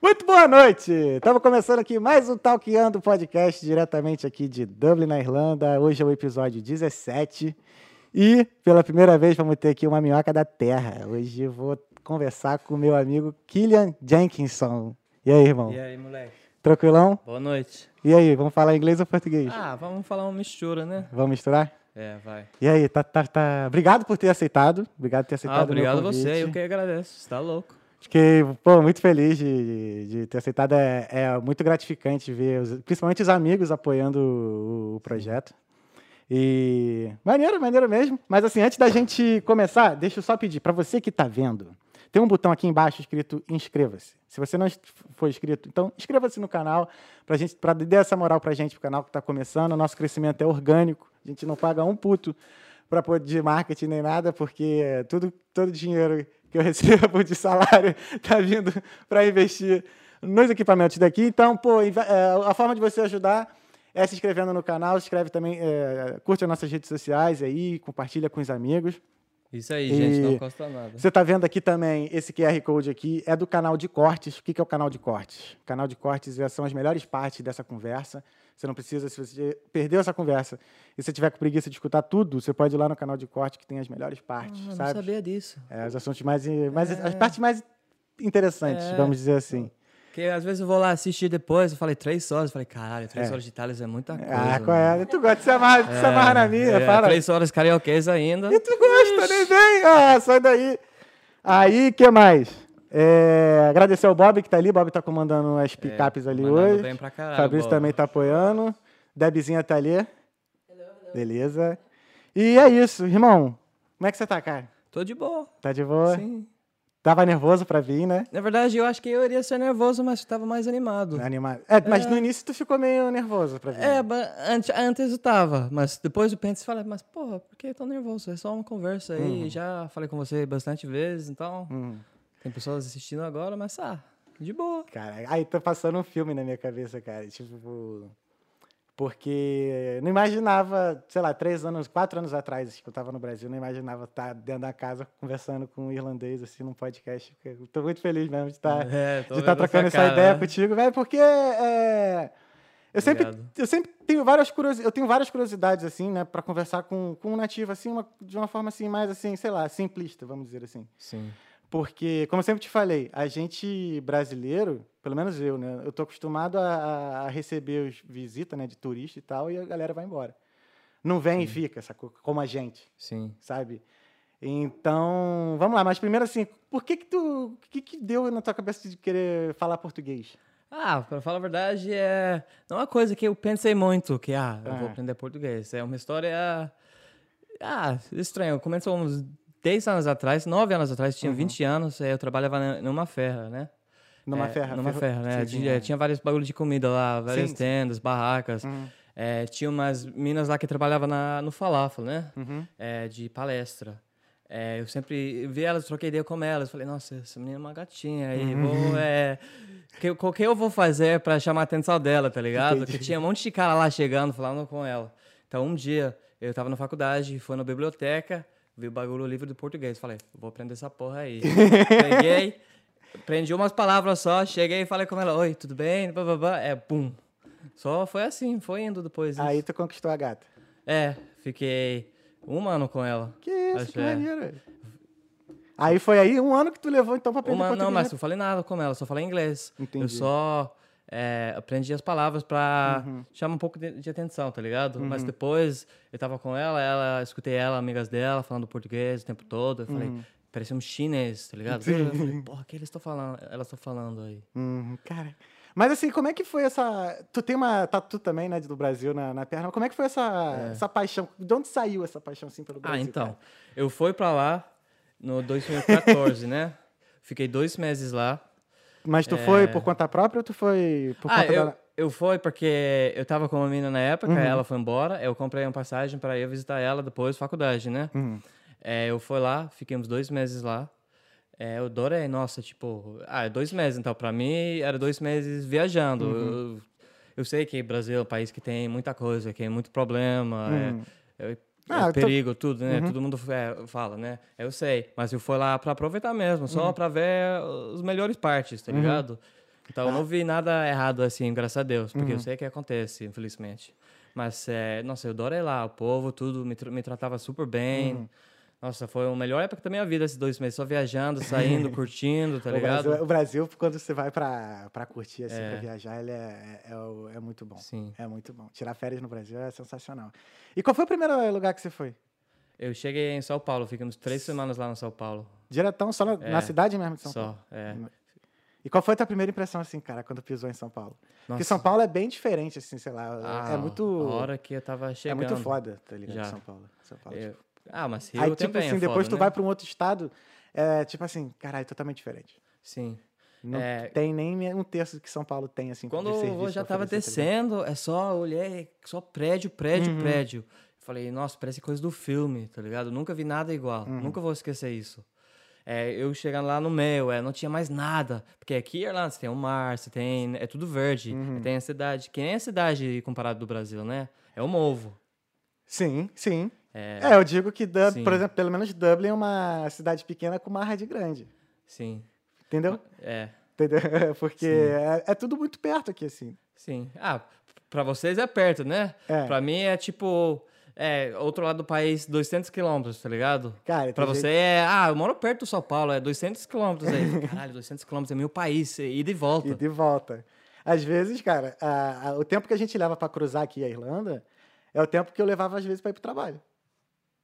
Muito boa noite! Estamos começando aqui mais um Talkando Podcast, diretamente aqui de Dublin, na Irlanda. Hoje é o episódio 17 e, pela primeira vez, vamos ter aqui uma minhoca da terra. Hoje eu vou conversar com o meu amigo Killian Jenkinson. E aí, irmão? E aí, moleque? Tranquilão? Boa noite. E aí, vamos falar inglês ou português? Ah, vamos falar uma mistura, né? Vamos misturar? É, vai. E aí, tá, tá, tá... Obrigado por ter aceitado. Obrigado por ter aceitado Ah, obrigado você, eu que agradeço. Você tá louco. Fiquei, pô, muito feliz de, de ter aceitado. É, é muito gratificante ver, os- principalmente os amigos apoiando o, o projeto. E maneiro, maneiro mesmo. Mas assim, antes da gente começar, deixa eu só pedir para você que está vendo, tem um botão aqui embaixo escrito inscreva-se. Se você não for inscrito, então inscreva-se no canal para gente, para dar essa moral para gente, pro canal que está começando. O nosso crescimento é orgânico. A gente não paga um puto para de marketing nem nada, porque é tudo todo dinheiro que eu recebo de salário está vindo para investir nos equipamentos daqui. Então, pô, é, a forma de você ajudar é se inscrevendo no canal, se inscreve também, é, curte as nossas redes sociais aí, compartilha com os amigos. Isso aí, gente, E- não custa nada. Você está vendo aqui também esse QR Code aqui, é do canal de cortes. O que que é o canal de cortes? O canal de cortes é- são as melhores partes dessa conversa. Você não precisa, se você perdeu essa conversa e você tiver com preguiça de escutar tudo, você pode ir lá no canal de corte que tem as melhores partes, Ah, não sabe? sabia disso. É, os assuntos mais, mais as partes mais interessantes, É. vamos dizer assim. Porque às vezes eu vou lá assistir depois, eu falei três horas, eu falei, caralho, três É. horas de Thales é muita coisa. Ah, qual é? Tu gosta de se amarrar, de se amarrar na minha, É, fala. Três horas karaokês ainda. E tu gosta, nem vem. Ah, sai daí. Aí, que mais? É, agradecer ao Bob que tá ali. Bob tá comandando as picapes ali mandando hoje. bem pra caralho, Fabrício Bob. também tá apoiando. Debzinha tá ali. Beleza. E é isso, irmão. Como é que você tá, cara? Tô de boa. Tá de boa? Sim. Tava nervoso pra vir, né? Na verdade, eu acho que eu iria ser nervoso, mas tava mais animado. Animado. É, mas no início tu ficou meio nervoso pra vir. É, ba- antes, antes eu tava, mas depois eu penso e mas porra, por que tô nervoso? É só uma conversa aí, já falei com você bastante vezes, então Hum. Tem pessoas assistindo agora, mas ah, de boa. Cara, aí tá passando um filme na minha cabeça, cara. Tipo. Porque não imaginava, sei lá, três anos, quatro anos atrás, que eu tava no Brasil, não imaginava estar dentro da casa conversando com um irlandês, assim, num podcast. Eu tô muito feliz mesmo de estar É, tô de estar vendo trocando essa essa cara, ideia né? contigo, velho, porque é, eu sempre, Obrigado. eu sempre tenho várias curiosidades, eu tenho várias curiosidades assim, né, para conversar com, com um nativo assim, uma- de uma forma assim mais assim, sei lá, simplista, vamos dizer assim. Sim. Porque, como eu sempre te falei, a gente brasileiro, pelo menos eu, né? Eu tô acostumado a, a- receber os visita, né, de turista e tal, e a galera vai embora. Não vem e fica, sacou? Como a gente, Sim. sabe? Então, vamos lá. Mas primeiro, assim, por que que tu... O que que deu na tua cabeça de querer falar português? Ah, pra falar a verdade, é não é uma coisa que eu pensei muito, que ah, eu vou Ah. aprender português. É uma história ah, estranha. Começou uns 10 anos atrás, 9 anos atrás, tinha 20 anos, eh, eu trabalhava numa ferra, né? Numa É, ferra? Numa ferro- ferra, né? Sim, sim, tinha, é. tinha vários bagulhos de comida lá, várias Sim, sim. tendas, barracas. Uhum. É, tinha umas minas lá que trabalhavam na, no falafel, né? Uhum. É, de palestra. É, eu sempre vi elas, troquei ideia com elas. Falei, nossa, essa menina é uma gatinha aí. Uhum. Vou, é, que, o que eu vou fazer pra chamar a atenção dela, tá ligado? Entendi. Porque tinha um monte de cara lá chegando, falando com ela. Então, um dia, eu tava na faculdade, fui na biblioteca, vi o bagulho livro de português. Falei, vou aprender essa porra aí. Peguei, aprendi umas palavras só, cheguei e falei com ela, oi, tudo bem? Bá, bá, bá. É, pum. Só foi assim, foi indo depois disso. Aí tu conquistou a gata. É, fiquei um ano com ela. Que isso, Acho que é. maneiro. Aí foi aí um ano que tu levou, então, pra aprender Uma, português. não, mas não falei nada com ela, só falei inglês. Entendi. Eu só é, aprendi as palavras pra Uhum. chamar um pouco de, de atenção, tá ligado? Mas depois eu tava com ela, ela escutei ela, amigas dela, falando português o tempo todo. Eu falei, parecia um chinês, tá ligado? Uhum. Sim. Eu falei, porra, o que eles estão falando? Elas estão falando aí. Uhum, cara. Mas assim, como é que foi essa. Tu tem uma tatu também, né, do Brasil na, na perna. Como é que foi essa, essa paixão? De onde saiu essa paixão assim pelo Brasil? ah, então. cara? Eu fui pra lá no 2014, né? Fiquei dois meses lá. Mas tu foi por conta própria ou tu foi por É. Ah, conta eu, da. eu fui porque eu tava com uma menina na época, Uhum. ela foi embora, eu comprei uma passagem para ir visitar ela depois da faculdade, né? Uhum. É, eu fui lá, fiquei uns dois meses lá. É, eu adorei, nossa, tipo, ah, dois meses, então, para mim era dois meses viajando. Uhum. Eu, eu sei que Brasil é um país que tem muita coisa, que tem muito problema, é- é, é Ah, tô- perigo, tudo, né? Todo mundo é, fala, né? Eu sei, mas eu fui lá para aproveitar mesmo, só para ver as melhores partes, tá ligado? Então eu não vi nada errado assim, graças a Deus, porque eu sei que acontece, infelizmente. Mas, é, nossa, eu adorei lá, o povo, tudo me, tra- me tratava super bem. Nossa, foi a melhor época da minha vida esses dois meses, só viajando, saindo, curtindo, tá o, ligado? Brasil, o Brasil, quando você vai pra, pra curtir, assim, É. pra viajar, ele é, é, é o- é muito bom. Sim. É muito bom. Tirar férias no Brasil é sensacional. E qual foi o primeiro lugar que você foi? Eu cheguei em São Paulo, ficamos três semanas lá no São Paulo. Diretão, só na, na É. cidade mesmo de São Paulo? Só, é. E qual foi a tua primeira impressão, assim, cara, quando pisou em São Paulo? Porque Nossa. São Paulo é bem diferente, assim, sei lá. Ah, é muito. A hora que eu tava É chegando. muito foda, tá ligado? Já. São Paulo. São Paulo Eu- tipo- Ah, mas Rio Aí, tipo também assim, é depois foda, tu né? vai pra um outro estado, é tipo assim, caralho, totalmente diferente. Sim. Não É, tem nem um terço que São Paulo tem, assim, Quando eu já tava tá descendo, é só, olhei, só prédio, prédio, Uhum. prédio. Falei, nossa, parece coisa do filme, tá ligado? Nunca vi nada igual, Uhum. nunca vou esquecer isso. É, eu chegando lá no meio, é, não tinha mais nada. Porque aqui em Irlanda você tem o mar, você tem. É tudo verde. Uhum. Tem a cidade. Que nem a cidade comparado do Brasil, né? É o Movo. Sim, sim. É, É, eu digo que, Dub, Sim. por exemplo, pelo menos Dublin é uma cidade pequena com uma rádio grande. sim. Entendeu? É, Entendeu? Porque é, é tudo muito perto aqui, assim. sim. Ah, pra vocês é perto, né? É. Pra mim é tipo. É, outro lado do país, 200 quilômetros, tá ligado? Cara, Pra você é, ah, eu moro perto do São Paulo, é 200 quilômetros aí. Caralho, 200 quilômetros é meu país, ida e volta. E de volta. Às vezes, cara, a- a- o tempo que a gente leva pra cruzar aqui a Irlanda é o tempo que eu levava, às vezes, pra ir pro trabalho.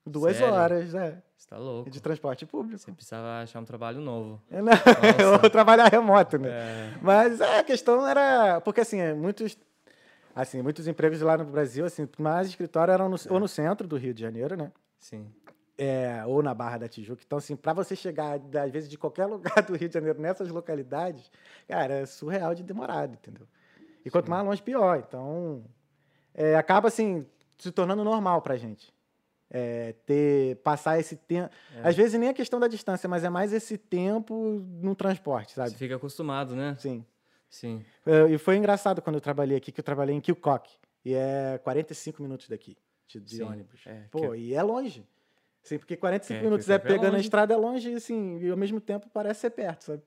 Duas Sério? horas, né? Você tá louco. De transporte público. Você precisava achar um trabalho novo. É, não, Ou trabalhar remoto, né? É, Mas é, a questão era. Porque, assim, é, muitos. Assim, muitos empregos lá no Brasil, assim, mais escritório eram no- ou no centro do Rio de Janeiro, né? sim. É, ou na Barra da Tijuca. Então, assim, para você chegar, às vezes, de qualquer lugar do Rio de Janeiro nessas localidades, cara, é surreal de demorado, entendeu? E quanto mais longe, pior. Então, é, acaba, assim, se tornando normal pra gente. É, ter, passar esse tempo. É. Às vezes nem a questão da distância, mas é mais esse tempo no transporte, Você sabe? fica acostumado, né? Sim. Sim. É, E foi engraçado quando eu trabalhei aqui, que eu trabalhei em Kilcock. E é 45 minutos daqui, de, de ônibus. é, Pô, Kil- e é longe. Sim, porque 45 É, minutos é é pegando a estrada é longe e assim, e ao mesmo tempo parece ser perto, sabe?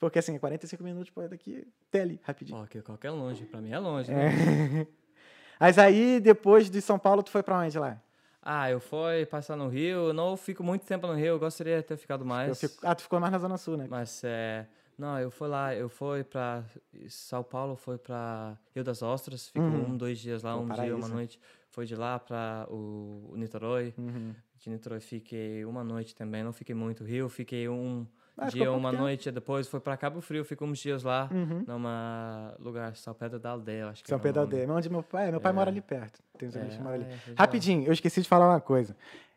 Porque assim, 45 minutos, pô, é daqui até ali, rapidinho. Ó, que qualquer longe. Pra mim é longe, É. né? Mas aí, depois de São Paulo, tu foi pra onde lá? Ah, eu fui passar no Rio. Não fico muito tempo no Rio. Eu gostaria de ter ficado Eu mais. fico- Ah, tu ficou mais na Zona Sul, né? Mas é. Não, eu fui lá, eu fui pra São Paulo, fui pra Rio das Ostras, ficou Uhum. um, dois dias lá, um dia, uma noite. Fui de lá pra o, o Niterói. Uhum. De Niterói fiquei uma noite também, não fiquei muito. Rio, fiquei um Ah, ficou dia, uma noite. Depois fui pra Cabo Frio, fiquei uns dias lá, Uhum. numa lugar, São Pedro da Aldeia, acho que São Pedro nome. Aldeia. Onde meu pai, meu pai É. mora ali perto. Tem uns É, amigos que moram ali. é, foi lá. Rapidinho, eu esqueci de falar uma coisa.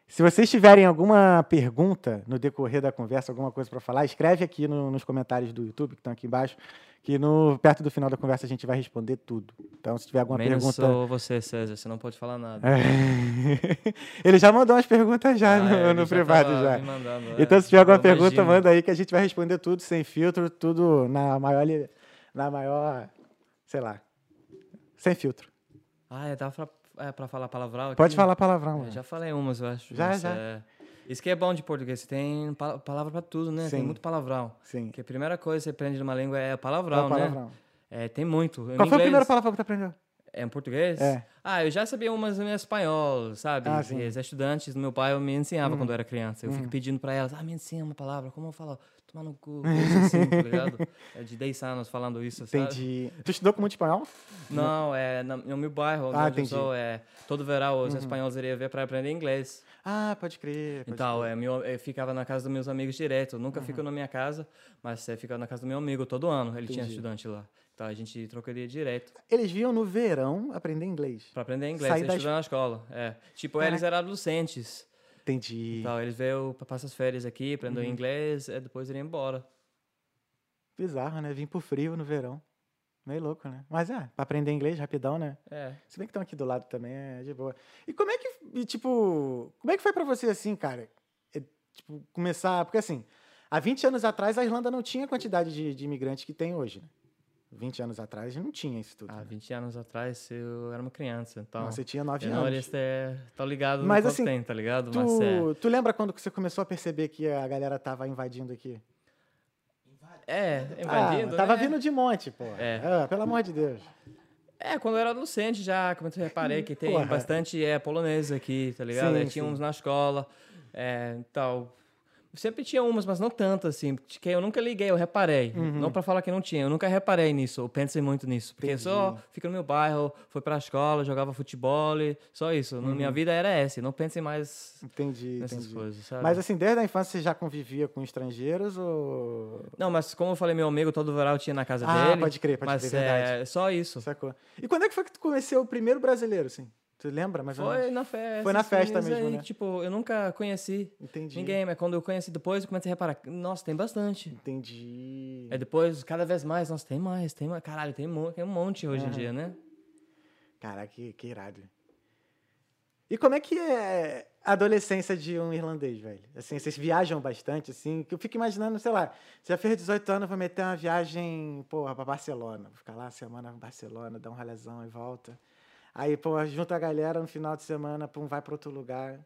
Se vocês tiverem alguma pergunta no decorrer da conversa, alguma coisa para falar, escreve aqui no- nos comentários do YouTube, que estão aqui embaixo, que no, perto do final da conversa a gente vai responder tudo. Então, se tiver alguma Menos pergunta. sou você, César, você não pode falar nada. É. Ele já mandou umas perguntas já Ah, no, é, no já privado tava já. mandando, Então, é. se tiver alguma Eu pergunta, imagino. manda aí que a gente vai responder tudo sem filtro, tudo na maior, na maior, sei lá, sem filtro. Ah, é, dá pra, é, pra falar palavrão aqui? Pode falar palavrão. Eu mano. já falei umas, eu acho. Já, mas, já. é, Isso que é bom de português, você tem pa- palavra pra tudo, né? Tem Sim. muito palavrão. Sim. Porque a primeira coisa que você aprende numa língua é palavrão, o né? palavrão? É, tem muito. Em Qual foi o inglês- primeiro palavrão que tu aprendeu? É em português? É. Ah, eu já sabia umas em espanhol, sabe? Ah, sim. Uhum. E As estudantes do meu pai me ensinavam quando eu era criança. Eu fico pedindo pra elas, ah, me ensina uma palavra, como eu falo? Tomar no cu, coisa assim, tá ligado? É de 10 anos falando isso, sabe? Entendi. Tu estudou com muito espanhol? Não, é no meu bairro, Ah, onde eu sou, é, todo verão os espanhóis iriam ver para aprender inglês. Ah, pode crer. pode Então, é, meu, eu ficava na casa dos meus amigos direto. Eu nunca fico na minha casa, mas é, ficava na casa do meu amigo todo ano. Ele tinha Entendi. estudante lá. Então a gente trocaria direto Eles vinham no verão aprender inglês. para aprender inglês, Sair da estudar na escola. É. Tipo, eles eram adolescentes. Entendi. Então, eles veio para passar as férias aqui, aprender Uhum. inglês, e depois iriam embora. Bizarro, né? Vim pro frio no verão. Meio louco, né? Mas é, pra aprender inglês rapidão, né? É. Se bem que estão aqui do lado também, é de boa. E como é que, e, tipo, como é que foi pra você assim, cara? É, tipo, começar, porque assim, há 20 anos atrás a Irlanda não tinha a quantidade de, de imigrantes que tem hoje, né? 20 anos atrás não tinha isso tudo. Há né? 20 anos atrás eu era uma criança, então. Você tinha 9 eu não anos. eles tá ligado Mas, no assim, tem, tá ligado? Mas é. Tu, tu lembra quando você começou a perceber que a galera tava invadindo aqui? É, Ah, invadindo, tava né? vindo de monte, pô. É. Ah, pelo amor de Deus. É, quando eu era adolescente já, como eu reparei que tem Porra. bastante é, polonês aqui, tá ligado? Sim, Aí tinha sim. uns na escola, é, tal. Sempre tinha umas, mas não tantas, assim, que eu nunca liguei, eu reparei. Uhum. Não pra falar que não tinha, eu nunca reparei nisso, eu pensei muito nisso. Porque só fica no meu bairro, foi pra escola, jogava futebol, só isso. Na Uhum. Minha vida era essa, não pensei mais Entendi, nessas entendi. coisas, sabe? Mas assim, desde a infância você já convivia com estrangeiros ou. Não, mas como eu falei, meu amigo todo verão tinha na casa Ah, dele. pode crer, pode mas crer, verdade. é só isso. Sacou? E quando é que foi que tu conheceu o primeiro brasileiro, assim? Tu lembra mais ou Foi na festa. Foi na festa mas mesmo, aí, né? Tipo, eu nunca conheci Entendi. ninguém, mas quando eu conheci depois, eu comecei a reparar, nossa, tem bastante. Entendi. Aí depois, cada vez mais, nossa, tem mais, tem mais. Caralho, tem, tem um monte hoje em dia, né? Caraca, que, que irado. E como é que é a adolescência de um irlandês, velho? Assim, vocês viajam bastante, assim? Que eu fico imaginando, sei lá, você já fez 18 anos, vou meter uma viagem, porra, pra Barcelona. Vou ficar lá uma semana em Barcelona, dar um ralezão e volta. Aí, pô, junta a galera no final de semana, pum, vai pra outro lugar.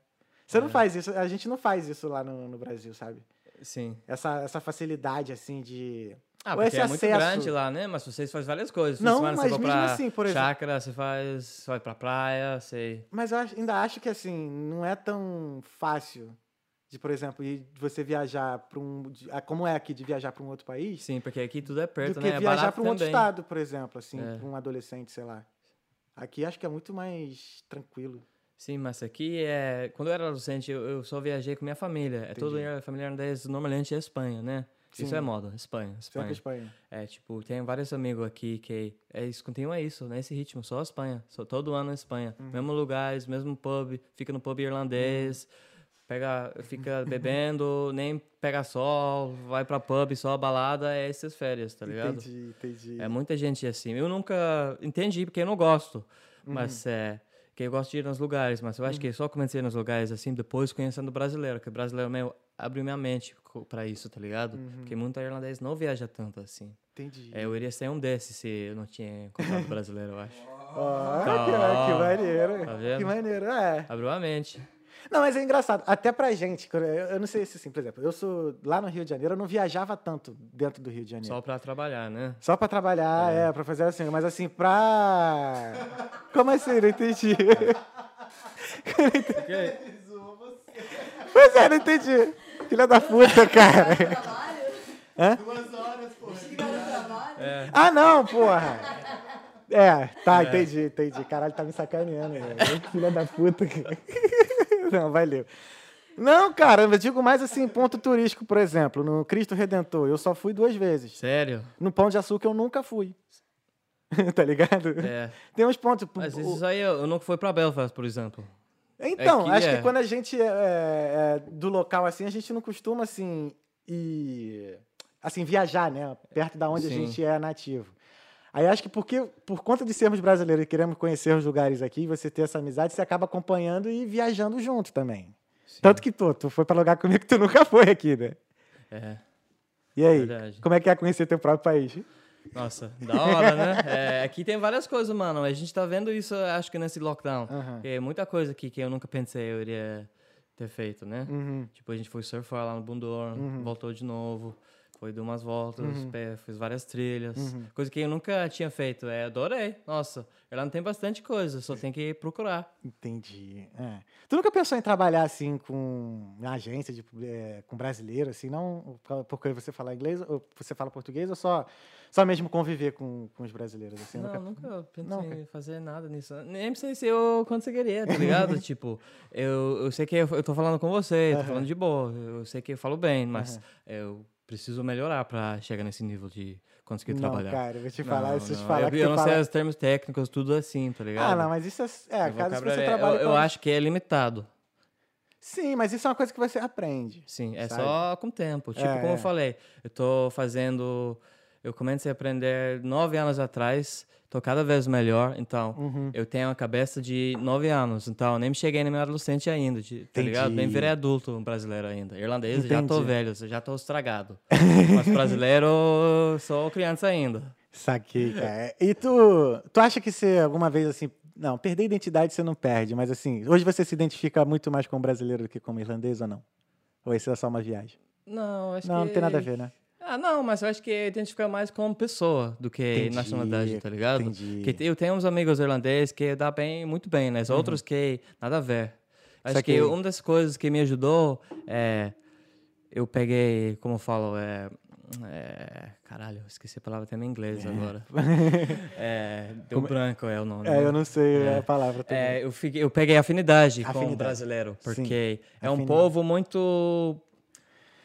Você É. não faz isso, a gente não faz isso lá no, no Brasil, sabe? Sim. Essa, essa facilidade, assim, de... Ah, porque esse é muito acesso. grande lá, né? Mas vocês fazem várias coisas. Não, semana mas mesmo assim, por exemplo- chácara, você faz, você vai pra praia, você... Mas eu ainda acho que assim, não é tão fácil de, por exemplo, ir você viajar para um. ah, Como é aqui de viajar para um outro país, Sim, porque aqui tudo é perto, do né? que É viajar para um outro também. estado, por exemplo, assim, É. para um adolescente, sei lá. Aqui acho que é muito mais tranquilo. Sim, mas aqui é. Quando eu era adolescente, eu, eu só viajei com minha família. É toda a família normalmente é Espanha, né? Isso Sim. é moda, Espanha, Espanha. Sempre Espanha. É, tipo, tem vários amigos aqui que é isso, continua isso, nesse ritmo, só Espanha. Só, todo ano na Espanha. Uhum. Mesmo lugares, mesmo pub, fica no pub irlandês, pega, fica bebendo, nem pega sol, vai pra pub, só balada, é essas férias, tá ligado? Entendi, entendi. É muita gente assim. Eu nunca entendi porque eu não gosto. Uhum. Mas é. Que eu gosto de ir nos lugares, mas eu acho que eu só comecei nos lugares assim depois conhecendo o brasileiro, que o brasileiro meio abriu minha mente pra isso, tá ligado? Uhum. Porque muita irlandês não viaja tanto assim. Entendi. É, eu iria ser um desses se eu não tinha encontrado brasileiro, eu acho. Ó, Tá. que, que maneiro. Tá vendo? Que maneiro, é. Abriu a mente. Não, mas é engraçado. Até pra gente, eu, não sei se assim, por exemplo, eu sou lá no Rio de Janeiro, eu não viajava tanto dentro do Rio de Janeiro. Só pra trabalhar, né? Só pra trabalhar, é, pra fazer assim, mas assim, pra. Como assim? Não entendi. Pois é, não entendi. Filha da puta, cara. Hã? Ah, não, porra. É, tá, entendi, entendi. Caralho, tá me sacaneando, velho. Filha da puta. cara. Não, valeu. Não, cara, eu digo mais assim, ponto turístico, por exemplo, no Cristo Redentor, eu só fui duas vezes. Sério? No Pão de Açúcar eu nunca fui. tá ligado? É. Tem uns pontos. Mas o- isso aí eu, eu nunca fui pra Belfast, por exemplo. Então, Aqui acho é. que quando a gente é, é, do local assim, a gente não costuma assim ir, assim viajar, né, perto da onde a Sim. gente é nativo. Aí acho que porque por conta de sermos brasileiros e queremos conhecer os lugares aqui, você ter essa amizade, você acaba acompanhando e viajando junto também. Tanto que pô, tu foi para lugar comigo que tu nunca foi aqui, né? É. E aí, Verdade. como é que é conhecer teu próprio país? Nossa, da hora, né? É, aqui tem várias coisas, mano. A gente tá vendo isso, acho que nesse lockdown. Aham. Tem muita coisa aqui que eu nunca pensei eu iria ter feito, né? Uhum. Tipo, a gente foi surfar lá no Bundor, voltou de novo, foi dar umas voltas, Uhum. pé, fez várias trilhas. Coisa que eu nunca tinha feito. É, adorei. Nossa, lá não tem bastante coisa, só tem que procurar. Entendi. É. Tu nunca pensou em trabalhar assim com uma agência de, é, com brasileiro, assim, não porque você fala inglês ou você fala português ou só, só mesmo conviver com, com os brasileiros? Assim, não, nunca... nunca pensei Nunca. em fazer nada nisso. Nem sei se eu conseguiria, tá ligado? tipo, eu, eu sei que eu, eu tô falando com você, tô falando de boa, eu sei que eu falo bem, mas eu preciso melhorar pra chegar nesse nível de conseguir Não, trabalhar. cara, eu vou te Não, falar, se eu te não, falar eu, que eu não fala... sei os termos técnicos, tudo assim, tá ligado? Ah, não, mas isso é, é caso que você é- trabalhe eu, eu acho que é limitado. Sim, mas isso é uma coisa que você aprende. Sim, é sabe? só com o tempo. Tipo, É, como eu falei, eu tô fazendo. Eu comecei a aprender nove anos atrás, tô cada vez melhor. Então, Uhum. eu tenho a cabeça de nove anos. Então, nem me cheguei minha adolescente ainda, de- tá ligado? Nem Entendi. virei adulto brasileiro ainda. Irlandês, já tô Entendi. velho, já tô estragado. Mas brasileiro, sou criança ainda. Saquei, cara. E tu, tu acha que você alguma vez assim. Não, perder a identidade você não perde, mas assim, hoje você se identifica muito mais como brasileiro do que como irlandês ou não? Ou isso é só uma viagem? Não, acho Não, que... não tem nada a ver, né? Ah, não, mas eu acho que identifica mais como pessoa do que Entendi, nacionalidade, tá ligado? entendi. Que eu tenho uns amigos irlandeses que dá bem, muito bem, né? Uhum. Outros que nada a ver. Acho Saquei. que uma das coisas que me ajudou é. Eu peguei, como eu falo, é. é, caralho, esqueci a palavra até em inglês agora. É, deu branco é o nome. É, né? eu não sei a palavra também. É, eu, fiquei, eu peguei afinidade, com Afinidade. o brasileiro, Sim, porque é um afinidade. povo muito,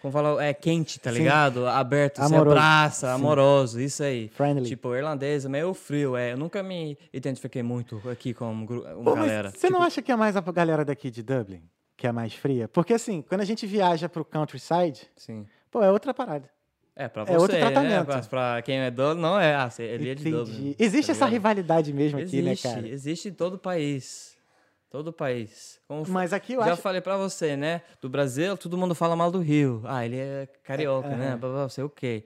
como fala, é quente, tá Sim. ligado? Aberto, Amoroso. abraça, Sim. amoroso, isso aí. Friendly. Tipo, irlandês é meio frio, é. Eu nunca me identifiquei muito aqui com um uma Pô, galera. Você não Tipo, acha que é mais a galera daqui de Dublin que é mais fria? Porque assim, quando a gente viaja pro countryside, Sim. pô, é outra parada. É, pra É você, outro né? tratamento. Pra, pra quem é dono, não é. Ah, você- ele é de. Dublin. Existe tá essa rivalidade mesmo aqui, Existe, né, cara? existe em todo o país. Todo o país. Como Mas aqui eu Já acho. falei pra você, né? Do Brasil, todo mundo fala mal do Rio. Ah, ele é carioca, É, né? aham. Blá, sei o quê.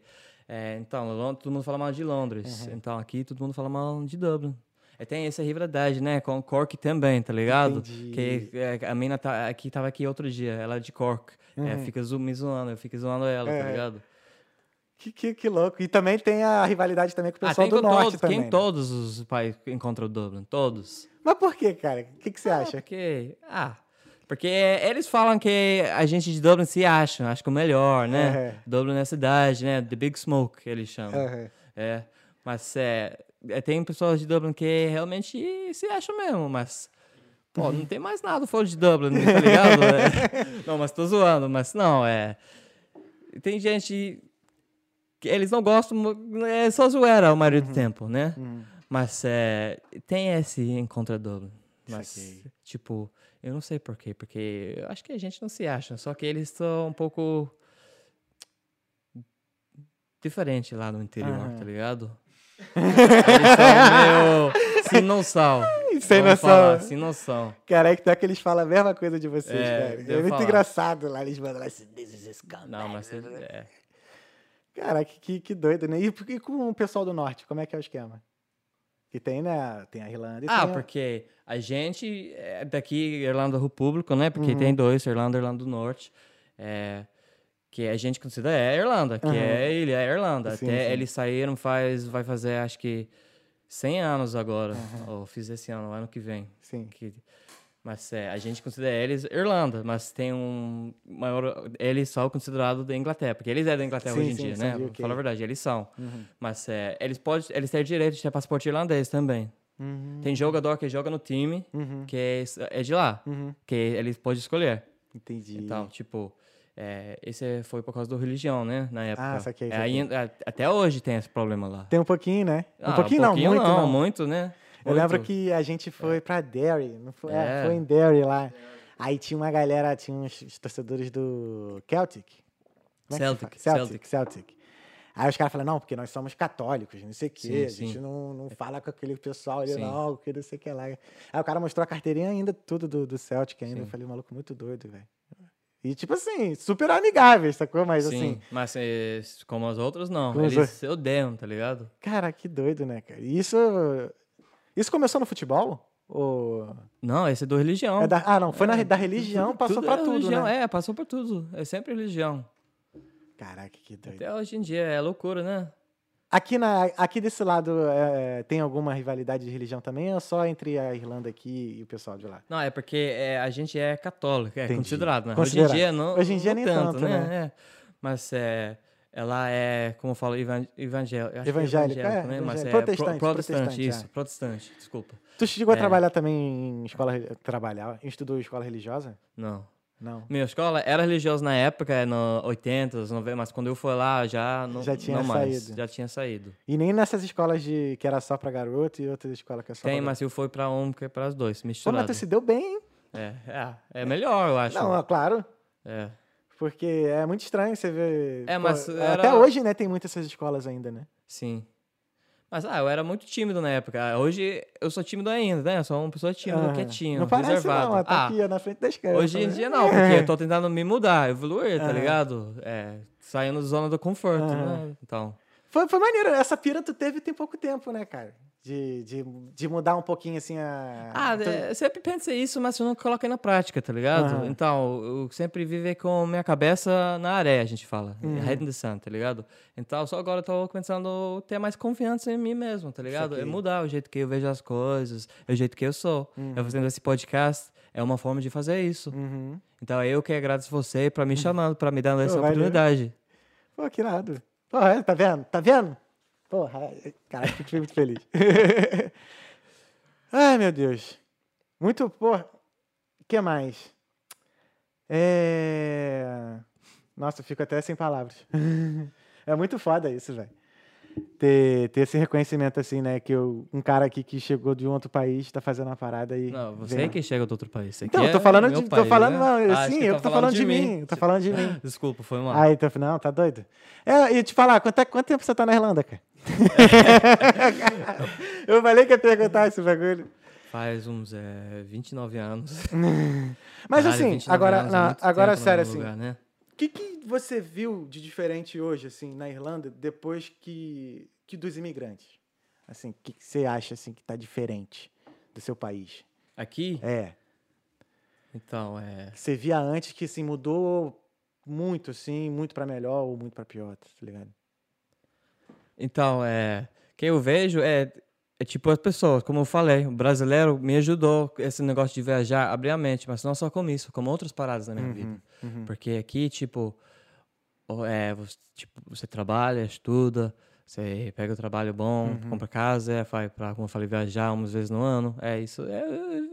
É, então, todo mundo fala mal de Londres. Então, aqui todo mundo fala mal de Dublin. É, tem essa rivalidade, né? Com Cork também, tá ligado? Entendi. Que é, a mina tá, aqui tava aqui outro dia, ela é de Cork. É, fica zo- me zoando, eu fico zoando ela, É. tá ligado? Que, que, que louco. E também tem a rivalidade também com o Ah, pessoal tem do norte todos, também. quem né? todos os países encontram Dublin, todos. Mas por que, cara? O que, que você Ah, acha? Porque, ah, porque eles falam que a gente de Dublin se acha, acho que o melhor, né? Aham. Dublin é cidade, né? The Big Smoke, eles chamam. Aham. É, mas é, é, tem pessoas de Dublin que realmente se acham mesmo, mas... Pô, não tem mais nada fora de Dublin, tá ligado? É. Não, mas tô zoando, mas não, é... Tem gente que eles não gostam, é só zoeira a maioria do tempo, né? Hum. Mas é, tem esse encontro Dublin. Mas, Saquei. tipo, eu não sei porquê, porque eu acho que a gente não se acha, só que eles são um pouco diferente lá no interior, Aham. tá ligado? eles são meio sem noção. Sem noção. falar, sem noção. Cara, é que tá que eles falam a mesma coisa de vocês, É, cara. É muito falar. engraçado lá, eles mandam lá this is a scumbag." Não, mas é, Cara, que, que, doido, né? E, e com o pessoal do norte, como é que é o esquema? Que tem, né? Tem a Irlanda e Ah, tem a- porque a gente é daqui, Irlanda República, né? Porque Uhum. tem dois, Irlanda e Irlanda do Norte. É, que a gente considera é Irlanda, que Aham. é ilha, é Irlanda. Sim, Até sim. eles saíram faz, vai fazer acho que 100 anos agora. Ou fiz esse ano, ano que vem. Sim. Que, mas é, a gente considera eles Irlanda, mas tem um maior. Eles são considerados da Inglaterra, porque eles é da Inglaterra Sim, hoje em sim, dia, né? Vou UK. falar a verdade, eles são. Uhum. Mas é, eles podem, eles têm direito de ter passaporte irlandês também. Uhum. Tem jogador que joga no time, Uhum. que é, é de lá, Uhum. que eles podem escolher. Entendi. Então, tipo, é, esse foi por causa da religião, né? Na época. Ah, saquei, É, saquei. ainda- até hoje tem esse problema lá. Tem um pouquinho, né? Um Ah, pouquinho, não, muito não. muito, né? Eu lembro que a gente foi pra Derry, não foi? É, É. foi em Derry lá. Aí tinha uma galera, tinha uns torcedores do Celtic. Como é Celtic? Celtic. Celtic, Celtic. Aí os caras falam, não, porque nós somos católicos, não sei o quê, Sim, a gente sim. não, não fala com aquele pessoal ali, Sim. não, que não sei o que lá. Aí o cara mostrou a carteirinha ainda, tudo do, do Celtic ainda. Sim. Eu falei, maluco, muito doido, velho. E tipo assim, super amigáveis, sacou? Mas Sim, assim, mas é, como as outras, não. Eles se odeiam, tá ligado? cara, que doido, né, cara? Isso. Isso começou no futebol? Ou... Não, esse é do religião. É da- ah, não, foi na, da religião, passou Tudo pra é tudo, religião, né? É, passou por tudo. É sempre religião. Caraca, que doido. Até hoje em dia é loucura, né? Aqui, na, aqui desse lado, é, tem alguma rivalidade de religião também ou só entre a Irlanda aqui e o pessoal de lá? Não, é porque é, a gente é católico, é Entendi. considerado, né? Considerado. Hoje em dia não. Hoje em dia não nem tanto, né? É. Mas é, ela é, como eu falo, evan evangélico. Evangélico, é, né? Mas evangélico. é Protestante, pro- protestante, protestante, isso, é. protestante, desculpa. Tu chegou a É. trabalhar também em escola... Trabalhar? Estudou em escola religiosa? Não. Não. Minha escola era religiosa na época, no 80, 90, mas quando eu fui lá já não, Já tinha não mais. saído. Já tinha saído. E nem nessas escolas de que era só pra garoto e outras escolas que é só Tem, mas eu fui pra um que é para os dois, Pô, mas misturado. tu se deu bem, hein? É, é, é melhor, eu acho. Não, é claro. É. Porque é muito estranho você ver. É, pô, mas Até era- hoje, né, tem muitas essas escolas ainda, né? Sim. Mas, ah, eu era muito tímido na época. Ah, Hoje eu sou tímido ainda, né? Eu sou uma pessoa tímida, Aham. quietinho, Não parece reservado. não, tá ah, aqui na frente das câmeras. hoje em né? dia não, porque eu tô tentando me mudar, evoluir, tá Aham. ligado? É, saindo da zona do conforto, Aham. né? Então, Foi, foi maneiro. Essa pira tu teve tem pouco tempo, né, cara? De, de, de mudar um pouquinho assim a. Ah, é, eu sempre pensei isso, mas eu não coloquei na prática, tá ligado? Aham. Então, eu sempre vivi com minha cabeça na areia, a gente fala. Uhum. Head in the sun, tá ligado? Então, só agora eu tô começando a ter mais confiança em mim mesmo, tá ligado? É mudar o jeito que eu vejo as coisas, é o jeito que eu sou. Uhum. Eu fazendo esse podcast é uma forma de fazer isso. Uhum. Então, eu que agradeço você pra me chamando, pra me dando essa valeu. oportunidade. Pô, que irado. Porra, é, tá vendo? Tá vendo? Porra, é, cara, fiquei muito feliz. Ai, meu Deus. Muito, porra. O que mais? É... Nossa, eu fico até sem palavras. é muito foda isso, velho. Ter, ter esse reconhecimento assim, né? Que eu, um cara aqui que chegou de um outro país tá fazendo uma parada aí. Não, você vem- é que chega do outro país. Então, aqui eu tô é falando meu de. tô país, falando, né? não, Ah, acho sim, que eu tá tô falando de mim. Eu tô falando de mim. Desculpa, foi mal. Aí, então, não, tá doido? É, e te falar, quanto, é- quanto tempo você tá na Irlanda, cara? eu falei que ia perguntar esse bagulho. Faz uns é, 29 anos. Mas Caralho, assim, 29 agora, é na- agora sério, assim, lugar, né? o que, que você viu de diferente hoje, assim, na Irlanda, depois que, que dos imigrantes? Assim, o que, que você acha, assim, que tá diferente do seu país? Aqui, É, então, é. que você via antes que, assim, mudou muito, assim, muito pra melhor ou muito pra pior, tá ligado? Então, é. Que eu vejo é, é tipo as pessoas, como eu falei, o brasileiro me ajudou esse negócio de viajar, abrir a mente, mas não só com isso, como outras paradas na minha Uhum, vida. uhum. Porque aqui, tipo, é, você, tipo, você trabalha, estuda, você pega o trabalho bom, Uhum. compra casa, é, vai pra, como eu falei, viajar umas vezes no ano. É isso, é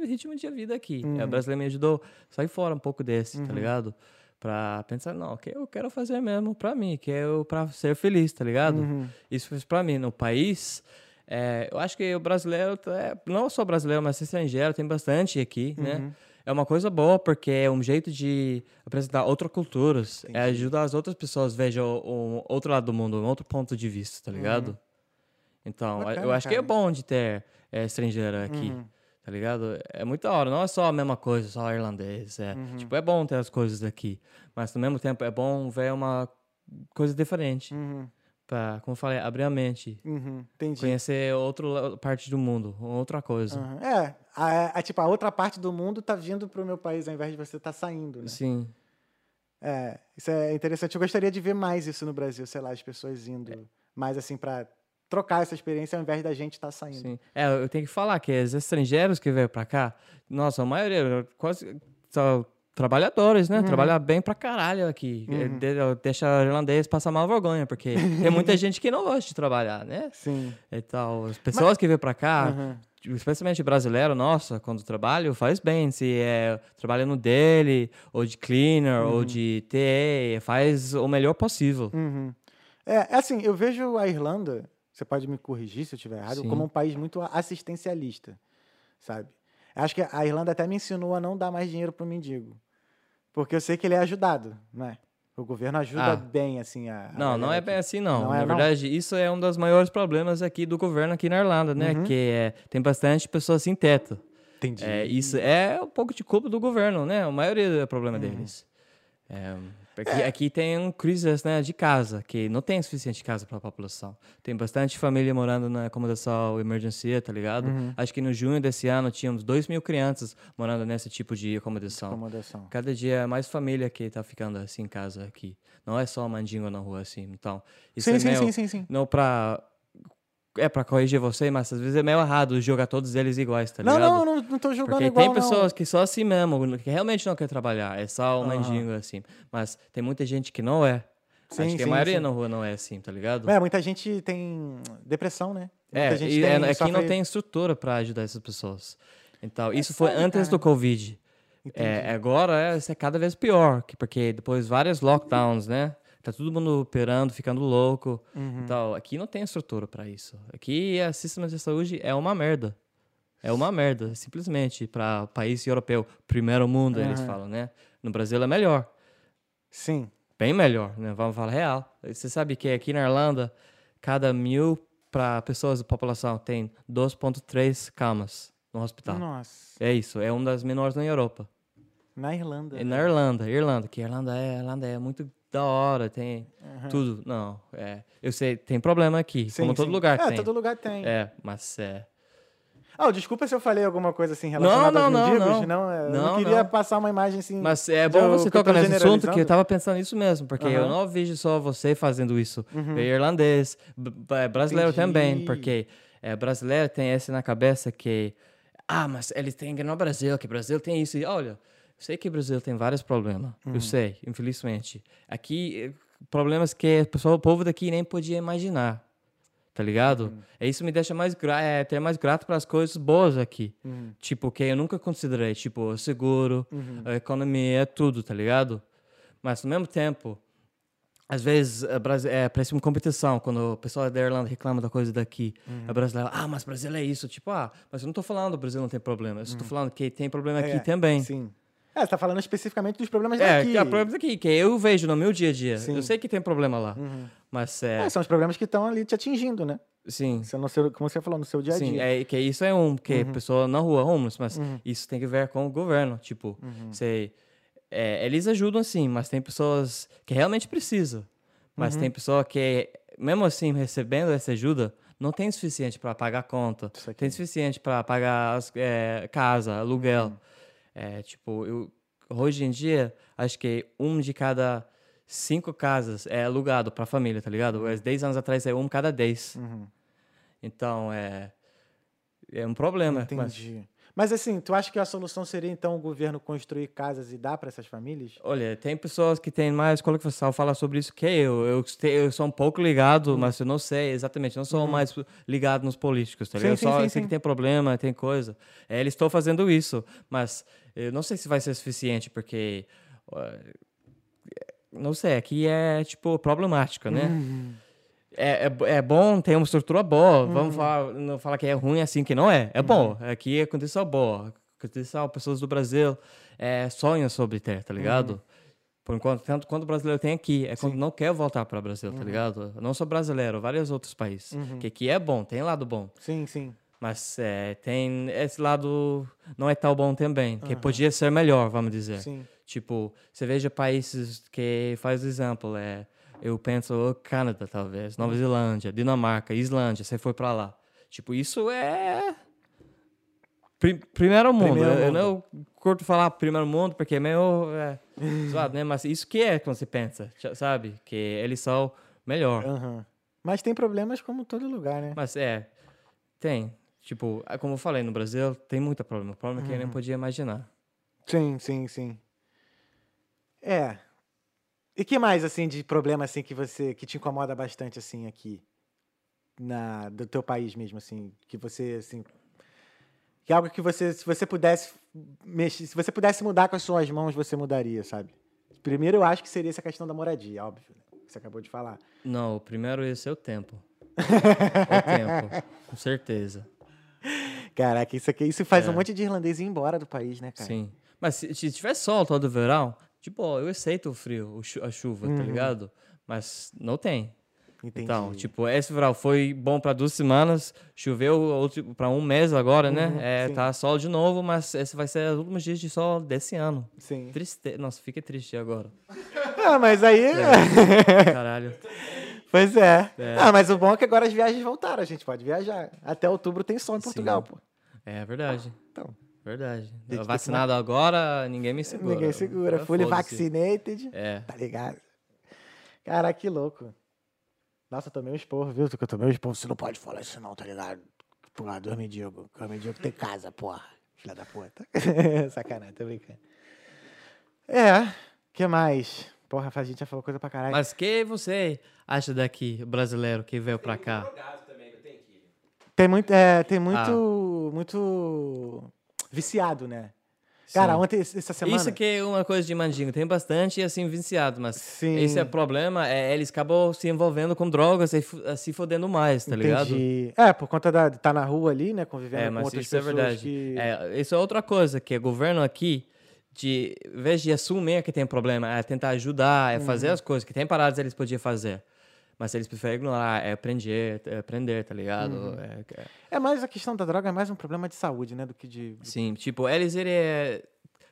o ritmo de vida aqui. É, Uhum. o brasileiro me ajudou a sair fora um pouco desse, tá Uhum. ligado? Pra pensar, não, o que eu quero fazer mesmo pra mim, que é eu pra ser feliz, tá ligado? Uhum. Isso fez pra mim. No país, é, eu acho que o brasileiro, é, não só brasileiro, mas estrangeiro, tem bastante aqui, né? Uhum. É uma coisa boa, porque é um jeito de apresentar outras culturas. É ajudar as outras pessoas a vejam o, o outro lado do mundo, um outro ponto de vista, tá ligado? Então, a- eu Uhum. Bacana, acho que é bom de ter é, estrangeiro aqui, Uhum. Tá ligado? É muito da hora, não é só a mesma coisa, só irlandês. É, Uhum. tipo, é bom ter as coisas daqui, mas ao mesmo tempo é bom ver uma coisa diferente. Uhum. Pra, como eu falei, abrir a mente. Uhum. Entendi. Conhecer outra parte do mundo, outra coisa. Aham. É, a, a- tipo, a outra parte do mundo tá vindo pro meu país ao invés de você tá saindo, né? Sim. É, isso é interessante. Eu gostaria de ver mais isso no Brasil, sei lá, as pessoas indo mais assim pra trocar essa experiência ao invés da gente estar saindo. Sim. É, eu tenho que falar que os estrangeiros que veio pra cá, nossa, a maioria, quase são trabalhadores, né? Trabalhar bem pra caralho aqui. É, de- Deixa o irlandês passar mal vergonha, porque tem muita gente que não gosta de trabalhar, né? Sim. Então, as pessoas que vêm pra cá, Aham. especialmente brasileiro, nossa, quando trabalha, faz bem. Se é trabalhando dele, ou de cleaner, ou de TA, faz o melhor possível. Uhum. É, é assim, eu vejo a Irlanda, você pode me corrigir se eu estiver errado, Sim. como um país muito assistencialista, sabe? Acho que a Irlanda até me ensinou a não dar mais dinheiro pro mendigo. Porque eu sei que ele é ajudado, né? O governo ajuda Ah. bem, assim, a. a Não, não galera é aqui. bem assim, não. Não Na é, não? verdade, isso é um dos maiores problemas aqui do governo aqui na Irlanda, né? Uhum. Que é, tem bastante pessoas sem teto. Entendi. É, isso é um pouco de culpa do governo, né? A maioria é problema Uhum. deles. É, aqui, aqui tem um crise né, de casa, que não tem suficiente casa para a população. Tem bastante família morando na acomodação emergência, tá ligado? Uhum. Acho que no junho desse ano tínhamos 2 mil crianças morando nesse tipo de acomodação. Acomodação. Cada dia é mais família que tá ficando assim em casa aqui. Não é só mandingo na rua assim. Então, isso Sim, é sim, meio, sim, sim, sim. não pra é pra corrigir você, mas às vezes é meio errado jogar todos eles iguais, tá Não, ligado? não, não, não tô julgando Porque igual, tem não. pessoas que são assim mesmo, que realmente não quer trabalhar, é só o Aham. mandingo assim. Mas tem muita gente que não é. Sim, Acho que a sim, maioria sim. na rua não é assim, tá ligado? É, muita gente tem depressão, né? Muita É, gente e tem, é- aqui sofre- não tem estrutura para ajudar essas pessoas. Então, isso foi antes cara? do Covid. É, agora é, isso é cada vez pior, que- porque depois vários lockdowns, né? Tá todo mundo operando, ficando louco. Uhum. Então, aqui não tem estrutura para isso. Aqui o sistema de saúde é uma merda. É uma merda, simplesmente, para país europeu, primeiro mundo, eles Aham. falam, né? No Brasil é melhor. Sim. Bem melhor, né? Vamos falar real. Você sabe que aqui na Irlanda, cada mil para pessoas da população tem 2,3 camas no hospital. Nossa. É isso, é uma das menores na Europa. Na Irlanda. E na Irlanda, Irlanda, que a Irlanda é, a Irlanda é muito da hora, tem tudo. Não, é. Eu sei, tem problema aqui, Sim, como todo sim. lugar é, tem. todo lugar tem. É, mas é. Ah, desculpa se eu falei alguma coisa assim relacionada não, aos não, mendigos. não. é, eu Não, não queria não. passar uma imagem assim. Mas é bom eu- você eu tocar nesse assunto, que eu tava pensando nisso mesmo, porque eu Aham. não vejo só você fazendo isso. É irlandês, b- brasileiro Entendi. também, porque é, brasileiro tem esse na cabeça que, ah, mas eles têm no Brasil, que Brasil tem isso. E olha, eu sei que o Brasil tem vários problemas, eu sei, infelizmente. Aqui, eh, problemas que o pessoal, o povo daqui nem podia imaginar. Tá ligado? É isso me deixa mais é, ter mais grato para as coisas boas aqui. Tipo, que eu nunca considerei, tipo, o seguro, a economia, tudo, tá ligado? Mas ao mesmo tempo, às vezes é, é, parece uma competição quando o pessoal da Irlanda reclama da coisa daqui. A brasileira, ah, mas Brasil é isso. Tipo, ah, mas eu não tô falando que o Brasil não tem problema. Eu só tô falando que tem problema aqui É, também. Sim. É, você tá falando especificamente dos problemas É, daqui. é problema aqui, que eu vejo no meu dia a dia. Sim. Eu sei que tem problema lá. Mas é, É, são os problemas que estão ali te atingindo, né? sim. No seu, como você falou, no seu dia a Sim, dia. é, que isso é um, que Uhum. pessoa na rua, homeless, mas isso tem que ver com o governo, tipo, Uhum. é, eles ajudam sim, mas tem pessoas que realmente precisam, mas Uhum. tem pessoa que, mesmo assim, recebendo essa ajuda, não tem suficiente para pagar conta, Isso aqui. tem suficiente para pagar as, é, casa, aluguel, Uhum. É, tipo, eu, hoje em dia, acho que um de cada cinco casas é alugado para família, tá ligado? Mas 10 anos atrás é um cada 10. Uhum. Então, é. É um problema. Entendi. Mas... assim, tu acha que a solução seria então o governo construir casas e dar para essas famílias? olha, tem pessoas que têm mais qualificação falar sobre isso que eu. Eu, eu sou um pouco ligado, Hum. mas eu não sei exatamente. Não sou mais ligado nos políticos, tá Uhum. Sim, ligado? sim, Só sim, eu sei que tem problema, tem coisa. É, eles estão fazendo isso, mas eu não sei se vai ser suficiente, porque. ó, Não sei, aqui é, tipo, problemática, né? Uhum. É, é, é bom ter uma estrutura boa. Uhum. Vamos falar, não falar que é ruim assim, que não é. É bom. Aqui é condição boa. Condição, pessoas do Brasil é, sonham sobre ter, tá ligado? Uhum. Por enquanto, tanto quando o brasileiro tem aqui, é quando não quer voltar para o Brasil, Uhum. tá ligado? Não só brasileiro, vários outros países. Que aqui é bom, tem lado bom. Sim, sim. Mas é, tem esse lado não é tão bom também, que podia ser melhor, vamos dizer. Sim. Tipo, você veja países que faz exemplo, é, eu penso o Canadá talvez, Nova Zelândia, Dinamarca, Islândia, você foi pra lá. Tipo, isso é pri- primeiro mundo. Primeiro eu, eu mundo. não curto falar primeiro mundo porque é meio é, zoado, né? Mas isso que é quando você pensa, sabe? Que eles são melhor. Aham. Mas tem problemas como todo lugar, né? Mas é, tem. Tipo, é como eu falei, no Brasil tem muito problema. Problema que eu nem Uhum. podia imaginar. Sim, sim, sim. É. E que mais, assim, de problema, assim, que você, que te incomoda bastante, assim, aqui? Na, do teu país mesmo, assim, que você, assim... Que é algo que você, se você pudesse mexer, se você pudesse mudar com as suas mãos, você mudaria, sabe? Primeiro, eu acho que seria essa questão da moradia, óbvio, né? que você acabou de falar. Não, o primeiro ia ser o tempo. o tempo, com certeza. Caraca, isso aqui, isso faz É. um monte de irlandês ir embora do país, né, cara? Sim. Mas se, se tiver sol todo verão, tipo, eu aceito o frio, a chuva, tá ligado? Mas não tem. Entendi. Então, tipo, esse verão foi bom para duas semanas, choveu para um mês agora, né? Uhum, é, sim. tá sol de novo, mas esse vai ser os últimos dias de sol desse ano. Sim. Triste. Nossa, fica triste agora. Ah, mas aí... Caralho. Pois é. É. Ah, mas o bom é que agora as viagens voltaram, a gente pode viajar. Até outubro tem sol em Portugal, pô. É verdade. Então, Verdade. Gente, Vacinado agora, ninguém me segura. ninguém segura. Agora Fully foda-se. vaccinated, É. tá ligado? Caraca, que louco. Nossa, eu tomei um esporro, viu? Eu tomei um esporro. Você não pode falar isso não, tá ligado? Porra, dois mendigos. Dois mendigos tem casa, porra. Filha da puta. Sacanagem, tô brincando. É, que mais? Porra, a gente já falou coisa pra caralho. Mas que você acha daqui, brasileiro que veio pra cá? Que eu que. Tem muito, é, tem Ah. muito, muito viciado, né? Cara, Sim. ontem, essa semana... Isso que é uma coisa de mandingo. Tem bastante, assim, viciado, mas Sim. esse é o problema. É, eles acabam se envolvendo com drogas e fu- se fodendo mais, tá ligado? Entendi. É, por conta da, de estar na rua ali, né, convivendo É, com outras isso é pessoas verdade. que... É, isso é outra coisa, que o governo aqui, de, em vez de assumir que tem problema, é tentar ajudar, é fazer Uhum. as coisas que tem paradas eles podiam fazer. Mas eles preferem ignorar, é prender, é prender, tá ligado? Uhum. É- é- É mais a questão da droga, é mais um problema de saúde, né, do que de... Sim, tipo, eles iriam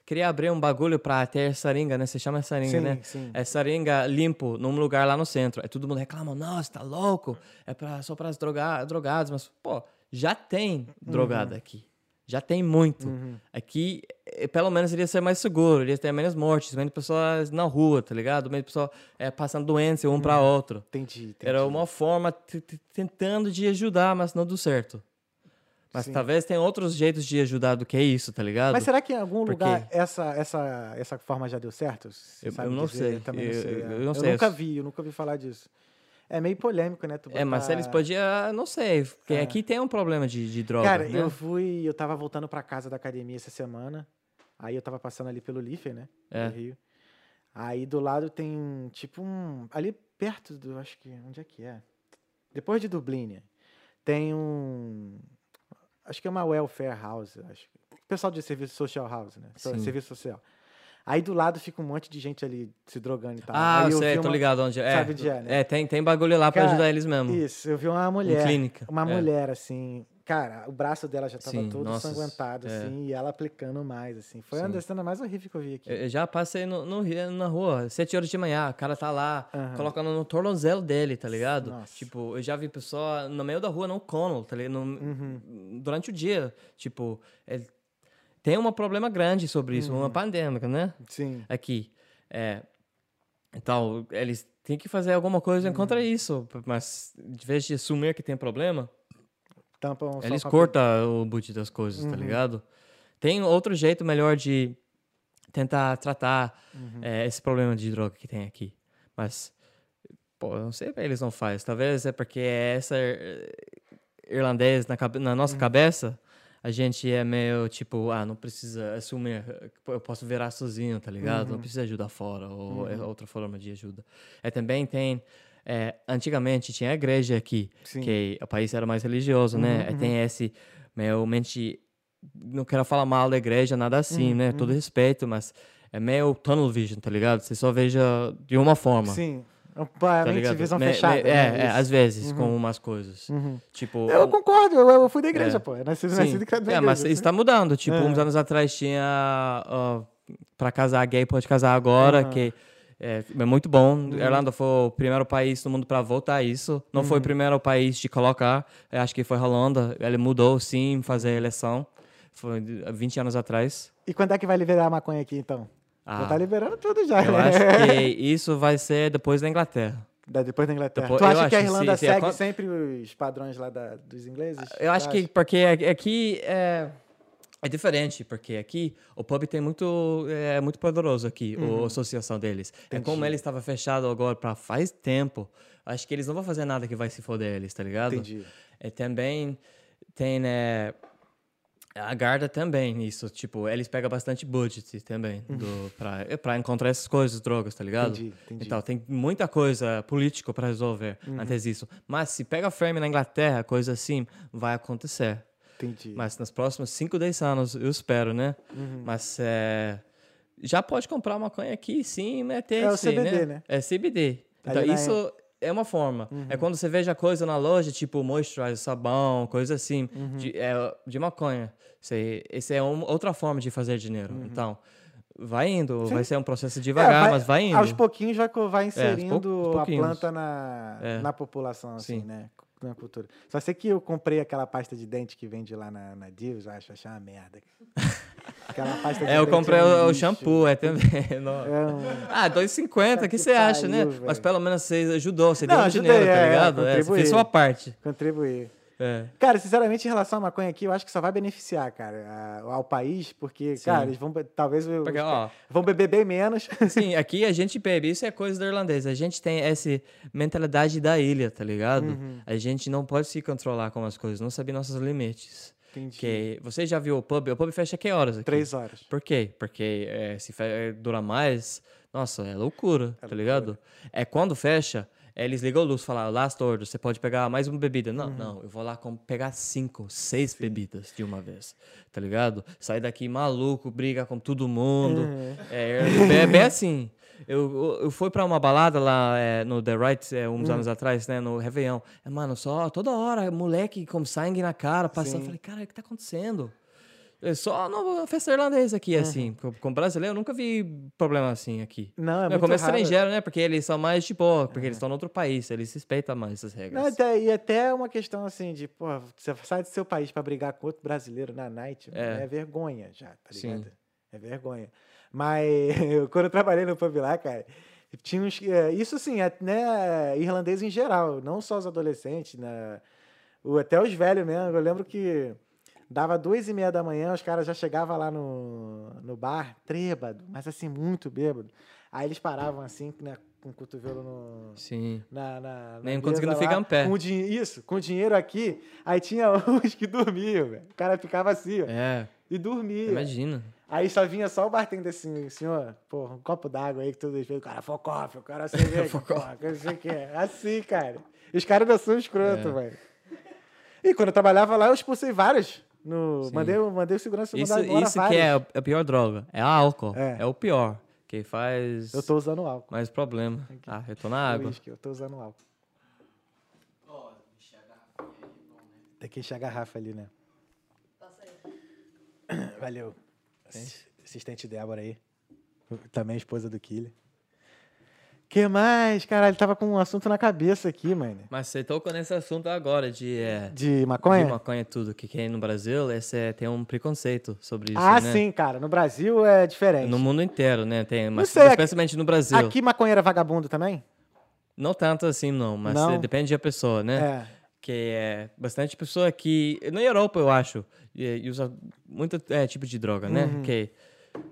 queria abrir um bagulho pra ter seringa, né? Você chama seringa, Sim, né? sim. É seringa limpo num lugar lá no centro. Aí todo mundo reclama, nossa, tá louco? É pra, só para droga, drogados. Mas, pô, já tem drogado Uhum. aqui. Já tem muito. Aqui, eh, pelo menos, iria ser mais seguro. Iria ter menos mortes, menos pessoas na rua, tá ligado? Menos pessoas eh, passando doença um Uhum. pra outro. Entendi, entendi. Era uma forma tentando de ajudar, mas não deu certo. Mas Sim. talvez tenha outros jeitos de ajudar do que isso, tá ligado? Mas será que em algum Porque- lugar essa, essa, essa forma já deu certo? Eu- eu não dizer? sei. também não Eu- sei. eu- é. eu não sei. nunca Eu- vi, eu nunca ouvi falar disso. É meio polêmico, né? tu É, mas botar- eles podiam, não sei, porque É. aqui tem um problema de, de droga, Cara, né? eu fui, eu tava voltando pra casa da academia essa semana. Aí eu tava passando ali pelo Lifer, né? É. No Rio. Aí do lado tem tipo um. Ali perto do. Acho que. Onde é que é? Depois de Dublin, tem um. Acho que é uma welfare house. Acho. Pessoal de serviço social house, né? Sim. Serviço social. Aí do lado fica um monte de gente ali se drogando e tal. Ah, Aí eu sei, tô uma- ligado onde é. sabe onde é, né? É, tem, tem bagulho lá pra Cara, ajudar eles mesmo. Isso, eu vi uma mulher. clínica, Uma é. mulher, assim. Cara, o braço dela já tava Sim, todo nossa, sanguentado, é. assim, e ela aplicando mais, assim. Foi uma Sim. das cenas mais horríveis que eu vi aqui. Eu já passei no, no na rua, sete horas de manhã, o cara tá lá, Aham. colocando no tornozelo dele, tá ligado? Nossa. Tipo, eu já vi pessoa no meio da rua, não cono, tá ligado? No- Uhum. Durante o dia, tipo, é- tem um problema grande sobre isso, Uhum. uma pandêmica, né? Sim. Aqui. É, então, eles têm que fazer alguma coisa Uhum. contra isso, mas de vez de assumir que tem problema, Tampam eles cortam o boot das coisas, tá Uhum. ligado? Tem outro jeito melhor de tentar tratar Uhum. é, esse problema de droga que tem aqui. Mas, pô, eu não sei porque eles não fazem. Talvez é porque é essa ir- irlandês na, na Uhum. nossa cabeça, a gente é meio tipo, ah, não precisa assumir, eu posso virar sozinho, tá ligado? Uhum. Não precisa ajudar fora, ou é outra forma de ajuda. É, também tem, é, antigamente tinha a igreja aqui, Sim. que o país era mais religioso, né? Uhum, Aí Tem esse meio mente não quero falar mal da igreja, nada assim, Uhum, né? Todo respeito, mas é meio tunnel vision, tá ligado? Você só veja de uma forma. Sim. Tá Uma mente ligado? visão Me- fechada. é, né? é, Isso. às vezes, Uhum. com umas coisas. Uhum. Tipo. Eu concordo, eu, eu fui da igreja, É. pô. Eu nasci, sim. nasci de criado na É, mas igreja, isso tá mudando. Tipo, É. uns anos atrás tinha. ó, pra casar gay, pode casar agora, Aham. que é, é muito bom. Irlanda foi o primeiro país do mundo para votar isso. Não foi o primeiro país de colocar. Eu acho que foi a Holanda. Ele mudou, sim, fazer a eleição. Foi de- 20 anos atrás. E quando é que vai liberar a maconha aqui, então? Já Ah, tá liberando tudo já, eu né? acho que isso vai ser depois da Inglaterra. Da- Depois da Inglaterra. Depois- tu acha que a Irlanda se- se segue acon- sempre os padrões lá da- dos ingleses? Eu acho que acha? porque aqui é, é diferente, porque aqui o pub tem muito é muito poderoso aqui, a associação deles. É como Uhum. Entendi. ele estava fechado agora para faz tempo. Acho que eles não vão fazer nada que vai se foder eles, tá ligado? Entendi. E também tem né, a Garda também nisso, tipo, eles pegam bastante budget também do para para encontrar essas coisas, drogas, tá ligado? Entendi, entendi. Então, tem muita coisa política para resolver Uhum. antes disso. Mas se pega firme na Inglaterra, coisa assim, vai acontecer. Entendi. Mas nos próximos 5, 10 anos, eu espero, né? Uhum. Mas é, já pode comprar maconha aqui, sim, mas tem É o CBD, né? É CBD. Então, Ali isso é uma forma. É Uhum. quando você veja coisa na loja, tipo moisturizer, sabão, coisa assim, Uhum. de, é, de maconha. Você, essa é uma, outra forma de fazer dinheiro. Então, vai indo. Sim. Vai ser um processo É, devagar, mas vai indo. Aos pouquinhos vai, vai inserindo pou- a planta na, É. na população, assim, Sim. né? Na cultura. Só sei que eu comprei aquela pasta de dente que vende lá na, na Divs, eu acho, achei uma merda. Aquela pasta de É, eu comprei o, o shampoo, é também. não. É. Ah, 2,50, o que você acha, né? Mas pelo menos você ajudou, você Não, deu um ajudei, dinheiro, tá é, ligado? É, você contribuí. fez sua parte. Contribuir. É. Cara, sinceramente, em relação à maconha aqui, eu acho que só vai beneficiar, cara, a- ao país, porque, Sim. cara, eles vão, be- talvez, os Porque, ó, vão beber bem menos. Sim, aqui a gente bebe, isso é coisa do irlandês. A gente tem essa mentalidade da ilha, tá ligado? Uhum. A gente não pode se controlar com as coisas, não sabe nossos limites. Entendi. Que você já viu o pub? O pub fecha que horas aqui? Três horas. Por quê? Porque é, se fe- dura mais, nossa, é loucura, tá ligado? É quando fecha, eles ligam a luz, falam, last order, você pode pegar mais uma bebida. Não, Uhum. não, eu vou lá com, pegar cinco, seis bebidas de uma vez, tá ligado? Sai daqui maluco, briga com todo mundo. Uhum. É, é bem assim. Eu, eu, fui pra uma balada lá é, no The Right, é, uns Hum. anos atrás, né, no Réveillon. É, mano, só toda hora, moleque com sangue na cara, passando. Sim. Eu falei, cara, o que tá acontecendo? É só na festa irlandesa aqui, Uhum. assim. Com, brasileiro, eu nunca vi problema assim aqui. Não, é Não, muito como raro. estrangeiro, né? Porque eles são mais de boa, porque eles estão em outro país, eles respeitam mais essas regras. Não, até, e até uma questão assim de, pô, você sai do seu país pra brigar com outro brasileiro na night, É. é, vergonha já, tá Sim. ligado? É vergonha. Mas quando eu trabalhei no pub lá, cara, tinha uns. é, Isso sim, é, né, irlandês em geral, não só os adolescentes, né, até os velhos mesmo. Eu lembro que dava duas e meia da manhã, os caras já chegavam lá no, no bar, trêbado, mas assim, muito bêbado. Aí eles paravam assim, né, com o cotovelo no, Sim. na, na, na Nem conseguindo lá, ficar em pé. Com din- isso, com dinheiro aqui. Aí tinha uns que dormiam, velho. O cara ficava assim, ó, É, e dormia. imagina. Aí só vinha só o bartender assim, senhor, pô, um copo d'água aí que tudo fez. O cara, for coffee, o cara cerveja, que não sei o que. Assim, cara. Os caras ainda são escroto, É. velho. E quando eu trabalhava lá, eu expulsei vários. No, Sim. mandei, mandei o segurança Isso, mandar embora isso vários. que é a, pior droga. É álcool. É. É. o pior. Que faz Eu tô usando álcool. mais problema. Ah, eu tô na água. Whisky, eu tô usando álcool. Tem que encher a garrafa ali, né? Valeu. Assistente Débora aí. Também esposa do Killer. que mais? Caralho, tava com um assunto na cabeça aqui, mano. Mas você tocou nesse assunto agora de, é, De maconha? de maconha e tudo. Que quem no Brasil esse é, tem um preconceito sobre isso, ah, né? sim, cara. No Brasil é diferente. No mundo inteiro, né? Tem, mas sei, aqui- especialmente no Brasil. Aqui maconheiro é vagabundo também? Não tanto assim, não. Mas Não? é, depende da pessoa, né? É. Que é bastante pessoa que... Na Europa, eu acho, e- usa muito é, tipo de droga, né? Uhum. Que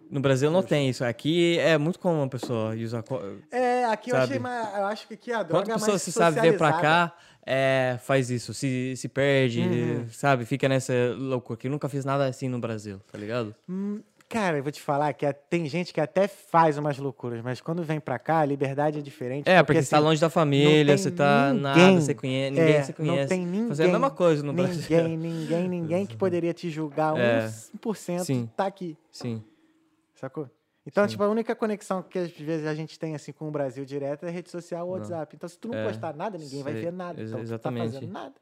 no Brasil não tem isso. Aqui é muito comum a pessoa usar... É, aqui eu Sabe? achei mais. Eu acho que aqui a droga Quantas é mais pessoas você sabe vir pra socializada. cá é, faz isso, se, se perde, Uhum. sabe? Fica nessa loucura que nunca fiz nada assim no Brasil, tá ligado? Hum, Cara, eu vou te falar que é- tem gente que até faz umas loucuras, mas quando vem pra cá, a liberdade é diferente. É, porque, você tá assim, longe da família, você tá nada, ninguém- você conhece, ninguém é, se conhece. Não tem ninguém. Fazer a mesma coisa no Brasil. Ninguém, ninguém, ninguém que poderia te julgar É. 1% Sim. tá aqui, Sim, sacou? Então, Sim. tipo, a única conexão que às vezes a gente tem assim com o Brasil direto é rede social ou. WhatsApp. Então, se tu não É, postar nada, ninguém vai sei, ver nada. ex- Então, tu tá exatamente. fazendo nada.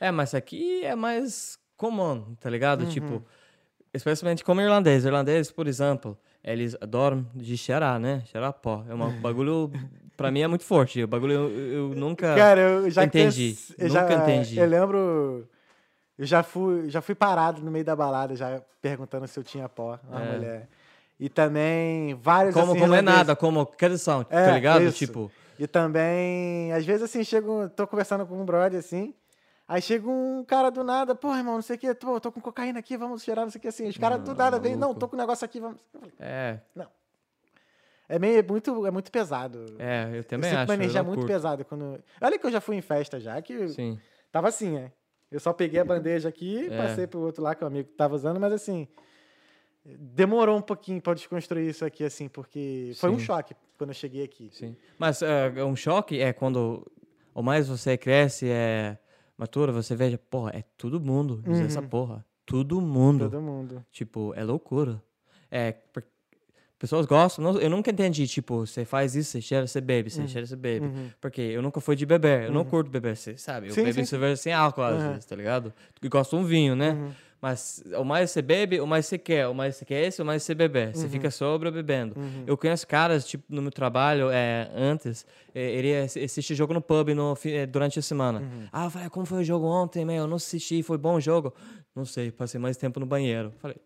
É, mas aqui é mais comum, tá ligado? Uhum. Tipo, especialmente como irlandês. Irlandês, por exemplo, eles adoram de cheirar, né? Cheirar pó. É um bagulho, pra mim, é muito forte. O bagulho eu, eu nunca... Cara, eu já entendi. eu já- Nunca entendi. Eu lembro. Eu já fui, já fui parado no meio da balada, já perguntando se eu tinha pó, uma É. mulher. E também vários Como, assim, como é nada, como questão, É, tá ligado? isso. Tipo, E também, às vezes assim, chego, tô conversando com um brother assim, aí chega um cara do nada, pô, irmão, não sei o que, tô, tô com cocaína aqui, vamos cheirar, não sei o que assim. Os caras do nada vêm, não, tô com um negócio aqui, vamos. Eu falei, é, É meio, é muito, é muito pesado. é, eu também acho. eu energia não muito curto. pesada quando. Olha que eu já fui em festa já, que Sim, Tava assim, é. Eu só peguei a bandeja aqui, É. passei pro outro lá que o amigo tava usando, mas assim. Demorou um pouquinho pra desconstruir isso aqui, assim, porque foi um choque quando eu cheguei aqui. sim. Mas é, um choque é quando, o mais você cresce, é matura, você veja, porra, é todo mundo usa essa Uhum. porra. Todo mundo. Todo mundo. Tipo, é loucura. É, pessoas gostam. não- eu nunca entendi, tipo, você faz isso, você cheira, você bebe, você cheira, você bebe. Uhum. Porque eu nunca fui de beber, eu não curto beber, você sabe? Eu Sim, bebo sim. cerveja sem álcool às Uhum. vezes, tá ligado? E gosto de um vinho, né? Uhum. Mas o mais você bebe, o mais você quer. O mais você quer esse, o mais você beber. Você Uhum. fica sobra bebendo. Uhum. Eu conheço caras, tipo, no meu trabalho, é, antes, é, ele ia assi- assistir jogo no pub no, é, durante a semana. Uhum. Ah, eu falei, como foi o jogo ontem, meu? Eu não assisti, foi bom o jogo? Não sei, passei mais tempo no banheiro. Falei,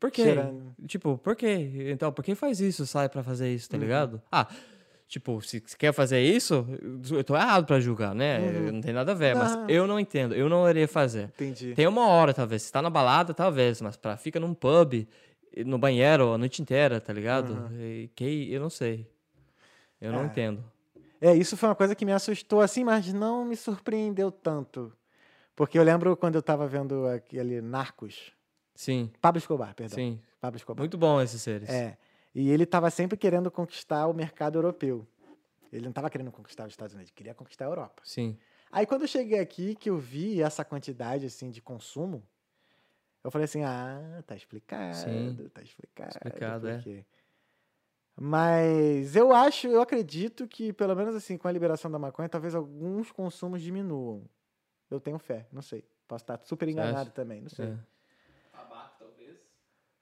por quê? Cheirando. Tipo, por quê? Então, por que faz isso, sai pra fazer isso, Uhum. tá ligado? Ah, tipo, se você quer fazer isso, eu tô errado pra julgar, né? Uhum. Não tem nada a ver, mas Não. eu não entendo, eu não iria fazer. Entendi. Tem uma hora, talvez. Se tá na balada, talvez. Mas pra fica num pub, no banheiro, a noite inteira, tá ligado? Uhum. E Que eu não sei. Eu não É. entendo. É, isso foi uma coisa que me assustou, assim, mas não me surpreendeu tanto. Porque eu lembro quando eu tava vendo aquele Narcos. Sim, Pablo Escobar, perdão. sim. Pablo Escobar. Muito bom esses seres. É. E ele estava sempre querendo conquistar o mercado europeu. Ele não estava querendo conquistar os Estados Unidos, ele queria conquistar a Europa. Sim. Aí quando eu cheguei aqui, que eu vi essa quantidade assim de consumo, eu falei assim, ah, tá explicado, Sim. tá explicado. Explicado, é. Mas eu acho, eu acredito que, pelo menos assim, com a liberação da maconha, talvez alguns consumos diminuam. Eu tenho fé, não sei. Posso estar super enganado também, não sei. É. Tabaco, talvez.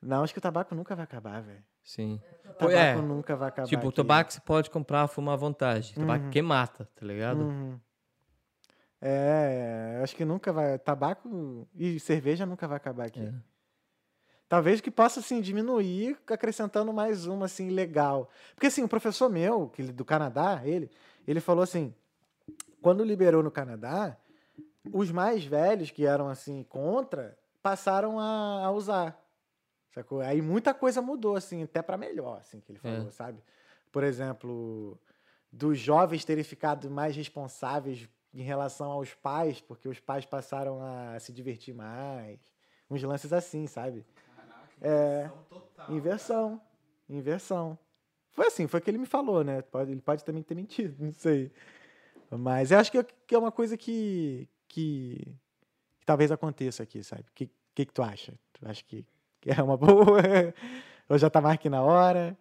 Não, acho que o tabaco nunca vai acabar, velho. Sim. O tabaco é, nunca vai acabar. tipo, o aqui. tabaco você pode comprar, fumar à vontade. Tabaco Uhum. que mata, tá ligado? Uhum. É, acho que nunca vai. Tabaco e cerveja nunca vai acabar aqui. É. Talvez que possa, assim, diminuir, acrescentando mais uma, assim, legal. Porque, assim, o professor meu, que ele- do Canadá, ele, ele falou assim, quando liberou no Canadá, os mais velhos, que eram, assim, contra, passaram a, a usar. Sacou? Aí muita coisa mudou, assim, até para melhor, assim, que ele É. falou, sabe? Por exemplo, dos jovens terem ficado mais responsáveis em relação aos pais, porque os pais passaram a se divertir mais. Uns lances assim, sabe? É. Inversão. Inversão. Foi assim, foi o que ele me falou, né? Pode, ele pode também ter mentido, não sei. Mas eu acho que é, que é uma coisa que, que, que talvez aconteça aqui, sabe? O que, que, que tu acha? Tu acha que, que é uma boa? Ou já tá mais que na hora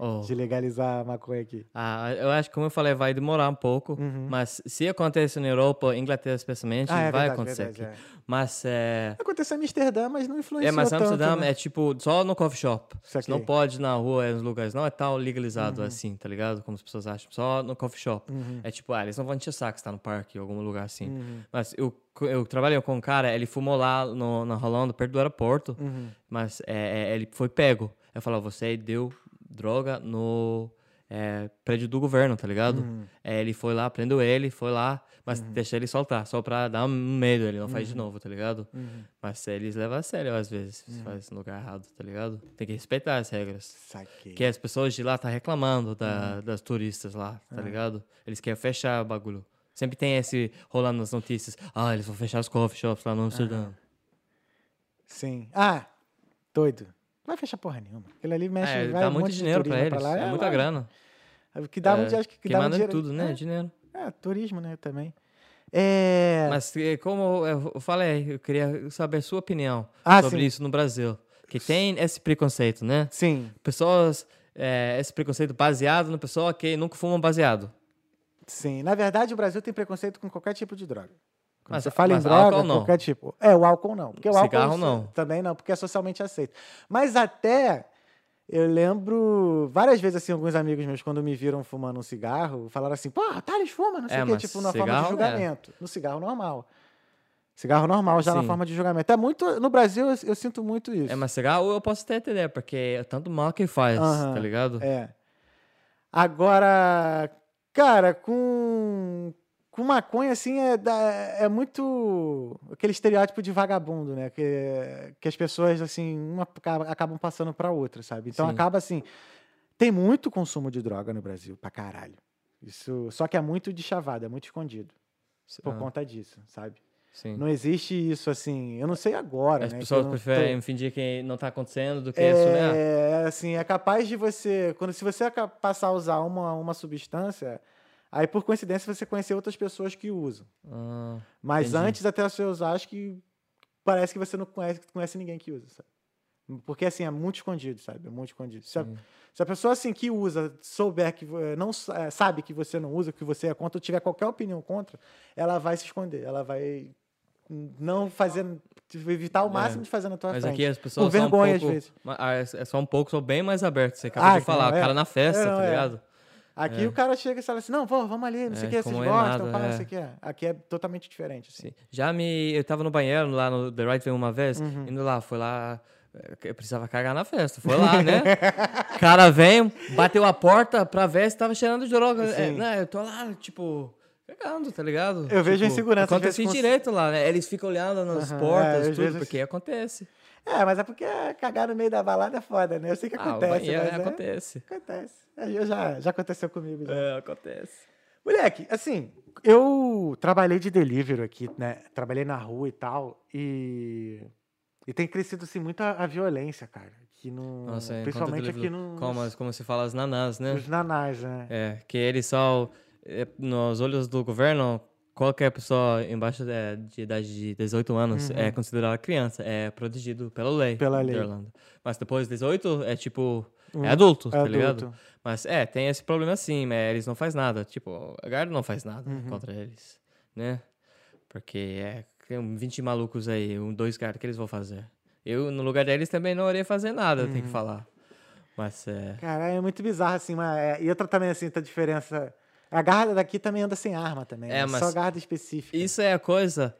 Oh. de legalizar a maconha aqui? Ah, eu acho que, como eu falei, vai demorar um pouco. Uhum. Mas se acontecer na Europa, Inglaterra especialmente, Ah, é vai verdade, acontecer verdade, aqui. Mas é. Aconteceu em Amsterdã, mas não influenciou É, mas tanto, Amsterdã né? é tipo só no coffee shop. Não pode na rua, é, nos lugares. Não é tão legalizado Uhum. assim, tá ligado? Como as pessoas acham. Só no coffee shop. Uhum. É tipo, ah, eles não vão encher saco se tá no parque ou algum lugar assim. Uhum. Mas eu, eu trabalhei com um cara, ele fumou lá no, na Rolando, perto do aeroporto. Uhum. Mas é, é, ele foi pego. Eu falei, você deu droga no é, prédio do governo, tá ligado? Uhum. É, ele foi lá, prendeu ele, foi lá, mas deixa ele soltar, só pra dar um medo, ele não faz de novo, tá ligado? Uhum. Mas eles levam a sério às vezes, se faz no lugar errado, tá ligado? Tem que respeitar as regras. Saquei. Que as pessoas de lá tá reclamando Uhum. da, das turistas lá, tá ligado? Eles querem fechar o bagulho. Sempre tem esse rolando nas notícias. Ah, eles vão fechar os coffee shops lá no Amsterdã. Sim. Ah, doido. Não vai fechar porra nenhuma. Aquilo ali mexe, É, vai dá um muito dinheiro pra turismo eles. lá. é, muita lá. grana. O que dá É, muito, acho que, que dá muito dinheiro. tudo, né? É, Dinheiro. é, turismo, né, também. É... Mas como eu falei, eu queria saber a sua opinião Ah, sobre sim. isso no Brasil. Que tem esse preconceito, né? Sim, Pessoas, eh, esse preconceito baseado no pessoa que nunca fumam baseado. sim. Na verdade, o Brasil tem preconceito com qualquer tipo de droga. Quando Mas- você fala em droga, não. qualquer tipo. É, o álcool não. Porque o Cigarro álcool não. Também não, porque é socialmente aceito. Mas até eu lembro várias vezes, assim, alguns amigos meus, quando me viram fumando um cigarro, falaram assim, pô, Thales fuma, não sei É, o quê, mas tipo, na forma de é. julgamento. No cigarro normal. Cigarro normal, já na Sim. forma de julgamento. É muito. No Brasil, eu, eu sinto muito isso. É, mas cigarro eu posso até entender, porque é tanto mal que faz, tá ligado? É. Agora, cara, com, com maconha, assim, é, é muito aquele estereótipo de vagabundo, né? Que, que as pessoas, assim, uma acaba- acabam passando pra outra, sabe? Então Sim. acaba assim. Tem muito consumo de droga no Brasil, pra caralho. Isso, só que é muito de chavada, é muito escondido por Ah, conta disso, sabe? sim. Não existe isso assim. Eu não sei agora, As né? pessoas não tô- preferem fingir que não tá acontecendo do que assumir. é, assim, é capaz de você, quando se você passar a usar uma, uma substância, aí por coincidência você conhecer outras pessoas que usam. Ah, Mas Entendi. antes até você usar, acho que parece que você não conhece, conhece ninguém que usa, sabe? Porque assim, é muito escondido, sabe? É muito escondido. Se a, se a pessoa assim que usa souber que vo- não eh, sabe que você não usa, que você é contra, ou tiver qualquer opinião contra, ela vai se esconder, ela vai não fazer, evitar o É. máximo de fazer na tua Mas frente. aqui as pessoas são vergonha, um às pouco, vezes. ma- ah, é é só um pouco, são bem mais abertos. Você acabou Ah, de falar, é. cara na festa, É, não, tá é. ligado? Aqui É. o cara chega e fala assim, não, vou, vamos ali, não sei É, o que, vocês é gostam, nada, pá, não é. sei o que. Aqui é totalmente diferente, assim. Sim. Já me. Eu tava no banheiro lá no The Right Way uma vez, Uhum. indo lá, foi lá. Eu precisava cagar na festa. Foi lá, né? O cara vem, bateu a porta pra ver se tava cheirando de droga. É, né, eu tô lá, tipo, cagando, tá ligado? Eu vejo tipo, insegurança, às Acontece direito lá, né? Eles ficam olhando nas Aham, portas, é, tudo, vezes- porque acontece. É, mas é porque cagar no meio da balada é foda, né? Eu sei que Ah, acontece, banheiro, mas é, é- acontece. acontece. Eu já, já aconteceu comigo. Já. É, acontece. Moleque, assim, eu trabalhei de delivery aqui, né? Trabalhei na rua e tal, e... E tem crescido, assim, muito a, a violência, cara. Aqui no... Nossa, é, principalmente aqui no... Como, como se fala as nanás, né? Os nanás, né? É, que eles são, é, nos olhos do governo, qualquer pessoa embaixo de, de idade de 18 anos é considerada criança, é protegido pela lei. Uhum. Pela lei. Irlanda. Mas depois de 18 é tipo, Hum, é adulto, é tá ligado? adulto. Mas é, tem esse problema sim, mas eles não fazem nada. Tipo, a guarda não faz nada Uhum. contra eles, né? Porque é, tem 20 malucos aí, um, dois caras, que eles vão fazer? Eu, no lugar deles, também não iria fazer nada, eu tenho Uhum. que falar. Mas é. Cara, é muito bizarro, assim, mas... é- E outra também, assim, a diferença... A garra daqui também anda sem arma também, É, né? mas Só garra específica. Isso é a coisa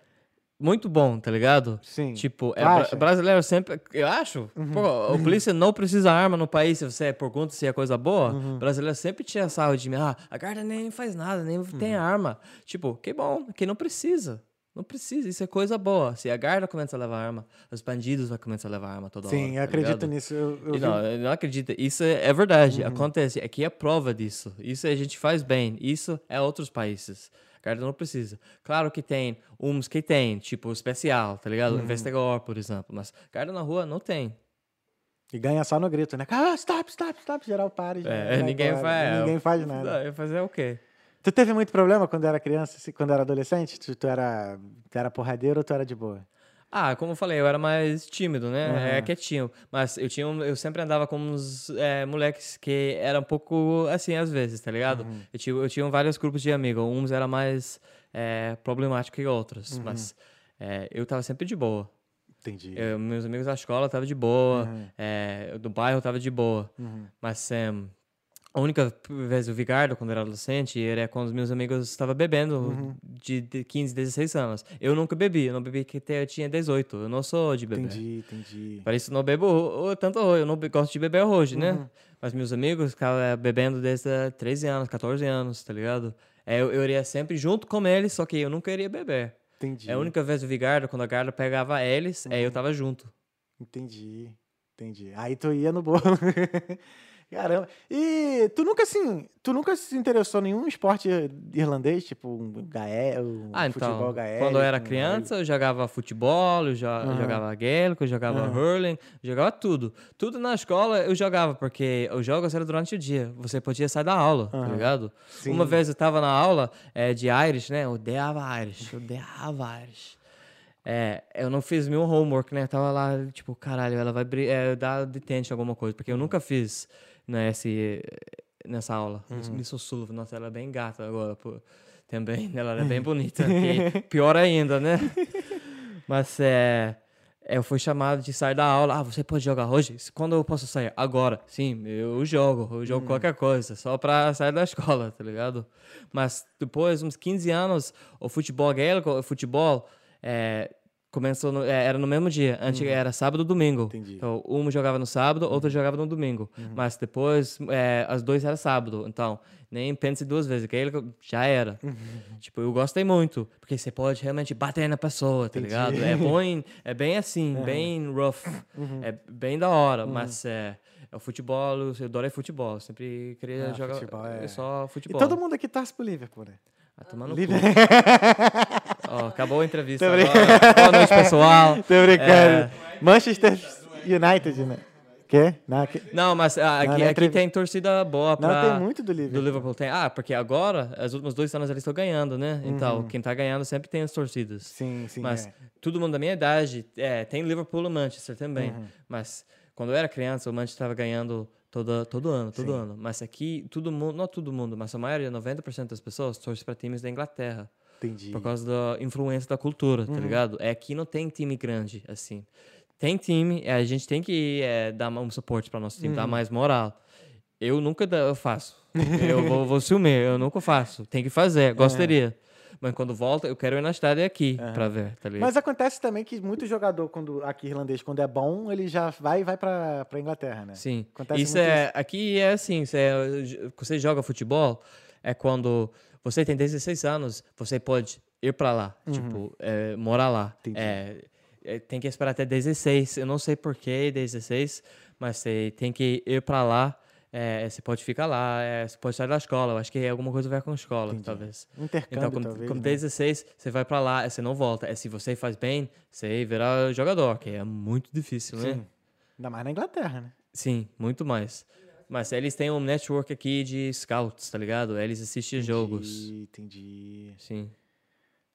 muito bom, tá ligado? Sim. Tipo, é bra-? Uhum. brasileiro sempre. Eu acho. Pô, o polícia não precisa arma no país. Se você pergunta se é coisa boa, Uhum. brasileiro sempre tira sarro de mim. Ah, a guarda nem faz nada, nem tem Uhum. arma. Tipo, que bom, que não precisa. Não precisa, isso é coisa boa. Se a guarda começa a levar arma, os bandidos vão começar a levar arma toda hora. Sim, eu tá acredito ligado? nisso. Eu, eu Não, eu não acredito. Isso é, é verdade. Uhum. Acontece. Aqui é prova disso. Isso a gente faz bem. Isso é outros países. Guarda não precisa. Claro que tem uns que tem, tipo especial, tá ligado? Uhum. Investigador, por exemplo. Mas guarda na rua não tem. E ganha só no grito, né? Ah, stop, stop, stop. Geral para e já É, vai ninguém. Ninguém faz nada. Fazer o quê? Tu teve muito problema quando era criança, quando era adolescente? Tu, tu era, tu era porradeiro ou tu era de boa? Ah, como eu falei, eu era mais tímido, né? Aham. É quietinho. Mas eu tinha, eu sempre andava com uns é, moleques que eram um pouco assim às vezes, tá ligado? Uhum. Eu, tinha, eu tinha vários grupos de amigos. Uns eram mais é, problemáticos que outros. Uhum. Mas é, eu tava sempre de boa. Entendi. Eu- meus amigos da escola estavam de boa. Uhum. é, do bairro tava de boa. Uhum. Mas é, a única vez eu vi Gardo quando eu era adolescente era quando os meus amigos estavam bebendo Uhum. de, de 15, 16 anos. Eu nunca bebi, eu não bebi que até eu tinha 18. Eu não sou de beber. Entendi, entendi. Por isso não bebo tanto hoje. Eu não gosto de beber hoje, Uhum. né? Mas meus amigos ficavam eh, bebendo desde eh, 13 anos, 14 anos, tá ligado? É, eu, eu iria sempre junto com eles, só que eu nunca iria beber. Entendi. É a única vez eu vi Gardo, quando a Garda pegava eles, aí Uhum. eu tava junto. Entendi, entendi. Aí tu ia no bolo. Caramba. E tu nunca assim, tu nunca se interessou em nenhum esporte irlandês, tipo um gaé, um Ah, futebol então, gaé? quando eu era criança, eu jogava futebol, eu jo- Aham. jogava gaelico, eu jogava Aham. hurling, eu jogava tudo. Tudo na escola eu jogava, porque os jogos eram durante o dia. Você podia sair da aula, tá Aham. ligado? Sim. Uma vez eu tava na aula eh, de Irish, né? Eu odiava Irish, eu odiava Irish. É, eu não fiz meu homework, né? Eu tava lá, tipo, caralho, ela vai é, dar detention alguma coisa, porque eu Uhum. nunca fiz né, esse, nessa aula. Uhum. Miss O'Sullivan, nossa, ela é bem gata agora, pô. Também, ela é bem bonita. pior ainda, né? Mas é, eu fui chamado de sair da aula. Ah, você pode jogar hoje? Quando eu posso sair? Agora. Sim, eu jogo. Eu jogo qualquer coisa, só pra sair da escola, tá ligado? Mas depois, uns 15 anos, o futebol gaélico, o futebol, é, começou no- é, era no mesmo dia. Antes era sábado e domingo. Entendi. Então, um jogava no sábado, outro jogava no domingo. Mas depois, é, as dois era sábado. Então, nem pense duas vezes. Gaélico já era. Tipo, eu gostei muito. Porque você pode realmente bater na pessoa, tá Entendi. ligado? É, bom, é bem assim, bem rough. É bem da hora. Mas é, é o futebol, eu adorei futebol. Sempre queria Ah, jogar futebol, é. só E futebol. todo mundo aqui torce pro Liverpool, né? Ah, tomar no cu. Liverpool. Ó, acabou a entrevista agora. Boa noite, pessoal. Tô brincando. É. Manchester United, né? Quê? Não, que- Não, mas ah, aqui, não é aqui tem torcida boa não pra... tem muito do Do Liverpool. Liverpool tem. Ah, porque agora, os últimos dois anos eles estão ganhando, né? Então, Uhum. quem tá ganhando sempre tem as torcidas. Sim, sim. Mas é. todo mundo da minha idade, é, tem Liverpool e Manchester também. Uhum. Mas quando eu era criança, o Manchester estava ganhando todo, todo ano, todo Sim. ano. Mas aqui, todo mundo, não todo mundo, mas a maioria, 90% das pessoas torce para times da Inglaterra. Entendi. Por causa da influência da cultura, Uhum. tá ligado? É aqui não tem time grande, assim. Tem time, é, a gente tem que é, dar um suporte para nosso time, Uhum. dar mais moral. Eu nunca eu faço. eu vou, vou ciúmer, eu nunca faço. Tem que fazer, gostaria. Mas quando volta, eu quero ir na estádio aqui Aham. pra ver, tá ligado? Mas acontece também que muito jogador, quando, aqui irlandês, quando é bom, ele já vai vai pra, pra Inglaterra, né? Sim. Acontece Isso é, aqui é assim, você, você joga futebol, é quando você tem 16 anos, você pode ir pra lá, tipo, é, morar lá. Uhum. Entendi. É, é, tem que esperar até 16, eu não sei por que 16, mas você tem que ir pra lá, é, você pode ficar lá, é, você pode sair da escola, eu acho que é alguma coisa ver com a escola, Entendi. talvez. Intercâmbio, Então, com, talvez. né? 16, você vai pra lá, aí você não volta. É, se você faz bem, você vira jogador, que é muito difícil, né? Sim. Ainda mais na Inglaterra, né? Sim, muito mais. Mas eles têm um network aqui de scouts, tá ligado? Eles assistem jogos. Entendi, Entendi. Sim.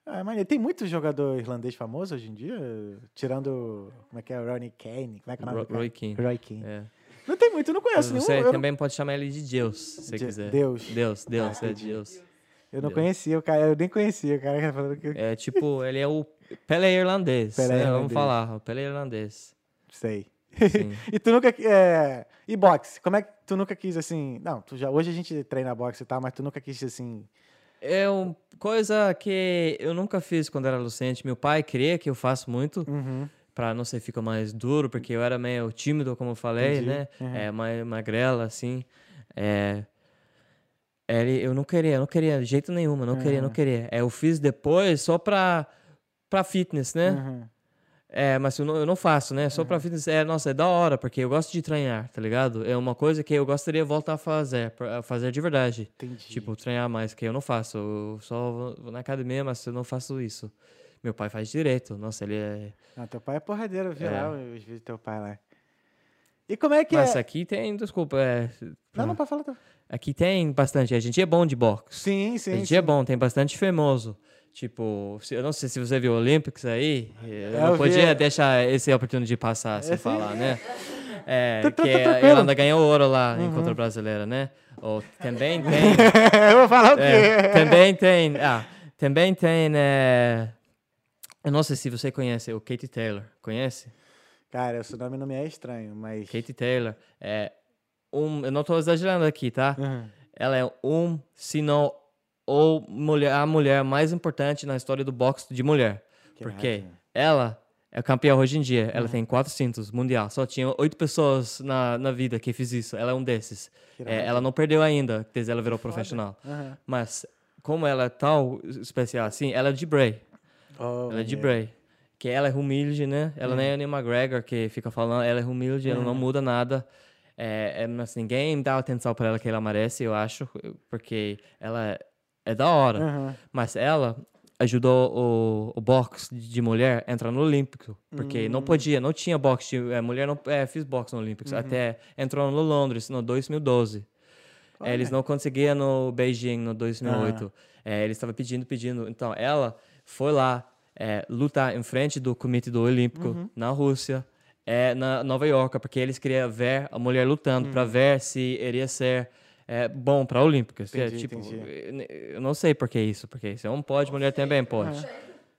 Ah, mas tem muito jogador irlandês famoso hoje em dia? Tirando. Como é que é? Ronnie Kane? Como é que é o nome? Roy Keane. Roy Keane. É. Não tem muito, eu não conheço nenhum. Você não, também pode chamar ele de Deus, se você De- quiser. Deus. Deus, Deus, Ah, é. Deus. eu não Deus. conhecia o cara, eu nem conhecia o cara que falando que. É tipo, ele é o Pelé irlandês. Pelé né? irlandês. Vamos falar, o Pelé irlandês. Sei. E tu nunca. É... E boxe? Como é que tu nunca quis assim. Não, tu já. Hoje a gente treina boxe e tal, mas tu nunca quis assim. É uma coisa que eu nunca fiz quando era adolescente. Meu pai queria que eu faça muito. Uhum. Pra não ser ficar mais duro, porque eu era meio tímido, como eu falei, Entendi. né? Uhum. É, mais magrela, assim. É, ele, eu não queria, não queria, de jeito nenhum, não queria, não Uhum. queria. É, eu fiz depois só pra, pra fitness, né? Uhum. É, mas eu não, eu não faço, né? Só pra fitness, é, nossa, é da hora, porque eu gosto de treinar, tá ligado? É uma coisa que eu gostaria de voltar a fazer, a fazer de verdade. Entendi. Tipo, treinar mais, que eu não faço. Eu só vou na academia, mas eu não faço isso. Meu pai faz direito. Nossa, ele é. Não, teu pai é porradeiro, eu vi lá os vídeos do teu pai lá. E como é que Mas é. aqui tem, desculpa, é. Não, não, pode falar. teu- Aqui tem bastante. A gente é bom de boxe. Sim, a sim. gente sim. é bom, tem bastante famoso. Tipo, eu não sei se você viu o Olympics aí. Eu Eu não vi. podia deixar essa oportunidade de passar sem É, falar, né? É, Tá- tá- que tá a. Irlanda ganhou ouro lá em contra a brasileira, né? Ou também tem. eu vou falar o quê? É, também tem. Ah, também tem. é, eu não sei se você conhece o Katie Taylor. Conhece? Cara, esse nome não me é estranho, mas. Katie Taylor é um. Eu não estou exagerando aqui, tá? Uhum. Ela é um, se não ou mulher, a mulher mais importante na história do boxe de mulher. Que Porque ela é campeã hoje em dia. Uhum. Ela tem quatro cintos mundial. Só tinha oito pessoas na, na vida que fez isso. Ela é um desses. É, ela não perdeu ainda, desde ela virou profissional. Aham. Mas como ela é tão especial assim, ela é de Bray. Oh, Ela é de. Bray. Que ela é humilde, né? Ela nem é a Annie McGregor, que fica falando, ela é humilde, ela não muda nada. É, é, mas ninguém dá atenção pra ela que ela merece, eu acho, porque ela é da hora. Aham. Mas ela ajudou o, o boxe de mulher a entrar no Olímpico. Porque não podia, não tinha boxe de é, mulher, não é, fiz boxe no Olímpico. Até entrou no Londres no 2012. É, eles não conseguiam no Beijing no 2008. É, eles estavam pedindo, pedindo. Então, ela foi lá é, lutar em frente do Comitê do Olímpico na Rússia, é, na Nova York, porque eles queriam ver a mulher lutando para ver se iria ser é, bom para Olímpicos. É, Entendi, tipo, entendi. eu não sei por que isso, porque se não pode, mulher também pode.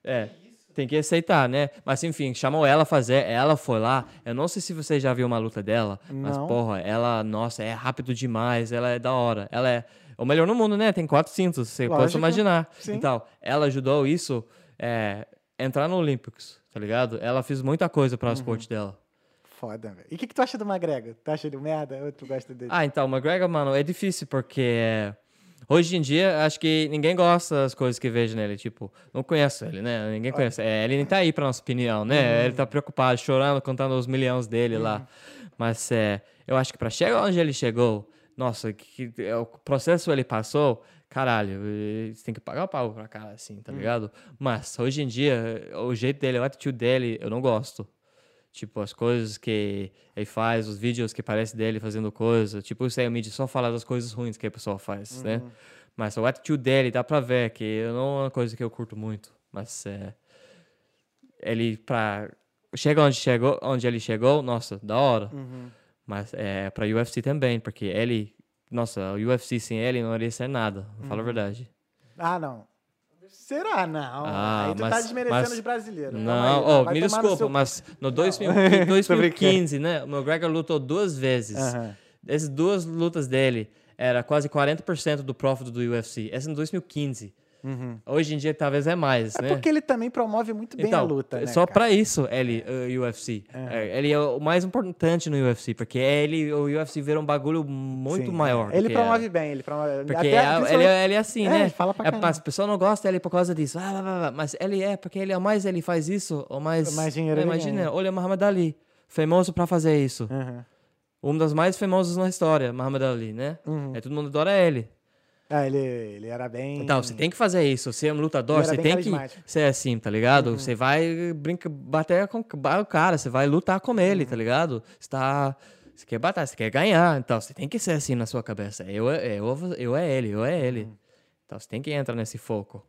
É, tem que aceitar, né? Mas enfim, chamou ela a fazer, ela foi lá. Eu não sei se você já viu uma luta dela, mas Não. porra, ela, nossa, é rápido demais, ela é da hora. Ela é o melhor no mundo, né? Tem quatro cintos, você pode Lógico. imaginar. Sim. Então, ela ajudou isso é, entrar no Olímpicos, tá ligado? Ela fez muita coisa Uhum. para o esporte dela. Foda, velho. E o que, que tu acha do McGregor? Tu acha ele merda ou tu gosta dele? Ah, então, o McGregor, mano, é difícil porque é, hoje em dia acho que ninguém gosta das coisas que vejo nele. Tipo, não conheço ele, né? Ninguém conhece. É, ele nem tá aí pra nossa opinião, né? Ele tá preocupado, chorando, contando os milhões dele lá. Mas é, eu acho que pra chegar onde ele chegou, nossa, que, que- é, o processo ele passou, caralho, você tem que pagar o pau pra cara, assim, tá ligado? Mas hoje em dia, o jeito dele, o attitude dele, eu não gosto. Tipo, as coisas que ele faz, os vídeos que parece dele fazendo coisa. Tipo, isso aí, o mídia só fala das coisas ruins que a pessoa faz, né? Mas o attitude dele dá pra ver que não é uma coisa que eu curto muito. Mas é. Ele, pra. Chega onde, chegou, onde ele chegou, nossa, da hora. Uhum. Mas é pra UFC também, porque ele. Nossa, o UFC sem ele não iria ser nada, vou falar a verdade. Ah, não. Será? Não. Ah, Aí tu tá mas- desmerecendo mas- os brasileiros. Não, aí, oh, me desculpa, seu- mas no 2000, Tô 2015, né? O McGregor lutou duas vezes. Aham. Essas duas lutas dele era quase 40% do profit do UFC. Essa em 2015. Hoje em dia talvez é mais, É né? porque ele também promove muito bem então, a luta, né? só pra isso ele, o UFC. É, Ele é o mais importante no UFC, porque ele, o UFC vira um bagulho muito Sim, maior. Ele promove era. bem, ele promove. Porque até, é- ele, é- ele é assim, É, né? ele fala pra é, caramba. as pessoas não gostam dele por causa disso. Ah, blá, blá, blá. Mas ele é, porque ele é mais ele faz isso, ou mais. Mais dinheiro é, ele mais dinheiro. Olha Muhammad Ali, famoso pra fazer isso. Aham. Um dos mais famosos na história, Muhammad Ali, né? Uhum. É, todo mundo adora ele. Ah, ele, ele era bem. Então, você tem que fazer isso. Você é um lutador, você tem que. Uhum. ser assim, tá ligado? Você vai brinca, bater com o cara, você vai lutar com ele, Uhum. tá ligado? Você tá. Você quer batalhar, você quer ganhar. Então, você tem que ser assim na sua cabeça. Eu, é- eu, eu é ele, eu é ele. Uhum. Então, você tem que entrar nesse foco.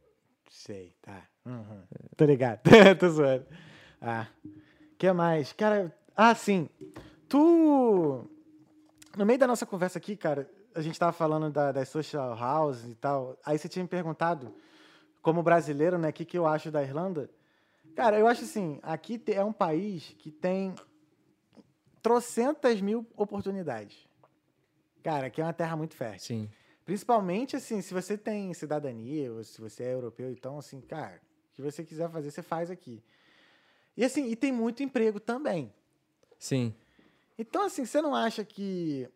Sei, tá. Uhum. Tô ligado. Tô zoando. Ah. que mais? Cara, ah, sim. Tu. No meio da nossa conversa aqui, cara, a gente tava falando da, das social houses e tal. Aí você tinha me perguntado, como brasileiro, né, o que, que eu acho da Irlanda. Cara, eu acho assim, aqui é um país que tem trocentas mil oportunidades. Cara, aqui é uma terra muito fértil. Sim. Principalmente, assim, se você tem cidadania, ou se você é europeu, então, assim, cara, o que você quiser fazer, você faz aqui. E, assim, e tem muito emprego também. Sim. Então, assim, você não acha que.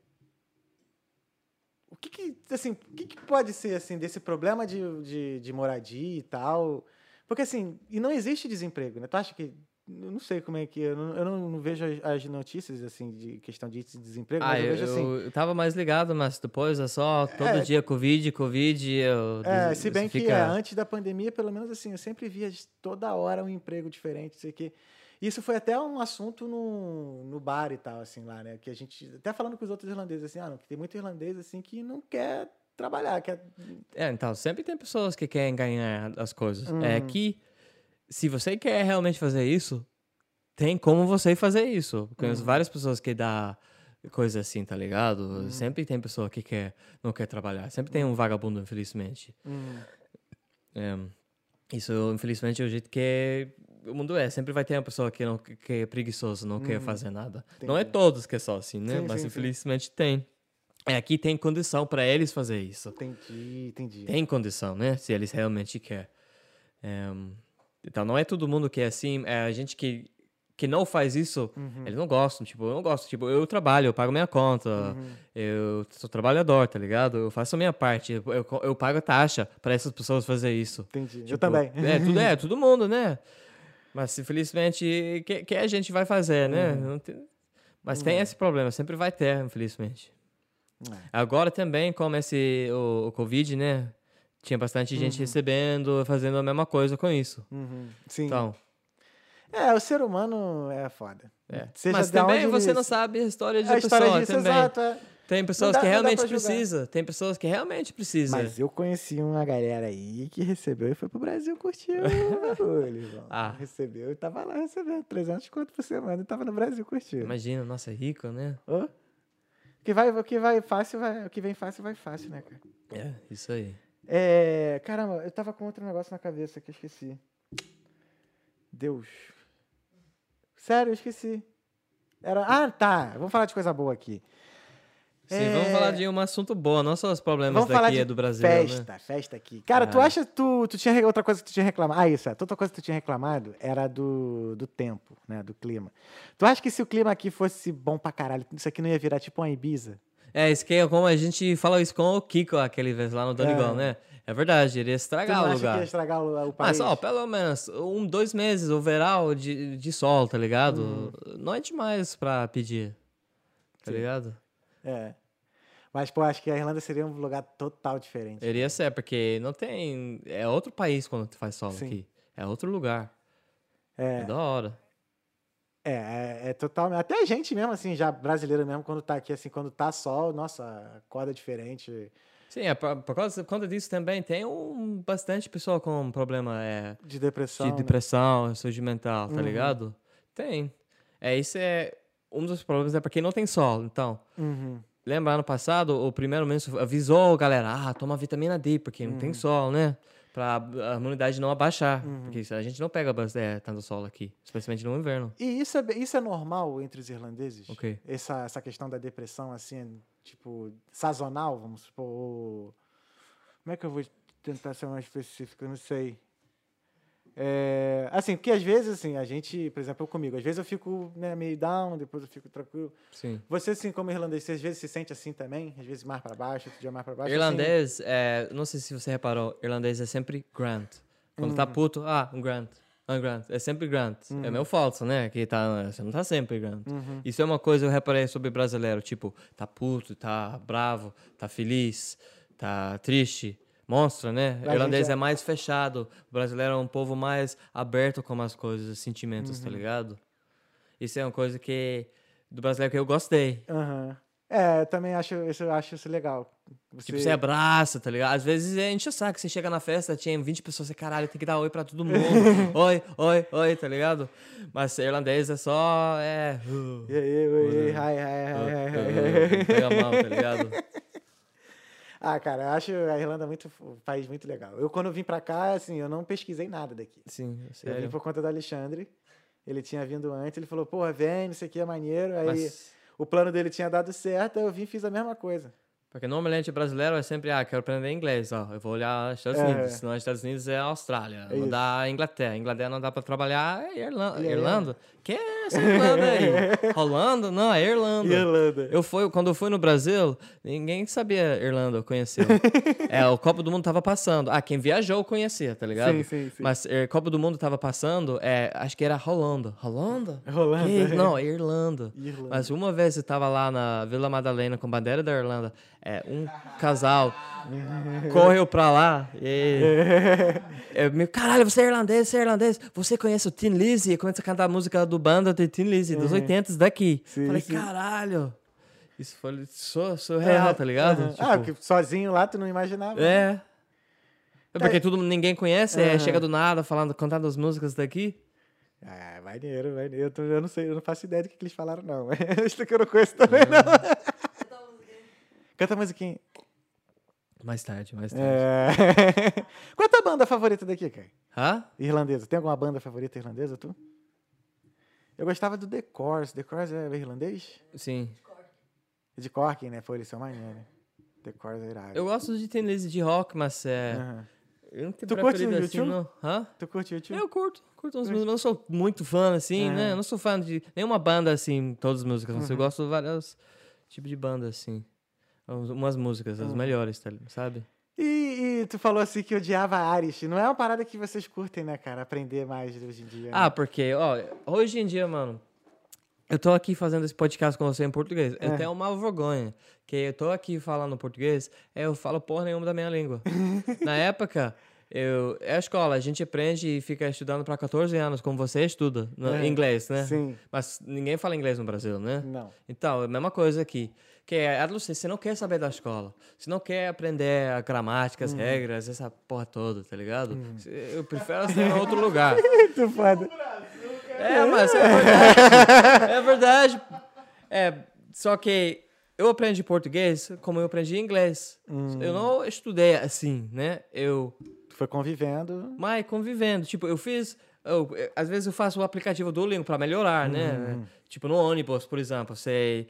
O que, que assim, o que, que pode ser, assim, desse problema de, de, de moradia e tal? Porque, assim, e não existe desemprego, né? Tu acha que eu não sei como é que. Eu não, eu não, vejo as, as notícias, assim, de questão de desemprego, Ah, mas eu, eu, vejo assim. eu tava mais ligado, mas depois é só todo É. dia Covid, Covid. Eu, É, se bem que fica- é, antes da pandemia, pelo menos assim, eu sempre via toda hora um emprego diferente, sei o quê. Isso foi até um assunto no, no bar e tal, assim, lá, né? Que a gente. Até falando com os outros irlandeses, assim, ah, não, que tem muito irlandês, assim, que não quer trabalhar, quer. É, então, sempre tem pessoas que querem ganhar as coisas. Uhum. É que, se você quer realmente fazer isso, tem como você fazer isso. Conheço Uhum. várias pessoas que dá coisa assim, tá ligado? Sempre tem pessoa que quer, não quer trabalhar. Sempre tem um vagabundo, infelizmente. Hum, É, isso, infelizmente, é o jeito que o mundo é. Sempre vai ter uma pessoa que, não, que é preguiçoso, não quer fazer nada. Não é Uhum. Entendi. todos que é só assim, né? Sim, Mas sim, sim. infelizmente tem. É, aqui tem condição para eles fazer isso. entendi, entendi. Tem condição, né? Se eles realmente querem. É, então, não é todo mundo que é assim. É a gente que, que não faz isso, Uhum. eles não gostam. Tipo, eu não gosto. Tipo, eu trabalho, eu pago minha conta. Uhum. Eu sou trabalhador, tá ligado? Eu faço a minha parte. Eu, eu, eu pago taxa para essas pessoas fazer isso. Entendi. eu Tipo, também. É, tudo, é, todo mundo, né? Mas, infelizmente, que, que a gente vai fazer, né? Uhum. Não tem- Mas tem esse problema, sempre vai ter, infelizmente. É. Agora também, como esse, o, o Covid, né? Tinha bastante gente recebendo, fazendo a mesma coisa com isso. Uhum, Sim. Então, É, o ser humano é foda. é. Mas também você ele- não sabe a história de a história pessoa disso, também. exato. é. Tem pessoas dá- que realmente precisam. Tem pessoas que realmente precisam. Mas eu conheci uma galera aí que recebeu e foi pro Brasil curtir o bagulho, irmão. Ah. Recebeu e tava lá recebendo 300 conto por semana e tava no Brasil curtindo. Imagina, nossa, é rico, né? O que vai, o que vai fácil, vai, o que vem fácil, vai fácil, né, cara? É, isso aí. É, caramba, eu tava com outro negócio na cabeça que eu esqueci. Deus. Sério, eu esqueci. Era, ah, tá. Vamos falar de coisa boa aqui. Sim, É, vamos falar de um assunto bom, não só os problemas Vamos falar daqui de é do Brasil, né? festa, festa aqui. Cara, tu Ah. acha tu, tu tinha outra coisa que tu tinha reclamado? Ah, isso, é. Outra coisa que tu tinha reclamado era do, do tempo, né, do clima. Tu acha que se o clima aqui fosse bom pra caralho, isso aqui não ia virar tipo uma Ibiza? É, isso que é como a gente fala isso com o Kiko aquele vez lá no Donegal, É. né? É verdade, iria Tu estragar o acha que lugar. ia estragar o, o país? Mas, ó, pelo menos um, dois meses, o verão de, de sol, tá ligado? Uhum. Não é demais pra pedir, tá Sim. ligado? É. Mas, pô, acho que a Irlanda seria um lugar total diferente. Iria ser, porque não tem... É outro país quando tu faz sol Sim. aqui. É outro lugar. É É, da hora. é, é, é total. Até a gente mesmo, assim, já brasileiro mesmo, quando tá aqui, assim, quando tá sol, nossa, acorda diferente Sim, é, por, por, causa, por conta disso também tem um, bastante pessoa com problema é, de depressão. de né? depressão, saúde mental, tá Uhum. ligado? Tem. É, isso é... Um dos problemas é porque não tem sol, então... Uhum. Lembra, ano passado, o primeiro-ministro avisou a galera, ah, toma vitamina D, porque não Uhum. tem sol, né? Pra a imunidade não abaixar. Porque a gente não pega é, tanto sol aqui, especialmente no inverno. E isso é, isso é normal entre os irlandeses? Essa, essa questão da depressão, assim, tipo, sazonal, vamos supor. Como é que eu vou tentar ser mais específico? Eu não sei. É, assim, porque às vezes, assim, a gente, por exemplo, eu comigo, às vezes eu fico né, meio down, depois eu fico tranquilo. Sim. Você, assim, como irlandês, você às vezes se sente assim também? Às vezes mais pra baixo, outro dia mais pra baixo? assim? Irlandês, é, não sei se você reparou, irlandês é sempre grant. Quando Uhum. tá puto, ah, um grant. Um grant. É sempre grant. É meu falso, né? Que tá, você não tá sempre grant. Uhum. Isso é uma coisa que eu reparei sobre brasileiro. Tipo, tá puto, tá bravo, tá feliz, tá triste. Mostra, né? A O irlandês gente é- é mais fechado. O brasileiro é um povo mais aberto com as coisas, sentimentos, Uhum. tá ligado? Isso é uma coisa que do brasileiro que eu gostei. Aham. É, eu também acho isso, acho isso legal. Você, Tipo, você abraça, tá ligado? Às vezes é enche o saco. Você chega na festa, tinha 20 pessoas, você, caralho, tem que dar oi pra todo mundo. oi, oi, oi, tá ligado? Mas irlandês é só. É. uh, E aí, oi, Uhum. hi, hi, hi, hi, uh, uh, Pega a mão, tá ligado? Ah, cara, eu acho a Irlanda muito, um país muito legal. Eu, quando vim pra cá, assim, eu não pesquisei nada daqui. Sim, Eu vim sério. por conta do Alexandre. Ele tinha vindo antes, ele falou, porra, vem, isso aqui é maneiro. Aí Mas, o plano dele tinha dado certo, eu vim e fiz a mesma coisa. porque normalmente brasileiro é sempre, ah, quero aprender inglês, ó. Eu vou olhar Estados É. Unidos. Senão Estados Unidos é Austrália. É não dá Inglaterra. Inglaterra não dá pra trabalhar, é Irlanda. Aí, Irlanda? Que é essa Irlanda aí? Holanda? Não, é Irlanda. Irlanda. Eu fui, quando eu fui no Brasil, ninguém sabia Irlanda, conheceu. é, o Copa do Mundo tava passando. Ah, quem viajou conhecia, tá ligado? Sim, sim, sim. Mas é, Copa do Mundo tava passando, é, acho que era Holanda. Holanda? Holanda, é. Não, é Irlanda. Irlanda. Mas uma vez eu tava lá na Vila Madalena com bandeira da Irlanda, é, um casal correu pra lá e... Eu, meu, caralho, você é irlandês, você é irlandês. Você conhece o Tin Lizzy? Começa a cantar a música do banda Tin Lizzy, dos 80 daqui. Sim, Falei, sim. caralho. Isso foi sur- surreal, tá ligado? Tipo, Ah, que sozinho lá tu não imaginava. é. É porque tudo ninguém conhece, é, chega do nada falando, cantando as músicas daqui. Ah, maneiro, maneiro. Eu, tô- eu não sei, eu não faço ideia do que, que eles falaram, não. Isso que eu não conheço também, Uhum. não. Canta a musiquinha. Mais tarde, mais tarde. É... Qual é a tua banda favorita daqui, cara? Hã? Irlandesa. Tem alguma banda favorita irlandesa, tu? Eu gostava do The Course. The Course é irlandês? Sim. De Cork, né? Pô, eles são maneiros. The Course é irado. Eu gosto de Lizzy de rock, mas é. Aham. Eu não tenho Tu curte assim, YouTube? não. Hã? Tu curte o YouTube? Eu curto, curto as músicas, mas não sou muito fã, assim, né? Eu não sou fã de nenhuma banda, assim, todas as músicas, mas eu Uhum. gosto de vários tipos de banda, assim. Uns- Umas músicas, as Uhum. melhores, tá, sabe? E, e tu falou assim que odiava Irish. Não é uma parada que vocês curtem, né, cara? Aprender mais hoje em dia. Ah, né? porque, ó, hoje em dia, mano, eu tô aqui fazendo esse podcast com você em português. Eu É. tenho uma vergonha, que eu tô aqui falando português, é, eu falo porra nenhuma da minha língua. Na época, eu, é a escola, a gente aprende e fica estudando pra 14 anos, como você estuda, no, É. inglês, né? Sim. Mas ninguém fala inglês no Brasil, né? Não. Então, é a mesma coisa aqui. Que é adolescência, você não quer saber da escola. Você não quer aprender a gramática, as regras, essa porra toda, tá ligado? Eu prefiro ser em outro lugar. Muito foda. É, mas é verdade. É verdade. É, só que eu aprendi português como eu aprendi inglês. Hum. Eu não estudei assim, né? Eu Tu foi convivendo. mas convivendo. Tipo, eu fiz. eu- às vezes eu faço o aplicativo do Duolingo para melhorar, né? Tipo, no ônibus, por exemplo. Sei.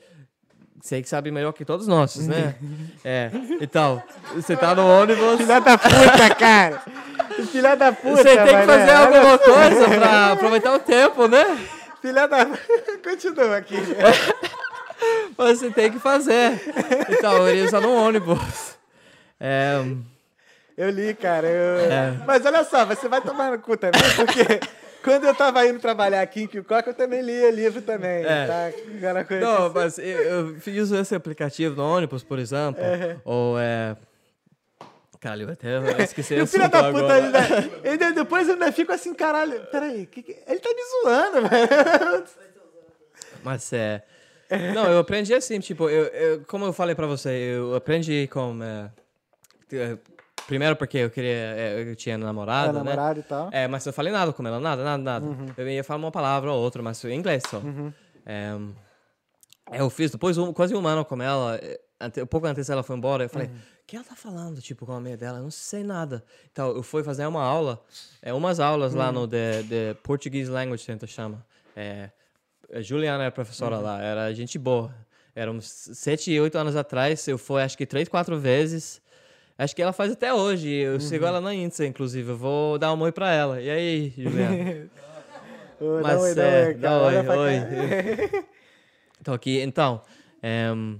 Sei que sabe melhor que todos nós, né? é. Então, você tá no ônibus. Filha da puta, cara! Filha da puta, Você tem que fazer Olha alguma coisa pra aproveitar o tempo, né? Filha da... Continua aqui. Você tem que fazer. Então, ele usa no ônibus. É, Eu li, cara. eu- É. Mas olha só, você vai tomar no cu também, porque quando eu tava indo trabalhar aqui em Kikoca, eu também lia livro também. É. Tá? Coisa não, assim. mas eu, eu uso esse aplicativo no ônibus, por exemplo. Ou é. Caralho, eu até esqueci o filho da puta ainda, ainda- Depois eu ainda fico assim, caralho. Peraí, que que- ele tá me zoando, velho. Mas é. Não, eu aprendi assim, tipo, eu, eu- como eu falei pra você, eu aprendi com. é, primeiro porque eu queria. é, eu tinha namorada, É, né? namorado e tal. É, mas eu falei nada com ela, nada, nada, nada. Eu ia falar uma palavra ou outra, mas em inglês só. É, eu fiz depois um, quase um ano com ela, é, ante- um pouco antes ela foi embora, eu falei, o que ela tá falando, tipo, com a amiga dela? Eu não sei nada. Então, eu fui fazer uma aula, é, umas aulas lá no The, The Portuguese Language Center, chama. É, a Juliana é a professora lá, era gente boa. Era uns sete, oito anos atrás, eu fui acho que três, quatro vezes. Acho que ela faz até hoje. Eu sigo ela na Insta, inclusive. Eu vou dar um oi pra ela. E aí, Juliana? Ô, dá Mas oi, dá é, oi, dá oi, olha pra cá. oi. Tô aqui. Então, em,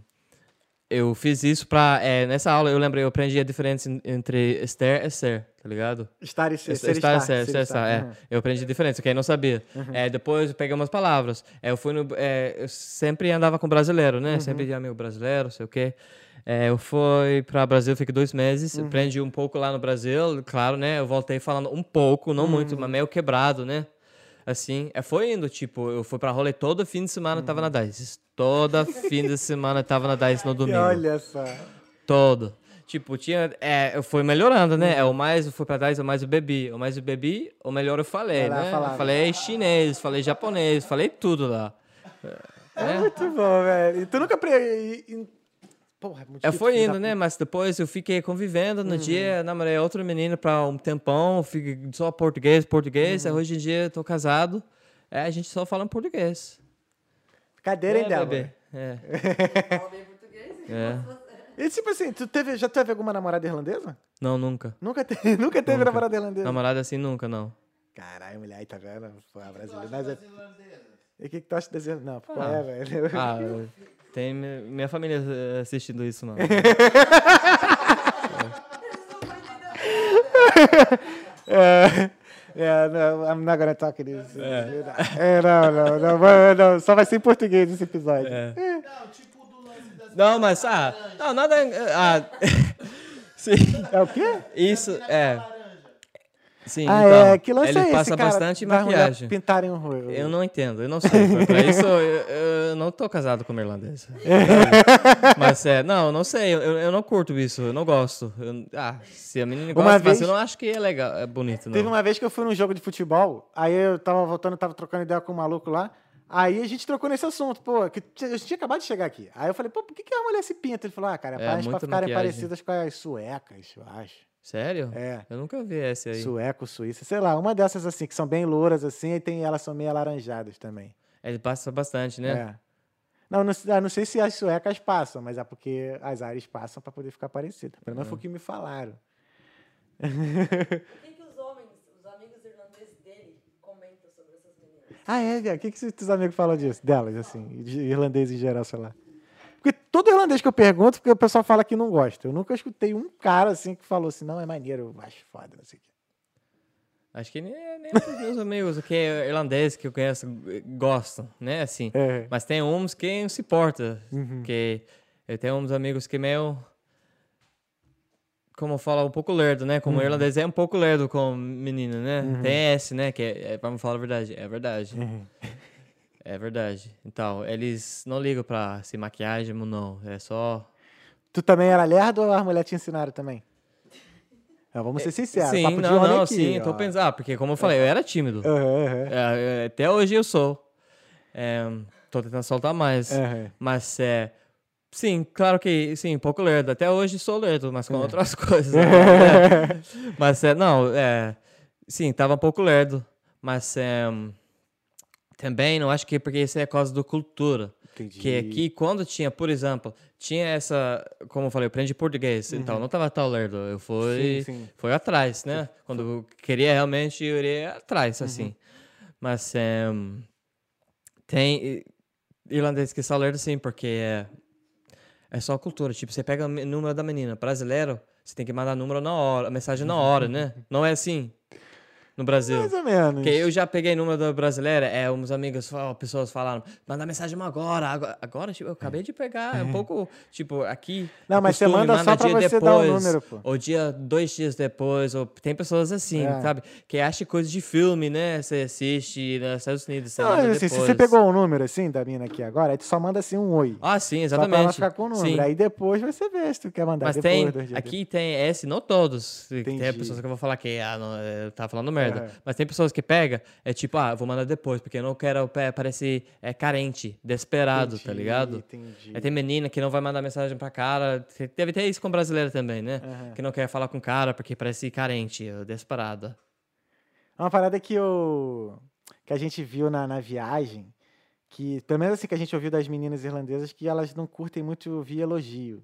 eu fiz isso pra... é, nessa aula, eu lembrei, eu aprendi a diferença en- entre estar e ser, tá ligado? Estar e ser, Estar, estar, ser, ser ser, estar. é. Uhum. Eu aprendi a diferença, quem não sabia. É, depois eu peguei umas palavras. É, eu fui no... é, eu sempre andava com brasileiro, né? Sempre ia amigo brasileiro, sei o quê. É, eu fui para Brasil, fiquei dois meses, aprendi um pouco lá no Brasil, claro, né? Eu voltei falando um pouco, não muito, mas meio quebrado, né? Assim, é, foi indo, tipo, eu fui pra rolê todo fim de semana, eu tava na DICE. Toda fim de semana eu tava na DICE no domingo. olha só. Todo. Tipo, tinha. É, eu fui melhorando, né? É, o mais eu fui pra trás, o mais eu bebi. O mais eu bebi, o melhor eu falei, Vai lá, né? falava. Falei chinês, falei japonês, falei tudo lá. É muito bom, velho. E tu nunca... Pre... Porra, é muito Eu fui indo, né? Mas depois eu fiquei convivendo no dia, namorei outra menina pra um tempão, fiquei só português, português. Aí hoje em dia eu tô casado. É, a gente só fala em português. Cadeira, hein, é, Débora? bebê. É. Fala bem português. É. E tipo assim, tu teve, já teve alguma namorada irlandesa? Não, nunca. Nunca teve, nunca teve Nunca. namorada irlandesa? Namorada assim, nunca, não. Caralho, mulher aí, tá vendo? Pô, a brasileira. é... das irlandesas? E o que, que tu acha desse... Não, qual Ah. é, velho? Ah, tem mi- minha família eh, assistindo isso, não. É, é, não, I'm not gonna talk this. É, não, não, não, não, não, só vai ser em português esse episódio. É. Não, tipo do lance das Não, mas, ah, não, nada. Ah, sim, É o quê? isso, é. Sim, Ah, então, é, que lance ele é esse, passa cara, bastante maquiagem. pintarem o rosto. Eu não entendo, eu não sei. Pra- isso, eu, eu não tô casado com uma irlandesa. Mas é, não, não sei, eu, eu não curto isso, eu não gosto. Eu- ah, se a menina gosta, mas vez- eu não acho que é legal, é bonito, Teve não. uma vez que eu fui num jogo de futebol, aí eu tava voltando, tava trocando ideia com um maluco lá, aí a gente trocou nesse assunto, pô, que eu tinha acabado de chegar aqui. Aí eu falei, pô, por que, que a mulher se pinta? Ele falou, ah, cara, É, é, pra, ficarem maquiagem. parecidas com as suecas, eu acho. Sério? É. Eu nunca vi esse aí. Sueco, suíça, sei lá, uma dessas assim, que são bem louras assim, e tem, elas são meio alaranjadas também. Ele passa bastante, né? É. Não, não, não sei se as suecas passam, mas é porque as áreas passam pra poder ficar parecido. Pelo menos foi o que me falaram. O que, que os homens, os amigos irlandeses dele, comentam sobre essas meninas? Ah, é? O que, que seus amigos falam disso? Delas, assim, de irlandês em geral, sei lá. Porque todo irlandês que eu pergunto, porque o pessoal fala que não gosta. Eu nunca escutei um cara assim que falou assim, não, é maneiro, eu acho foda, não sei o quê. Acho que nem, nem os meus amigos que é irlandês que eu conheço gostam, né? Assim. É. Mas tem uns que não se importa. Uhum. Que eu tenho uns amigos que meio. Como fala, um pouco lerdo, né? Uhum. Como irlandês é um pouco lerdo com menina, né? Tem esse, né? Que é, é, vamos falar a verdade. É verdade. Uhum. É verdade. Então, eles não ligam pra se maquiagem ou não. É só. Tu também era lerdo ou as mulheres te ensinaram também? Não, vamos ser sinceros. sim, não, não, aqui, sim. eu Tô ó. pensando. Ah, porque como eu falei, eu era tímido. Aham, aham, É, até hoje eu sou. É, tô tentando soltar mais. aham. Mas é. Sim, claro que sim, pouco lerdo. Até hoje sou lerdo, mas com outras coisas. né? Mas é, não, é. Sim, tava um pouco lerdo. Mas é. Também não acho que é porque isso é causa da cultura. Entendi. Que aqui, quando tinha, por exemplo, tinha essa. Como eu falei, eu aprendi português. Então, não tava tão lerdo. Eu fui, Uhum. Sim, sim. fui atrás, né? Quando eu queria realmente, eu iria atrás, assim. Uhum. Mas é, tem i- irlandês que são lerdos, sim, porque é, é só cultura. Tipo, você pega o me- número da menina. Brasileiro, você tem que mandar número na hora, mensagem na hora, né? Não é assim no Brasil. Mais ou menos. Porque eu já peguei número da brasileira, é, uns amigos, pessoas falaram, manda mensagem agora, agora, agora, tipo, eu acabei de pegar, é um pouco, tipo, aqui... Não, é mas você costume, manda só pra dia você dar o número, pô. Ou dia, dois dias depois, ou tem pessoas assim, É. sabe? Que acha coisa de filme, né? Você assiste nos Estados Unidos, você Não, manda assim, se depois. você pegou o número assim da mina aqui agora, aí tu só manda assim um oi. Ah, sim, Só pra ela exatamente. ficar com o número. Sim. Aí depois você vê se tu quer mandar Mas depois, tem, dois dias aqui tem esse, não todos. Tem Entendi. pessoas que eu vou falar que ah, não, tava falando merda. Aham. Mas tem pessoas que pega, é tipo, ah, vou mandar depois, porque eu não quero pa- parecer é, carente, desesperado, tá Entendi, ligado? Entendi. Aí tem menina que não vai mandar mensagem pra cara. Deve ter isso com brasileiro também, né? Que não quer falar com cara porque parece carente, ou desesperada. Uma parada que eu. que a gente viu na, na viagem, que, pelo menos assim que a gente ouviu das meninas irlandesas, que elas não curtem muito ouvir elogio.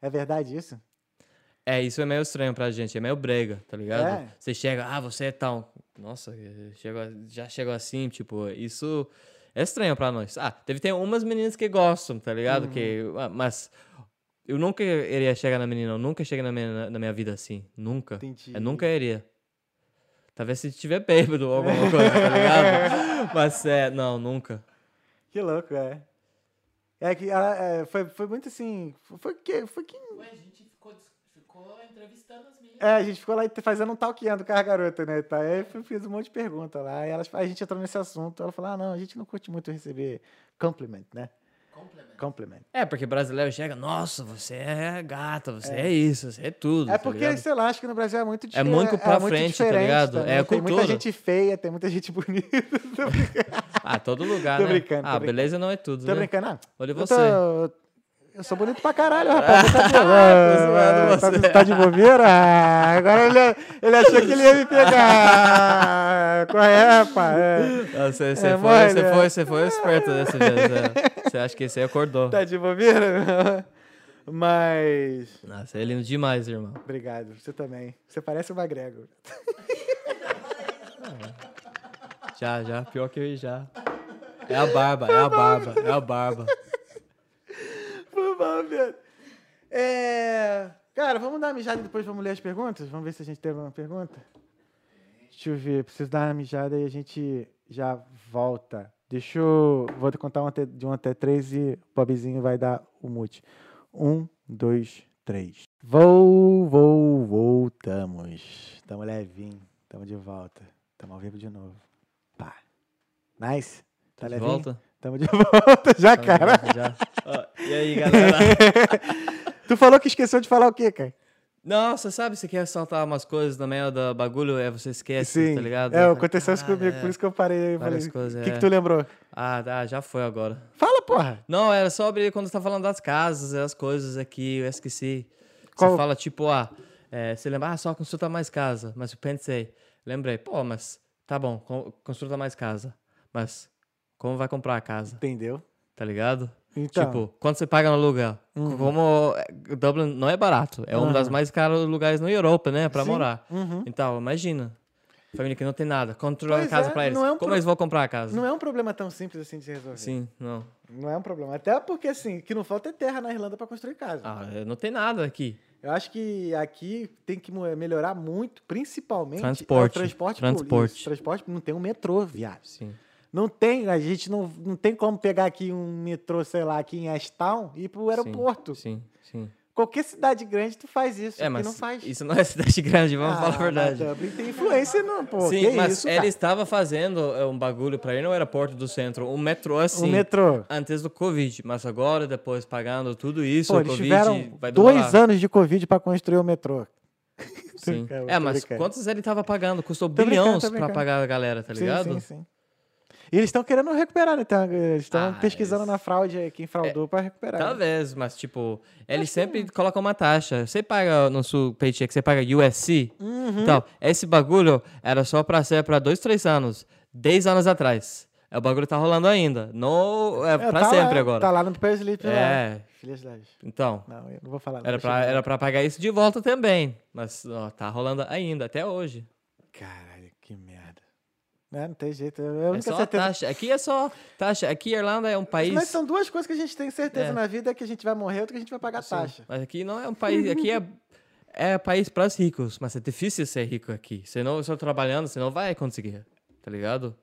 É verdade isso? É, isso é meio estranho pra gente, é meio brega, tá ligado? É. Você chega, ah, você é tal. Nossa, chegou, já chegou assim, tipo, isso é estranho pra nós. Ah, deve ter umas meninas que gostam, tá ligado? Que, Uhum. ah, mas eu nunca iria chegar na menina, eu nunca cheguei na minha, na minha vida assim. Nunca. Entendi. Eu nunca iria. Talvez se tiver bêbado ou alguma coisa, tá ligado? Mas é, não, nunca. Que louco, é. É que ela, é, foi, foi muito assim. Foi que. Foi que ficou, entrevistando as meninas. é, a gente ficou lá fazendo um talqueando com as garotas, né? Tá? Aí eu fiz um monte de pergunta lá. E elas, a gente entrou nesse assunto. Ela falou: ah, não, a gente não curte muito receber compliment, né? Complemento. Compliment. É, porque brasileiro chega, nossa, você é gata, você é, isso, você é tudo. É tá porque, ligado? sei lá, acho que no Brasil é muito É diferente. muito pra frente, tá diferente ligado? também. É a Tem muita cultura. gente feia, tem muita gente bonita. Tô brincando. Ah, todo lugar, Tô né? brincando, tô ah, brincando. beleza não é tudo, Tô né? brincando. Ah, Olha eu você. tô- Eu sou bonito pra caralho, rapaz. Tá zoando tá, você. tá de bobeira? Agora ele, ele achou que ele ia me pegar. Qual é, rapaz? É. Ah, Você, você É, foi, você, é. foi, você foi esperto dessa vez. é. Você acha que esse aí acordou. Tá de bobeira? Mas. Nossa, você é lindo demais, irmão. Obrigado, você também. Você parece o Magrego. Já, já, pior que eu já. É a barba, é a barba, é a barba. Mal, velho. É. Cara, vamos dar uma mijada e depois vamos ler as perguntas? Vamos ver se a gente teve uma pergunta? Deixa eu ver, preciso dar uma mijada e a gente já volta. Deixa eu. Vou contar um até, de um até três e o Bobzinho vai dar o mute. Um, dois, três. Vou, vou, voltamos. Tamo levinho. Tamo de volta. Tamo ao vivo de novo. Pá. Nice? Tá De levinho? volta? Tamo de volta já, Tá cara. volta já. Ó, e aí, galera? Tu falou que esqueceu de falar o quê, cara? Não, você sabe, você quer saltar umas coisas no meio do bagulho, é você esquece, tá ligado? É, Eu aconteceu isso comigo, "Ah, por é." isso que eu parei. Várias Falei, coisas, o que, é. que tu lembrou? Ah, tá, já foi agora. Fala, porra. Não, era sobre quando você tá falando das casas, as coisas aqui, eu esqueci. Qual- Você fala tipo, ah, é, você lembra, ah, só construa mais casa. Mas eu pensei, lembrei, pô, mas tá bom, con- construa mais casa. Mas como vai comprar a casa, Entendeu? tá ligado? Então. Tipo, quanto você paga no aluguel? Como é, Dublin não é barato, é um Aham. dos mais caros lugares na Europa, né, pra Sim, morar. uhum. Então, imagina. Família que não tem nada, Pois a casa é, pra eles. é um Como pro- eles vão comprar a casa? Não é um problema tão simples assim de se resolver. Sim, não. Não é um problema. Até porque, assim, que não falta é terra na Irlanda pra construir casa. Ah, não tem nada aqui. Eu acho que aqui tem que melhorar muito, principalmente Transporte, é o transporte. transporte. transporte não tem um metrô, viado. Sim. Não tem, a gente não, não tem como pegar aqui um metrô, sei lá, aqui em Ashtown e ir pro aeroporto. Sim, sim. Qualquer cidade grande tu faz isso, É, mas não faz. isso não é cidade grande, vamos Ah, falar a verdade. mas Dublin tem influência, não, pô. Sim, que mas isso, ele cara? estava fazendo é, um bagulho para ir no aeroporto do centro, um metrô assim, O metrô. antes do Covid. Mas agora, depois pagando tudo isso, Pô, o eles Covid tiveram vai dois anos de Covid pra construir o metrô. Sim. É, mas brincando. quantos ele estava pagando? Custou Tô bilhões para pagar a galera, tá ligado? Sim, sim, sim. E eles estão querendo recuperar, né? Então, eles estão Ah, pesquisando eles- É, na fraude quem fraudou pra recuperar. né? Talvez, mas tipo, eles sempre colocam uma taxa. Você paga no seu paycheck, você paga USC. Uhum. Então, esse bagulho era só pra ser pra dois, três anos. Dez anos atrás. É, O bagulho tá rolando ainda. Não é, É, pra tá sempre lá, agora. Tá lá no Payslip lá. É. Filhas das... Então, Não, eu não vou falar. não era pra, era pra pagar isso de volta também. Mas ó, tá rolando ainda, até hoje. Caralho, que merda. É, não tem jeito. Eu, É só certeza... taxa. Aqui é só taxa. Aqui Irlanda é um país. Mas são duas coisas que a gente tem certeza É. na vida, é que a gente vai morrer, outra que a gente vai pagar Sim, taxa. Mas aqui não é um país. Aqui é, é país para os ricos, mas é difícil ser rico aqui. Você não só trabalhando, você não vai conseguir. Tá ligado?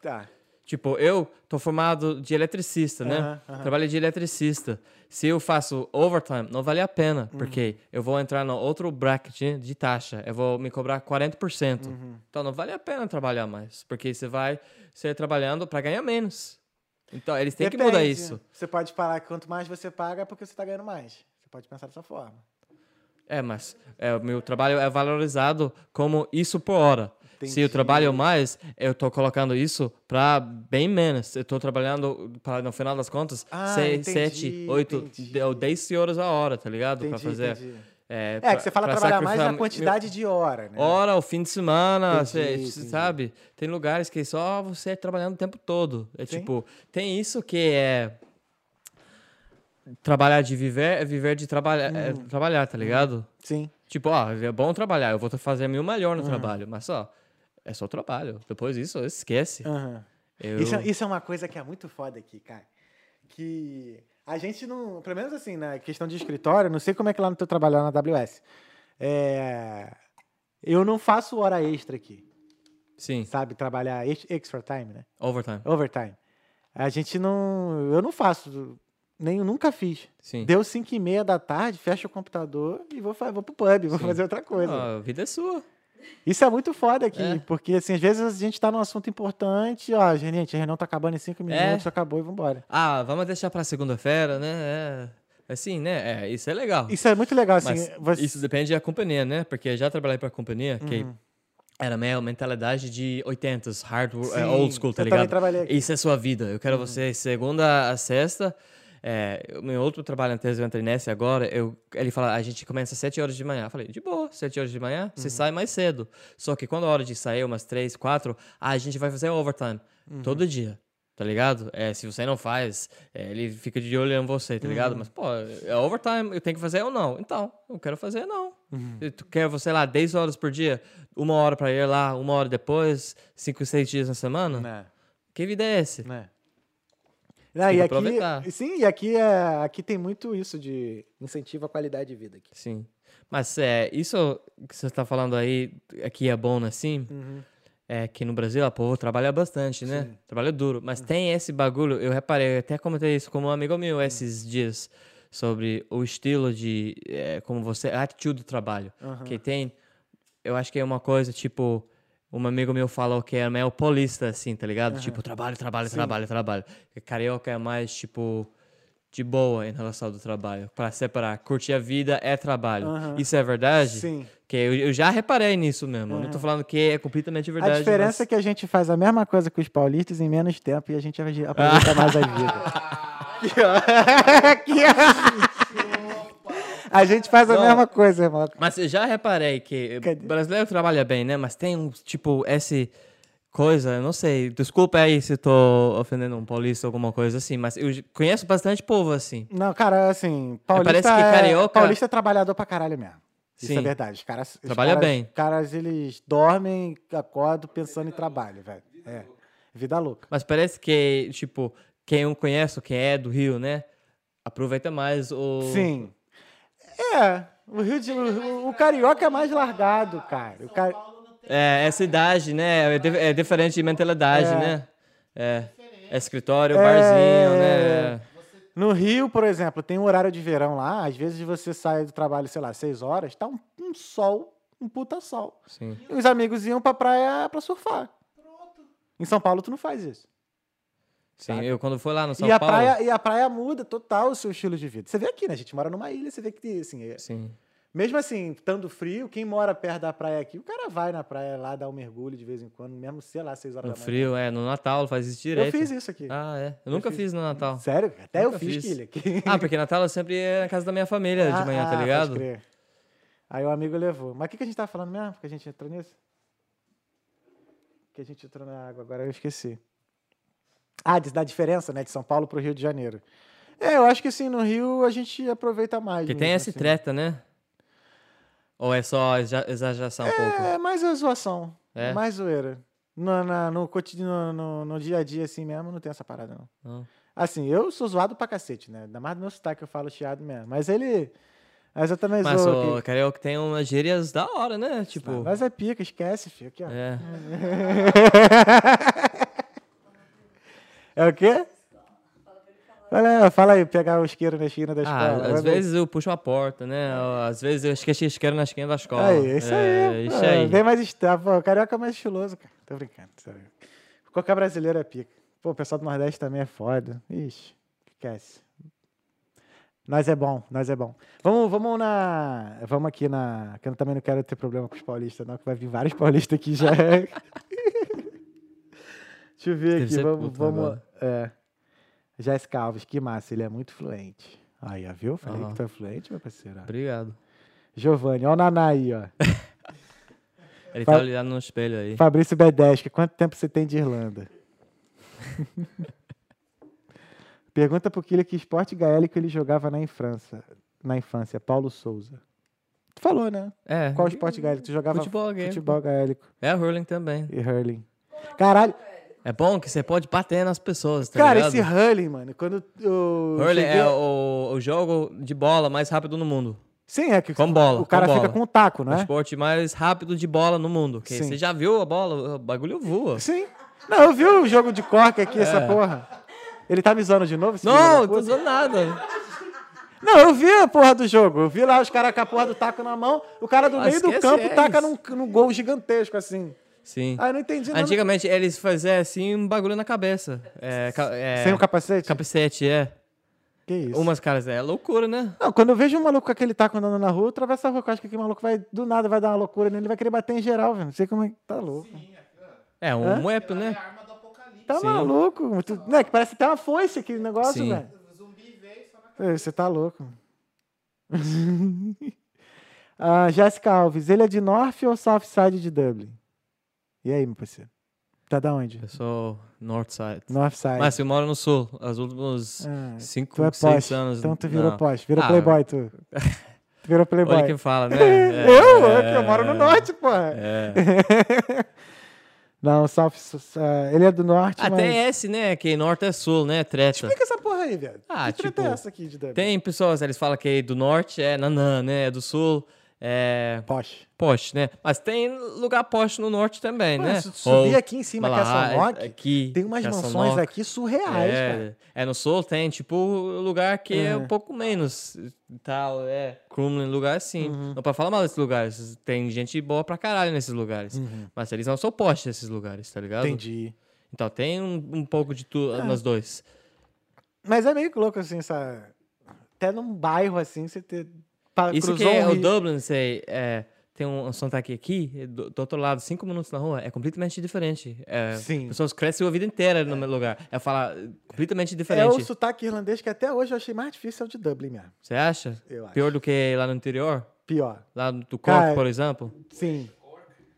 Tá. Tipo, eu tô formado de eletricista, né? Trabalho de eletricista. Se eu faço overtime, não vale a pena, Uhum. porque eu vou entrar no outro bracket de taxa. Eu vou me cobrar 40%. Uhum. Então não vale a pena trabalhar mais, porque você vai ser trabalhando para ganhar menos. Então eles têm que mudar Depende. isso. Você pode falar que quanto mais você paga, é porque você tá ganhando mais. Você pode pensar dessa forma. É, mas é, o meu trabalho é valorizado como isso por hora. Se eu Entendi. trabalho mais, eu tô colocando isso para bem menos. Eu tô trabalhando, pra, no final das contas, Ah, 6, entendi, 7, 8 entendi. ou 10 horas a hora, tá ligado? Para Entendi, fazer. entendi. É, É, pra- que você fala trabalhar mais na meu- quantidade de hora, né? Hora, o fim de semana, Entendi, cê- entendi. sabe? Tem lugares que só você trabalhando o tempo todo. É Sim. tipo, tem isso que é trabalhar de viver, é viver de trabalhar, é Uhum. trabalhar, tá ligado? Sim. Tipo, ó, é bom trabalhar, eu vou fazer meu melhor Uhum. no trabalho, mas só, é só trabalho. Depois disso, esquece. Aham. Eu- Isso, é- isso é uma coisa que é muito foda aqui, cara. Que a gente não. Pelo menos assim, na questão de escritório, não sei como é que lá no teu trabalho lá na AWS. É, eu não faço hora extra aqui, Sim, sabe? Trabalhar ex- extra time, né? overtime. Overtime. A gente não. Eu não faço. Nem nunca fiz. Sim. Deu 5 e meia da tarde, fecha o computador e vou, vou pro pub, vou Sim. fazer outra coisa. Ah, a vida é sua. Isso é muito foda aqui, É. porque assim, às vezes a gente tá num assunto importante, ó, gente, a reunião tá acabando em 5 É. minutos, acabou e vambora. Ah, vamos deixar pra segunda-feira, né? É, assim, né? É, isso é legal. Isso é muito legal, assim. Você- isso depende da companhia, né? Porque já trabalhei pra companhia que Uhum. era meio mentalidade de 80s, hard, é, Sim, old school, tá ligado? Isso é sua vida. Eu quero você segunda a sexta, É, o meu outro trabalho antes eu entrei nesse agora, eu, ele fala, a gente começa às 7 horas de manhã. Eu falei, de boa, 7 horas de manhã, você sai mais cedo. Só que quando a hora de sair, umas 3, 4, a gente vai fazer overtime. Todo dia. Tá ligado? É, se você não faz, é, ele fica de olho em você, tá ligado? Mas, pô, é overtime, eu tenho que fazer ou não? Então, eu quero fazer não. Se Tu quer, sei lá, 10 horas por dia, uma hora pra ir lá, uma hora depois, 5, 6 dias na semana? Né? Que vida é esse? Né? Não, e aqui, aproveitar. sim, e aqui, é, aqui tem muito isso de incentivo à qualidade de vida. Aqui. Sim. Mas é, isso que você tá falando aí, aqui é bom assim, é que no Brasil a povo trabalha bastante, né? Trabalha duro. Mas tem esse bagulho, eu reparei, eu até comentei isso com um amigo meu esses dias, sobre o estilo de, é, como você, a atitude do trabalho. Que tem, eu acho que é uma coisa, tipo, um amigo meu falou que é meio paulista, assim, tá ligado? Tipo, trabalho, trabalho, trabalho, trabalho. E carioca é mais, tipo, de boa em relação ao trabalho. Pra separar, curtir a vida é trabalho. Aham. Isso é verdade? Sim. Que eu, eu já reparei nisso mesmo. Eu Não tô falando que é completamente verdade. A diferença é mas- que a gente faz a mesma coisa com os paulistas em menos tempo e a gente aproveita mais a vida. Ó. A gente faz a Não. mesma coisa, irmão. Mas eu já reparei que Cadê? o brasileiro trabalha bem, né? Mas tem um, tipo, esse coisa, eu não sei, desculpa aí se tô ofendendo um paulista ou alguma coisa assim, mas eu conheço bastante povo assim. Não, cara, assim, paulista parece que é, carioca- paulista é trabalhador pra caralho mesmo. Isso Sim. é verdade. Os caras, os Trabalha caras- bem. Os caras, eles dormem, acordam pensando em trabalho, velho. É. Vida louca. Mas parece que, tipo, quem eu conheço, quem é do Rio, né? Aproveita mais o. Sim. É. O Rio de o, o carioca é mais largado, cara. O ca- É, essa idade, né? É, é diferente de mentalidade, É. né? É. É escritório, É. barzinho, né? No Rio, por exemplo, tem um horário de verão lá. Às vezes você sai do trabalho, sei lá, seis horas, tá um, um sol, um puta sol. Sim. E os amigos iam pra praia pra surfar. Em São Paulo, tu não faz isso. Sim, eu quando fui lá no São e, a Paulo. praia, e a praia muda total o seu estilo de vida. Você vê aqui, né? A gente mora numa ilha, você vê que, assim, é- Sim. mesmo assim, estando frio, quem mora perto da praia aqui, o cara vai na praia lá, dar um mergulho de vez em quando, mesmo, sei lá, seis horas No da manhã. frio, é. No Natal faz isso Eu direito. fiz isso aqui. Ah, é. Eu nunca fiz. fiz no Natal. Sério? Até Nunca eu fiz, fiz. aqui. Ah, porque Natal eu sempre ia na casa da minha família de Ah, manhã, ah, tá pode ligado? crer. Aí o amigo levou. Mas o que, que a gente tava falando mesmo? Que a gente entrou nisso? Que a gente entrou na água, agora eu esqueci. Ah, da diferença, né? De São Paulo pro Rio de Janeiro. É, eu acho que assim, no Rio a gente aproveita mais. Porque tem mesmo, essa assim. treta, né? Ou é só exa- exageração um pouco? É, mais a zoação. É? Mais zoeira. No, na- no, cotidiano, no, no dia a dia, assim mesmo, não tem essa parada, não. Não. Assim, eu sou zoado pra cacete, né? Ainda mais do meu sotaque, eu falo chiado mesmo. Mas ele. Mas eu também Mas zoo. o aqui. carioca tem umas gírias da hora, né? Tipo. Mas é pica, esquece, filho. Aqui, ó. É. É o quê? Fala, fala aí, pegar o isqueiro na esquina da escola. Ah, às vezes eu puxo a porta, né? Às vezes eu esqueci isqueiro na esquina da escola. Aí, isso é, aí. Isso aí. Bem mais está. Pô, o carioca é mais estiloso, cara. Tô brincando. sério. Qualquer brasileiro é pica. Pô, o pessoal do Nordeste também é foda. Ixi, esquece. Nós é bom, nós é bom. Vamos, vamos na. Vamos aqui na. Que eu também não quero ter problema com os paulistas, não, que vai vir vários paulistas aqui já. Deixa eu ver Deve aqui. Vamos. vamos é. Jéssica Alves, que massa, ele é muito fluente. Aí, viu? Falei Aham. que tu é fluente, meu parceiro. Obrigado. Giovanni, ó o Naná aí, ó. Ele Fa- tá olhando no espelho aí. Fabrício Bedesca, quanto tempo você tem de Irlanda? Pergunta pro Killer que esporte gaélico ele jogava na infância. Na infância, Paulo Souza. Tu falou, né? É. Qual esporte gaélico? Tu jogava Futebol futebol gaélico É hurling também. e hurling. Caralho, É bom que você pode bater nas pessoas, tá cara, ligado? esse hurling, mano, quando eu Hurling cheguei- é o, o jogo de bola mais rápido no mundo. Sim, é que Com bola, o cara com fica bola. com o taco, O não é? esporte mais rápido de bola no mundo. Que Sim. você já viu a bola, o bagulho voa. Sim. Não, eu vi o jogo de corque aqui, essa porra. Ele tá me zoando de novo? esse filho É. Não, da tô puta? usando nada. Não, eu vi a porra do jogo. Eu vi lá os caras com a porra do taco na mão, o cara do Ah, meio do esquece campo eles. taca num, num gol gigantesco, assim. Sim. Ah, eu não entendi nada. Antigamente eles faziam assim um bagulho na cabeça. É, ca- é, Sem o capacete? capacete, é. Que isso? Umas caras, é loucura, né? Não, quando eu vejo um maluco com aquele taco andando na rua, eu atravesso a rua, que eu acho que aquele maluco vai, do nada, vai dar uma loucura nele, ele vai querer bater em geral, velho. Não sei como é que tá louco. É, um Hã? muep, É né? a arma do apocalipse. Tá Sim. maluco. Tu, né, que parece tem uma foice aquele negócio, Sim. velho. O zumbi veio Ei, Você tá louco. ah, Jéssica Alves, ele é de North ou South Side de Dublin? E aí, meu parceiro? Tá da onde? Eu sou Northside. North Side. Mas eu moro no sul. Os últimos Ah, cinco, tu é seis poste. anos. Então tu virou não. poste. Virou Ah, playboy, tu. Tu virou playboy. Olha quem fala, né? É, eu? é, eu moro no norte, porra. É. Não, South... ah, ele é do norte, Ah, mas... esse, né? Que norte é sul, né? Treta. Explica essa porra aí, velho. Ah, que treta tipo, é essa aqui de Dublin? Tem pessoas, eles falam que do norte é nanã, né? Do sul é poste, né? Mas tem lugar poste no norte também, né? subir aqui em cima, que é aqui, tem umas é mansões Sanok. aqui surreais, cara. É, é, no sul tem, tipo, lugar que é um Uhum. pouco menos tal, é. Crumlin, lugar assim. Uhum. Não pode falar mal desses lugares. Tem gente boa pra caralho nesses lugares. Mas eles não são postes esses lugares, tá ligado? Uhum. Entendi. Então tem um, um pouco de tudo É. nos dois. Mas é meio louco, assim, essa... Até num bairro, assim, você ter... Isso que é o. Dublin, sei, é, tem um, um sotaque aqui, do, do outro lado, cinco minutos na rua, é completamente diferente. É, Sim. Pessoas crescem a vida inteira no mesmo lugar. É falar completamente É diferente. o sotaque irlandês que até hoje eu achei mais difícil é o de Dublin mesmo. Você acha? Eu acho. Pior do que lá no interior? Pior. Lá do Cork, por exemplo? Sim.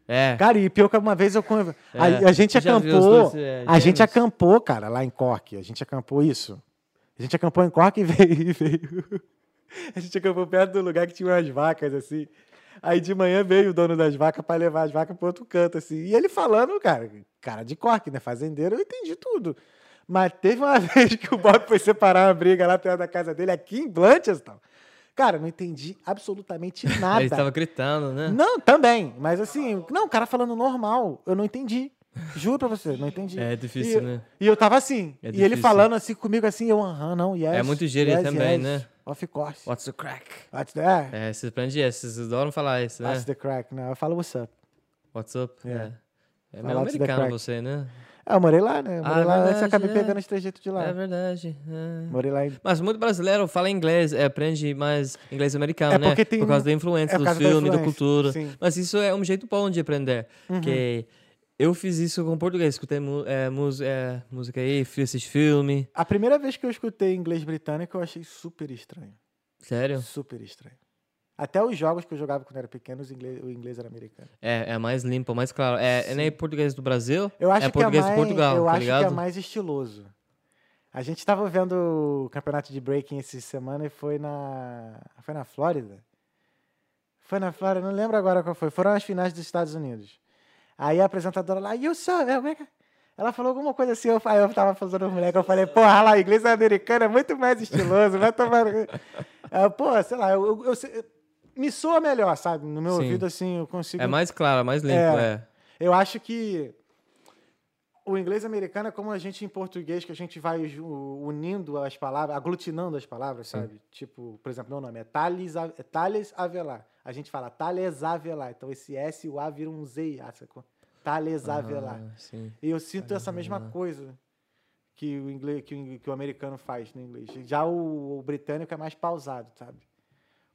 É. Cara, e pior que uma vez eu... con- A, É. a gente acampou... dois, é, a gente acampou, cara, lá em Cork. A gente acampou isso. A gente acampou em Cork e veio... e veio- A gente acampou perto do lugar que tinha umas vacas, assim. Aí de manhã veio o dono das vacas para levar as vacas para outro canto, assim. E ele falando, cara, cara de Cork, né? Fazendeiro, eu entendi tudo. Mas teve uma vez que o Bob foi separar uma briga lá perto da casa dele, aqui em Blanchester. Cara, não entendi absolutamente nada. Ele estava gritando, né? Não, também. Mas assim, não, o cara falando normal, eu não entendi. Juro pra você, não entendi. É difícil, e, né? E eu tava assim. É e ele falando assim comigo, assim, eu, aham, não, yes. É muito gíria yes, também, yes. né? Of course. What's the crack? What's the, É, vocês aprendem vocês adoram falar isso, né? What's the crack? Não, eu falo what's up. What's up? Yeah. É, é meio americano você, né? Ah, eu morei lá, né? Eu Ah, morei é lá verdade, acabei é. pegando esse trejeito de lá. É verdade. é. Morei lá em... Mas muito brasileiro fala inglês, é, aprende mais inglês americano, É né? tem Por causa da influência é do da filme, da influência, cultura. sim. Uhum. Mas isso é um jeito bom de aprender. Porque eu fiz isso com português, escutei é, é, música aí, fiz esse filme. A primeira vez que eu escutei inglês britânico, eu achei super estranho. Sério? Super estranho. Até os jogos que eu jogava quando era pequeno, inglês, o inglês era americano. É, é mais limpo, mais claro. É, é nem português do Brasil, Eu acho é que é português mais, do Portugal, eu tá acho ligado? que é mais estiloso. A gente tava vendo o campeonato de breaking essa semana e foi na foi na Flórida. Foi na Flórida, não lembro agora qual foi. Foram as finais dos Estados Unidos. Aí a apresentadora lá, you saw, como é que é?" ela falou alguma coisa assim, eu, aí eu tava fazendo os moleques, eu falei, porra, lá, inglês americano é muito mais estiloso, vai tomar... Pô, sei lá, eu, eu- eu me soa melhor, sabe? No meu Sim. ouvido, assim, eu consigo... É mais claro, é mais limpo, É. é. Eu acho que o inglês americano é como a gente em português, que a gente vai unindo as palavras, aglutinando as palavras, sabe? Tipo, por exemplo, meu nome é Thales, é Thales Avelar. A gente fala Thales Avelar. Então esse S e o A vira um Z. ah, sacou? Thales Avelar. Ah, sim. E eu sinto essa mesma coisa que o, inglês, que, o, que o americano faz no inglês. Já o, o britânico é mais pausado, sabe?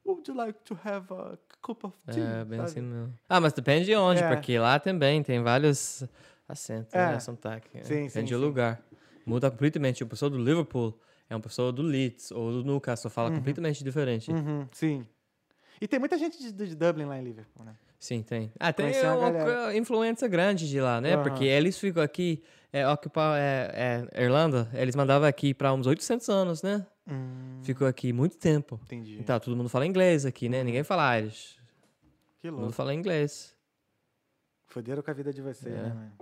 Would you like to have a cup of tea? É, bem Sabe? assim mesmo. Ah, mas depende de onde, É. porque lá também tem vários acentos, É. né? Sotaque. é. Sim, Depende sim, do sim. lugar. Muda completamente. Uma pessoa do Liverpool é uma pessoa do Leeds ou do Newcastle, fala completamente diferente. Uhum, sim. E tem muita gente de, de Dublin lá em Liverpool, né? Sim, tem. Ah, tem uma uma influência grande de lá, né? Aham. Porque eles ficam aqui, é, ocupar é, é, Irlanda, eles mandavam aqui para uns 800 anos, né? Hum, Ficou aqui muito tempo. entendi. Então, todo mundo fala inglês aqui, né? Ninguém fala Irish. que Todo mundo louco. fala inglês. Foderam com a vida de vocês, É. né, mano?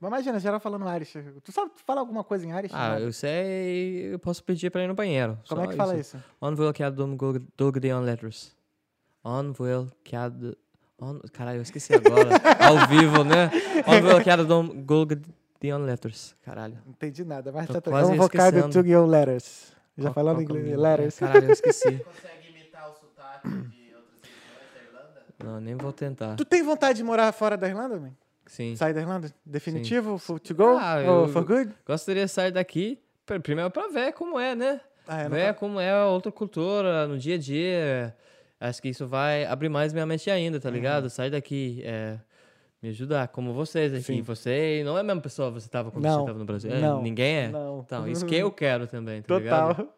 Mas imagina, geral falando Irish. Tu sabe fala alguma coisa em Irish? Ah, Nada. eu sei, eu posso pedir para ir no banheiro. Como só é que fala isso? On will que dum dulgadi on letters. On will que on... Caralho, eu esqueci agora. Ao vivo, né? On will que dum dulgadi on letters. Caralho. Não entendi nada, mas Tô tá, tá, quase vamos focar do esquecendo. Tugio Letters. Já Qual- falando qual que é inglês, nome? letters. Caralho, eu esqueci. Consegue imitar o sotaque de outras regiões da Irlanda? Não, nem vou tentar. Tu tem vontade de morar fora da Irlanda, man? Sim. Sair da Irlanda? Definitivo? For, to go? Ah, Ou for good? Gostaria de sair daqui, pr- primeiro para ver como é, né? Ah, é, não ver tá- como é a outra cultura no dia a dia. Acho que isso vai abrir mais minha mente ainda, Uhum. tá ligado? Sair daqui, é, me ajudar, como vocês aqui. Sim. Você não é a mesma pessoa que você tava quando Não, você tava no Brasil. É, não, ninguém é. não. Então, isso que eu quero também, tá Total. ligado?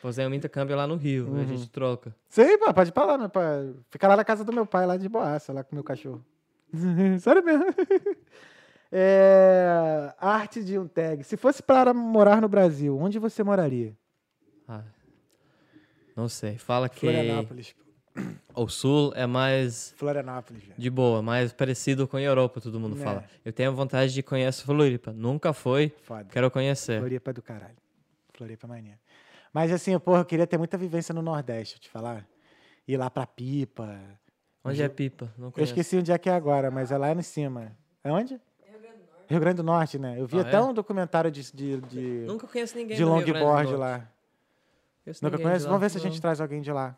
fazer um intercâmbio lá no Rio. A Uhum. gente troca. Sim, pô, pode ir pra lá, meu pai. Fica lá na casa do meu pai, lá de boaça, lá com o meu cachorro. Sério mesmo. É, arte de um tag. Se fosse para morar no Brasil, onde você moraria? Ah, não sei. Fala que Florianópolis. o Sul é mais Florianópolis, velho. de boa, mais parecido com a Europa, todo mundo É. fala. Eu tenho vontade de conhecer Floripa. Nunca foi, Foda. quero conhecer. Floripa é do caralho. Floripa é maneiro. Mas assim, porra, eu queria ter muita vivência no Nordeste, te falar. Ir lá pra Pipa. Onde é Pipa? Não Eu conheço. esqueci onde é que é agora, mas é lá em cima. É onde? Rio Grande do Norte, né? Eu vi Ah, até é? um documentário de, de, de, Nunca conheço ninguém de longboard lá. Nunca conhece? Vamos ver se a gente traz alguém de lá.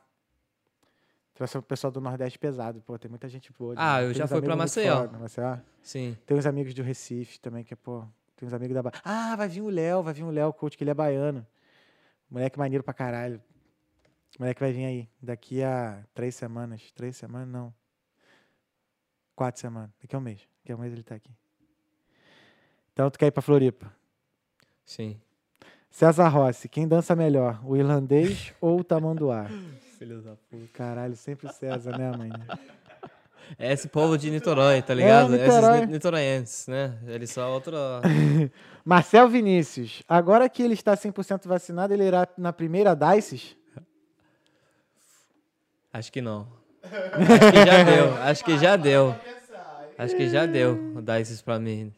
Trouxe o pessoal do Nordeste pesado, pô, tem muita gente boa. Ah, eu Tem já fui pra Maceió. foda, Maceió. Sim. Tem uns amigos do Recife também, que é, pô, tem uns amigos da Bahia. Ah, vai vir o Léo, vai vir o Léo Coach, que ele é baiano. Moleque maneiro pra caralho. Moleque vai vir aí, daqui a três semanas. Três semanas, não. Quatro semanas. Daqui a um mês. Daqui a um mês ele tá aqui. Então tu quer ir pra Floripa. Sim. César Rossi, quem dança melhor, o irlandês ou o tamanduá? Filho da puta. Caralho, sempre o César, né, mãe? É esse povo de Niterói, tá ligado? Niterói. Esses ni- nitoróienses, né? Eles são outro... Marcel Vinícius, agora que ele está 100% vacinado, ele irá na primeira DICES? Acho que não. Acho que já deu. Acho que já deu. Acho que já deu dar esses pra mim.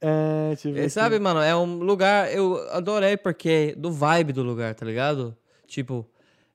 É, eu E aqui. sabe, mano, é um lugar. Eu adorei porque. Do vibe do lugar, tá ligado? Tipo,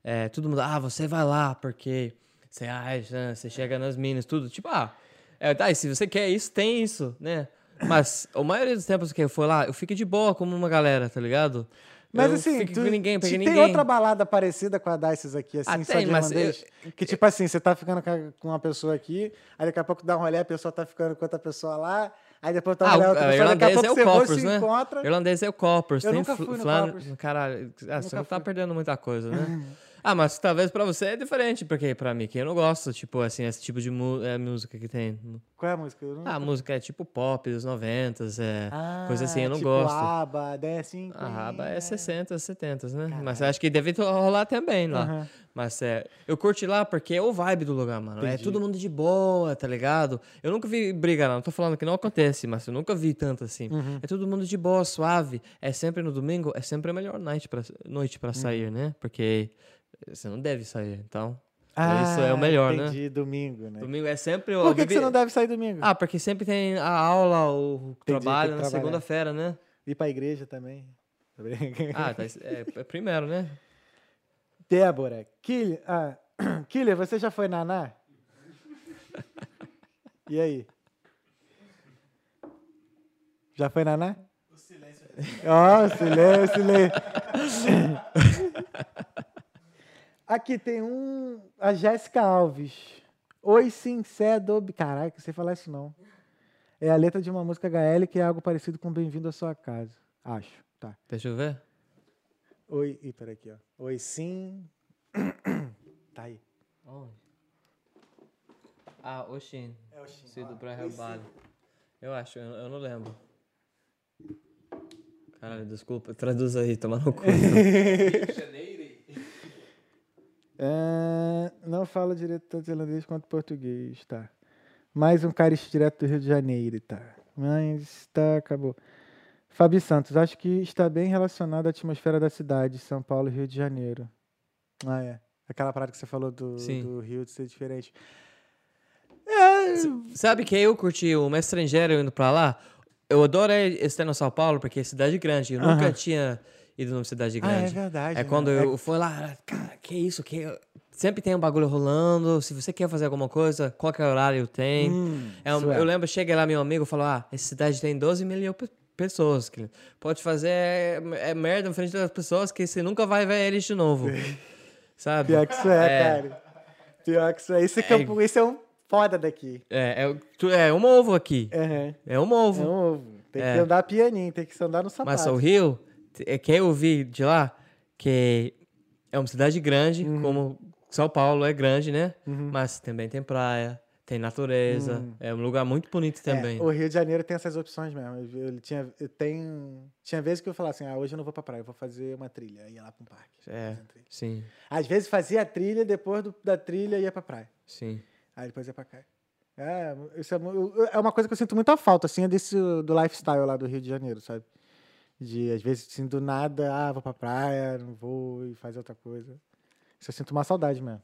é, todo mundo. Ah, você vai lá porque. Você acha, você chega nas minas, tudo. Tipo, ah. É, tá, e se você quer isso, tem isso, né? Mas a maioria dos tempos que eu fui lá, eu fico de boa como uma galera, tá ligado? Mas eu assim, tu, ninguém, tem ninguém. outra balada parecida com a DICES aqui, assim, Ah, só tem, de mas irlandês? Que tipo assim, você tá ficando com uma pessoa aqui, aí daqui a pouco dá um rolê, a pessoa tá ficando com outra pessoa lá, aí depois tá Ah, rolê, o é, daqui a irlandês pouco é o Coppers, né? encontra. Irlandês é o Coppers. Eu tem nunca fui no flan- Coppers. Caralho, ah, você não tá perdendo muita coisa, né? ah, mas talvez pra você é diferente, porque pra mim, que eu não gosto, tipo, assim, esse tipo de é, música que tem. Qual é a música? Eu não- Ah, a música é tipo pop dos 90, é Ah, coisa assim, eu não tipo gosto. ABBA, Dancing A raba é Queen, 60, 70, né? Mas acho que deve rolar também lá. Aham. Mas é, eu curti lá porque é o vibe do lugar, mano. É Entendi. todo mundo de boa, tá ligado? Eu nunca vi briga lá, não tô falando que não acontece, mas eu nunca vi tanto assim. Uhum. É todo mundo de boa, suave. É sempre no domingo, é sempre a melhor night pra, noite Uhum. pra sair, né? Porque você não deve sair, então. Ah, isso é o melhor, né? entendi, domingo, né? Domingo é sempre o. Por que, que você não deve sair domingo? Ah, porque sempre tem a aula, o Entendi, trabalho na segunda-feira, né? Ir pra igreja também. Ah, tá, é, é primeiro, né? Débora, Killian, ah, Killian, você já foi naná? E aí? Já foi naná? O silêncio. Ó, silêncio, silêncio. Aqui tem um. A Jéssica Alves. Oi, sincero. Caralho, que você falar isso não. É a letra de uma música HL que é algo parecido com Bem-vindo à sua casa. Acho. Tá. Deixa eu ver. Oi. Ih, peraí aqui, ó. Oi, sim. tá aí. Onde? Ah, Oxin. É o Shin. Sim, do Ó, Brian oi, sim. Bale. Eu acho, eu, eu não lembro. Caralho, desculpa, traduz aí, toma no cu. É, não falo direito tanto irlandês quanto português, tá. Mais um cara direto do Rio de Janeiro, tá. Mas tá, acabou. Fabi Santos, acho que está bem relacionado à atmosfera da cidade, São Paulo e Rio de Janeiro. Ah, é. Aquela parada que você falou do, do Rio de ser diferente. É, Sabe que eu curti uma estrangeira indo pra lá? Eu adorei estar no São Paulo, porque é cidade grande. Eu nunca Aham. tinha ido numa cidade ah, é grande. verdade. É né? quando É- eu fui lá, cara, que isso, que sempre tem um bagulho rolando. Se você quer fazer alguma coisa, qualquer horário tem. Hum, É um- é. Eu lembro, cheguei lá, meu amigo falou: Ah, essa cidade tem 12 milhões de pessoas. Que pode fazer é, merda em frente das pessoas que você nunca vai ver eles de novo. Sabe? Pior que isso é, É. cara. Pior que isso é. É, um- isso é um foda daqui. É, é, é um ovo aqui. Aham. É um É ovo. um ovo. Tem que É. andar pianinho, tem que andar no sapato. Mas o Rio, é que eu vi de lá, que é uma cidade grande, Uhum. como São Paulo é grande, né? Mas também tem praia, Tem natureza. É um lugar muito bonito também. É, o Rio de Janeiro tem essas opções mesmo. Eu, eu tinha, eu tenho, tinha vezes que eu falava assim, ah, hoje eu não vou pra praia, eu vou fazer uma trilha. Aí ia lá pra um parque. É. Sim, Às vezes fazia a trilha, depois do- da trilha ia pra praia. sim. Aí depois ia pra cá. É, isso é, eu- é uma coisa que eu sinto muita falta, assim, é desse do lifestyle lá do Rio de Janeiro, sabe? De, às vezes, assim, do nada, ah, vou pra praia, não vou e fazer outra coisa. Isso eu sinto uma saudade mesmo.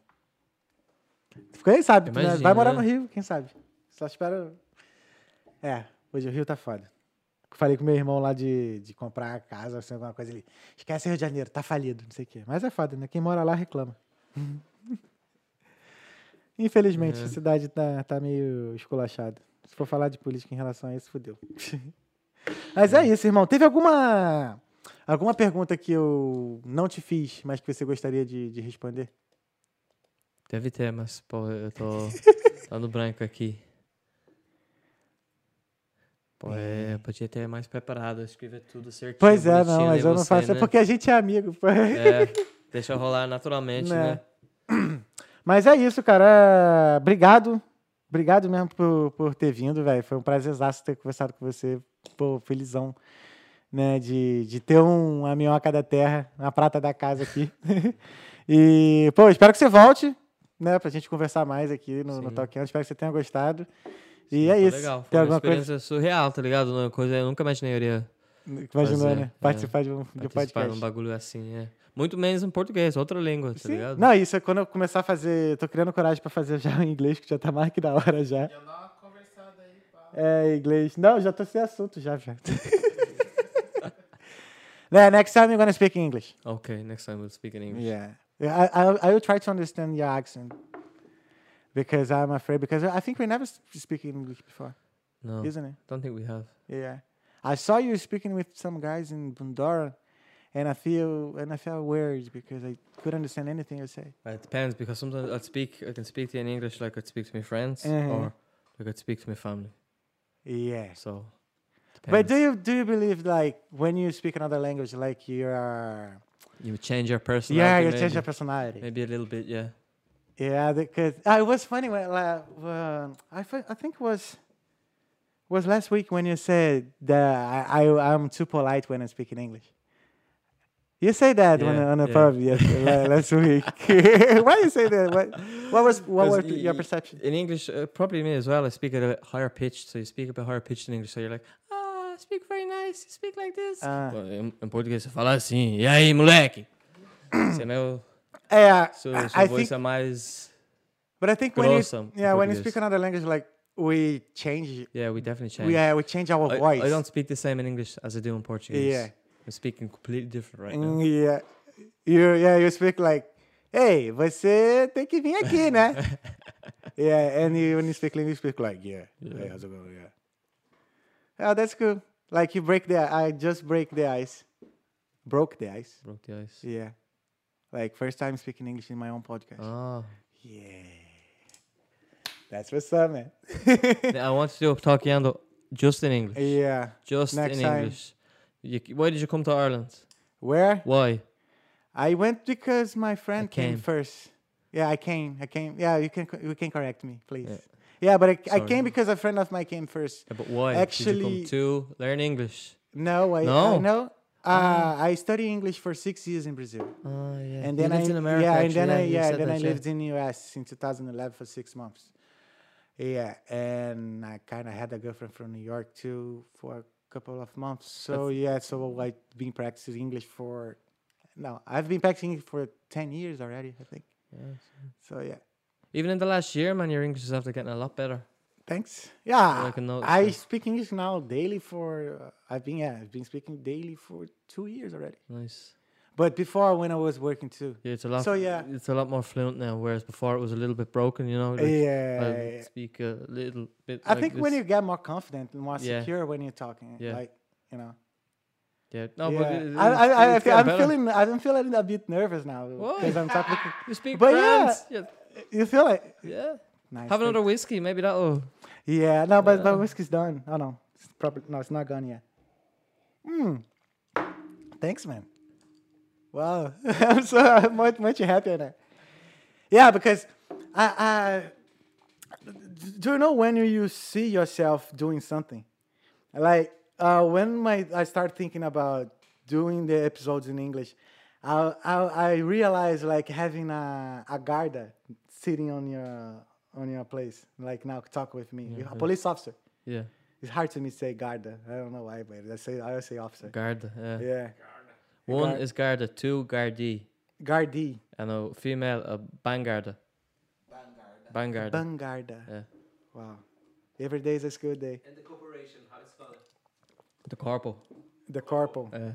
Quem sabe, né? Vai morar né? no Rio, quem sabe. Só espera. É, hoje o Rio tá foda. Falei com meu irmão lá de, de comprar casa, assim, alguma coisa ali. Esquece Rio de Janeiro, tá falido, não sei o quê. Mas é foda, né? Quem mora lá reclama. Infelizmente, É. a cidade tá, tá meio esculachada. Se for falar de política em relação a isso, fodeu. mas é isso, irmão. Teve alguma alguma pergunta que eu não te fiz, mas que você gostaria de, de responder? Deve ter, mas, pô, eu tô dando branco aqui. Pô, é, eu podia ter mais preparado, escrever tudo certinho. Pois é, não, mas né, eu não faço. É né? porque a gente é amigo. pô. É, deixa rolar naturalmente, Né. né? Mas é isso, cara. Obrigado. Obrigado mesmo por, por ter vindo, velho. Foi um prazerzaço ter conversado com você. Pô, felizão, né? De, de ter um, uma minhoca da terra, uma prata da casa aqui. e, pô, espero que você volte, né? Pra gente conversar mais aqui no, no Sim. Talkando. Espero que você tenha gostado. E é Foi isso. Legal, foi Tem uma alguma coisa experiência surreal, tá ligado? Uma coisa eu nunca imaginei eu iria imaginou, né? é. Participar de um, de um participar de podcast. um bagulho assim, é. Muito menos em português, outra língua, tá Sim. ligado? Não, isso é quando eu começar a fazer. Tô criando coragem pra fazer já em inglês, que já tá mais que da hora já. Já dá uma conversada aí, pá. É, inglês. Não, já tô sem assunto já, já. yeah, next time you're gonna speak English. Okay, next time we'll speak in English. Yeah. I, I, I will try to understand your accent. Because I'm afraid, because I think we never speak English before, No, isn't it? don't think we have. Yeah. I saw you speaking with some guys in Bundora, and I feel and I felt weird because I couldn't understand anything you say. It depends because sometimes I'll speak, I can speak to you in English like I'd speak to my friends, Mhm. or like I'd speak to my family. Yeah. So, But do you do you believe like when you speak another language, like you are you change your personality. yeah, you maybe, change your personality. maybe a little bit, yeah. Yeah, because uh, it was funny when uh, I I think it was was last week when you said that I, I I'm too polite when I speak in English. You say that on, Yeah, a- on a yeah. pub yes, last week. Why do you say that? What, what was what was your perception? In English, uh, probably me as well. I speak at a higher pitch, so you speak a bit higher pitched in English. So you're like, ah, I speak very nice. You speak like this. Ah. Em, em português você fala assim, e aí, moleque? Você não, Yeah, sua, I, sua I voz think, é mais, but I think when you yeah when you speak another language, like we change. yeah, we definitely change. We, yeah, we change our I, voice. I don't speak the same in English as I do in Portuguese. Yeah. I'm speaking completely different right now. Mm, yeah. You yeah, you speak like, hey, você tem que vir aqui, né? yeah, and you, when you speak English, you speak like, yeah, Yeah. hey, how's it going? Yeah. Yeah, that's cool. Like you break the, I just break the ice, broke the ice. Broke the ice. Yeah, like first time speaking English in my own podcast. Ah. Yeah, that's what's up, man. I want to do talkando just in English. yeah, Just Next in time. English. You, why did you come to Ireland? where Why? I went because my friend came came. first. Yeah, I came. I came. Yeah, you can you can correct me, please. Yeah. Yeah, but I, I came because a friend of mine came first. Yeah, but why? did you Actually- come to learn English? No, I No? I know. Uh, I studied English for six years in Brazil, Oh yeah. and then I in America. yeah, and then I yeah, then I lived in the U.S. in 2011 for six months. Yeah, and I kind of had a girlfriend from New York too for couple of months. So yeah, so I've been practicing English for no, I've been practicing for ten years already. I think. Yeah, So yeah. Even in the last year, man, your English is after getting a lot better. Thanks. Yeah, I can I speak English now daily for. Uh, I've been yeah, I've been speaking daily for two years already. Nice. But before, when I was working too. Yeah, it's a lot. So, yeah. it's a lot more fluent now. Whereas before, it was a little bit broken. You know. Like, yeah, I speak a little bit. I like think when you get more confident and more Yeah. secure when you're talking, Yeah. like you know. Yeah. No, yeah. but it, I, I, I, I, getting am better. feeling, I'm feeling a bit nervous now because I'm talking. You speak But yeah. Yeah. You feel it? Yeah. Nice. Have another whiskey. Maybe that'll. Yeah, no, but, Yeah. but whiskey's done. Oh no, it's probably no, it's not gone yet. Hmm. Thanks, man. Wow, I'm so much much happier now. Yeah, because I, I do you know when you see yourself doing something? Like uh, when my I start thinking about doing the episodes in English, I I, I realize like having a a guarda sitting on your on your place, like now talk with me, a police officer. Yeah. It's hard to me say guarda. I don't know why, but I say I always say officer. Guarda. Yeah. Yeah, One Guard- is Garda, two Gardi, guardi, and a female a Bangarda. Vanguard. Bangarda. bangarda. Yeah. Wow, every day is a school day. And the corporation, how it's called? The corporal. The corporal. Yeah.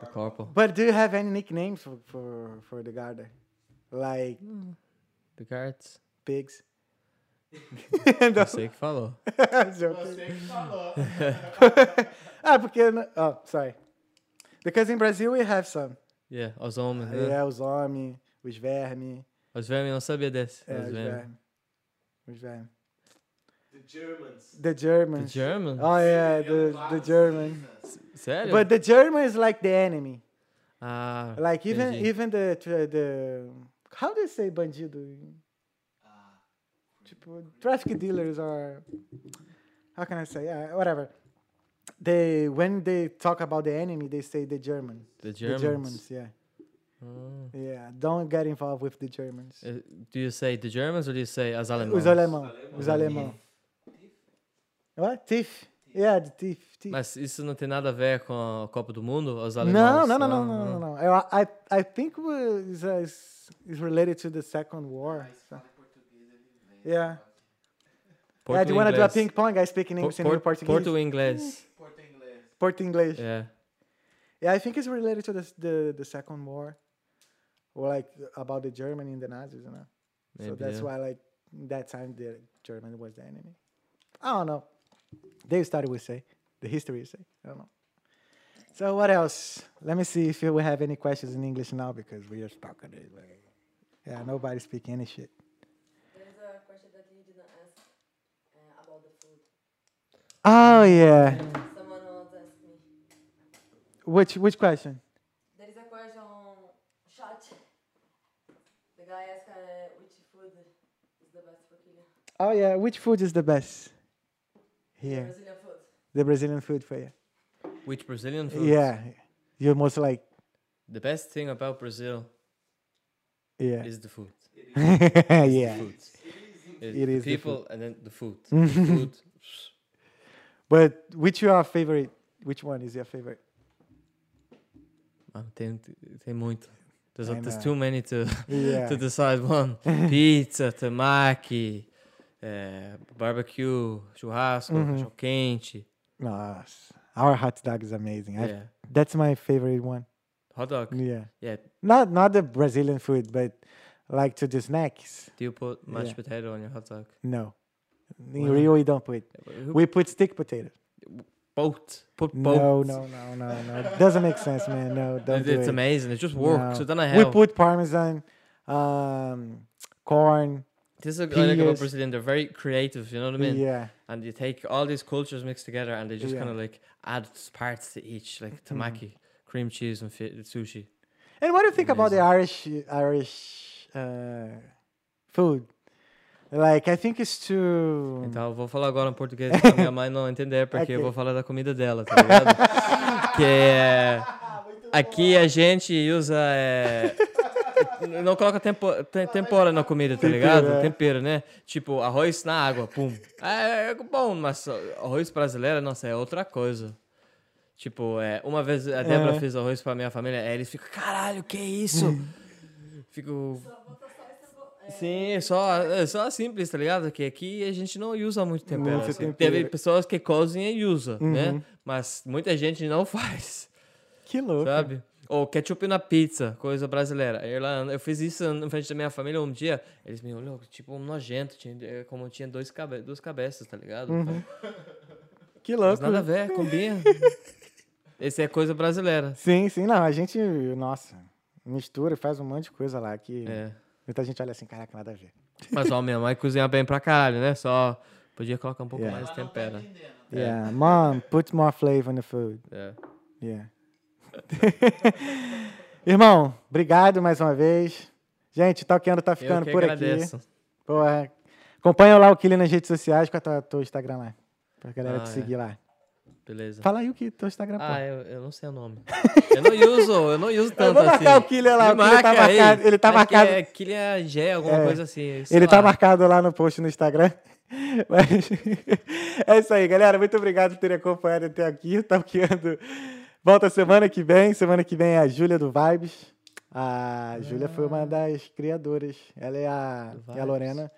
The corporal. But do you have any nicknames for for, for the guarda? Like The guards. pigs? Você que falou. Joking. ah, porque. Oh, sorry. Because in Brazil we have some. Yeah, os homens, né? É, os homens, os vermes. Os vermes não sabia desse. É, os os vermes. vermes. Os vermes. The Germans. The The Germans. Oh, yeah, the, the Germans. Sério? But the German is like the enemy. ah, Like even entendi. even the the how do you say bandido? Ah, Tipo, traffic dealers are how can I say? Yeah, whatever. They when they talk about the enemy, they say the Germans. The The Germans. Germans, yeah. Ah. Yeah, don't get involved with the Germans. Uh, do you say the Germans or do you say as alemães? Os alemão. Os alemão. What? Thief? Yeah, the thief. thief. Mas isso não tem nada a ver com a Copa do Mundo? Os alemães? No, no, no, no, Ah, no, no, ah. no. I, I, I think it's, uh, is is related to the Second War. mas fala em português, ele vem. Yeah. Porto yeah, do you want to do a ping pong? I speak in English and you Por- Portuguese. Porto inglês. Porto English. Yeah. Yeah, I think it's related to the the, the Second War, or like about the Germany and the Nazis, you know. Maybe, so that's yeah. why, like that time, the Germany was the enemy. I don't know. They started with say the history would say. I don't know. So what else? Let me see if we have any questions in English now because we are stuck on it. like, yeah, nobody speak any shit. There is a question that you didn't ask uh, about the food. Oh yeah. Someone else asked me. Which which question? There is a question on chat. The guy asked uh, which food is the best for Kenya. Oh yeah, which food is the best? The Here, Brazilian food. the Brazilian food for you. Which Brazilian food? Yeah, you most like The best thing about Brazil yeah, is the food. yeah. The Food. It, It the is the people and then the food. the food. But which your favorite? Which one is your favorite? Ah, tem, tem muito. There's, I there's too many to, Yeah. to decide one. Pizza, temaki, eh, barbecue, churrasco, Uhum. cachorro quente. Nossa, our hot dog is amazing. I- Yeah. That's my favorite one. Hot dog. Yeah, Yeah. not not the Brazilian food, but like to the snacks. Do you put mashed Yeah. potato on your hot dog? No, in? Rio we don't put. Who- We put stick potato. Boat. Put boat. No, no, no, no, no. Doesn't make sense, man. No, don't It- do it's it. amazing. It just works. No. It doesn't We put parmesan, um, corn. this is a, I like about. Brazilian. They're very creative. You know what I mean? Yeah, And you take all these cultures mixed together, and they just Yeah. kind of like add parts to each, like Mm-hmm. tamaki, cream cheese, and fi- sushi. And what do you think about the Irish Irish uh, food? Like, I think it's too. Então eu vou falar agora em português pra minha mãe não entender, porque eu Ok. vou falar da comida dela, tá ligado? que é, aqui a gente usa. é, não coloca tempo, tem- tempora na comida, tá Tempero, ligado? é. Tempero, né? Tipo, arroz na água, pum. É, é bom, mas arroz brasileiro, nossa, é outra coisa. Tipo, é, uma vez a Débora É. fez arroz pra minha família, aí eles ficam, caralho, que isso? Fico. Sim, é só, é só simples, tá ligado? Que aqui a gente não usa muito tempero. Muito assim. tempero. Teve pessoas que cozinham e usam, Uhum. né? Mas muita gente não faz, Que louco. sabe? Ou ketchup na pizza, coisa brasileira. Irlanda, eu fiz isso na frente da minha família um dia. Eles me olham, tipo, um nojento, tinha, é, como tinha dois cabe duas cabeças, tá ligado? Uhum. Que Mas louco. nada a ver, combina. Esse é coisa brasileira. Sim, sim, não. A gente, nossa, mistura, faz um monte de coisa lá que É. muita gente olha assim, caraca, nada a ver. Mas ó, minha mãe cozinha bem pra caralho, né? Só podia colocar um pouco Yeah. mais de não tá tempero. entendendo. Yeah, mom, put more flavor in the food. É. Yeah. Irmão, obrigado mais uma vez. Gente, Talkando tá Eu ficando que por agradeço. aqui. Porra, Acompanha lá o Killing nas redes sociais com o teu Instagram lá. Pra galera Ah, te é. seguir lá. Beleza. Fala aí o que teu Instagram. Ah, eu, eu não sei o nome. eu não uso, eu não uso tanto Eu vou marcar assim. o Killian lá, Me o Killian tá aí. marcado. Ele tá Acho marcado. É Killian G, alguma É. coisa assim. Ele tá lá. marcado lá no post no Instagram. Mas é isso aí, galera. Muito obrigado por terem acompanhado até aqui. Tá ficando. Volta semana que vem. Semana que vem é a Júlia do Vibes. A Júlia foi uma das criadoras. Ela é a, é a. Lorena.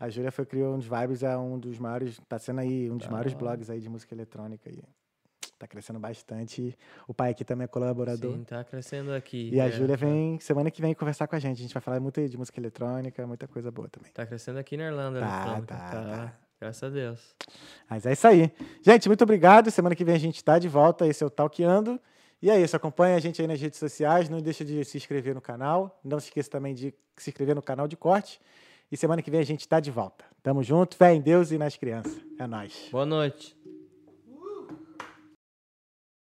A Júlia foi criou um dos Vibes, é um dos maiores, tá sendo aí um dos maiores blogs aí de música eletrônica aí. Tá crescendo bastante. O pai aqui também é colaborador. Sim, tá crescendo aqui. E a é, Júlia tá- vem semana que vem conversar com a gente. A gente vai falar muito de música eletrônica, muita coisa boa também. Tá crescendo aqui na Irlanda. Tá, eletrônica, tá, tá. Graças a Deus. Mas é isso aí. Gente, muito obrigado. Semana que vem a gente tá de volta. Esse é o Talkeando. E é isso. Acompanha a gente aí nas redes sociais. Não deixa de se inscrever no canal. Não se esqueça também de se inscrever no canal de corte. E semana que vem a gente tá de volta. Tamo junto. Fé em Deus e nas crianças. É nóis. Boa noite.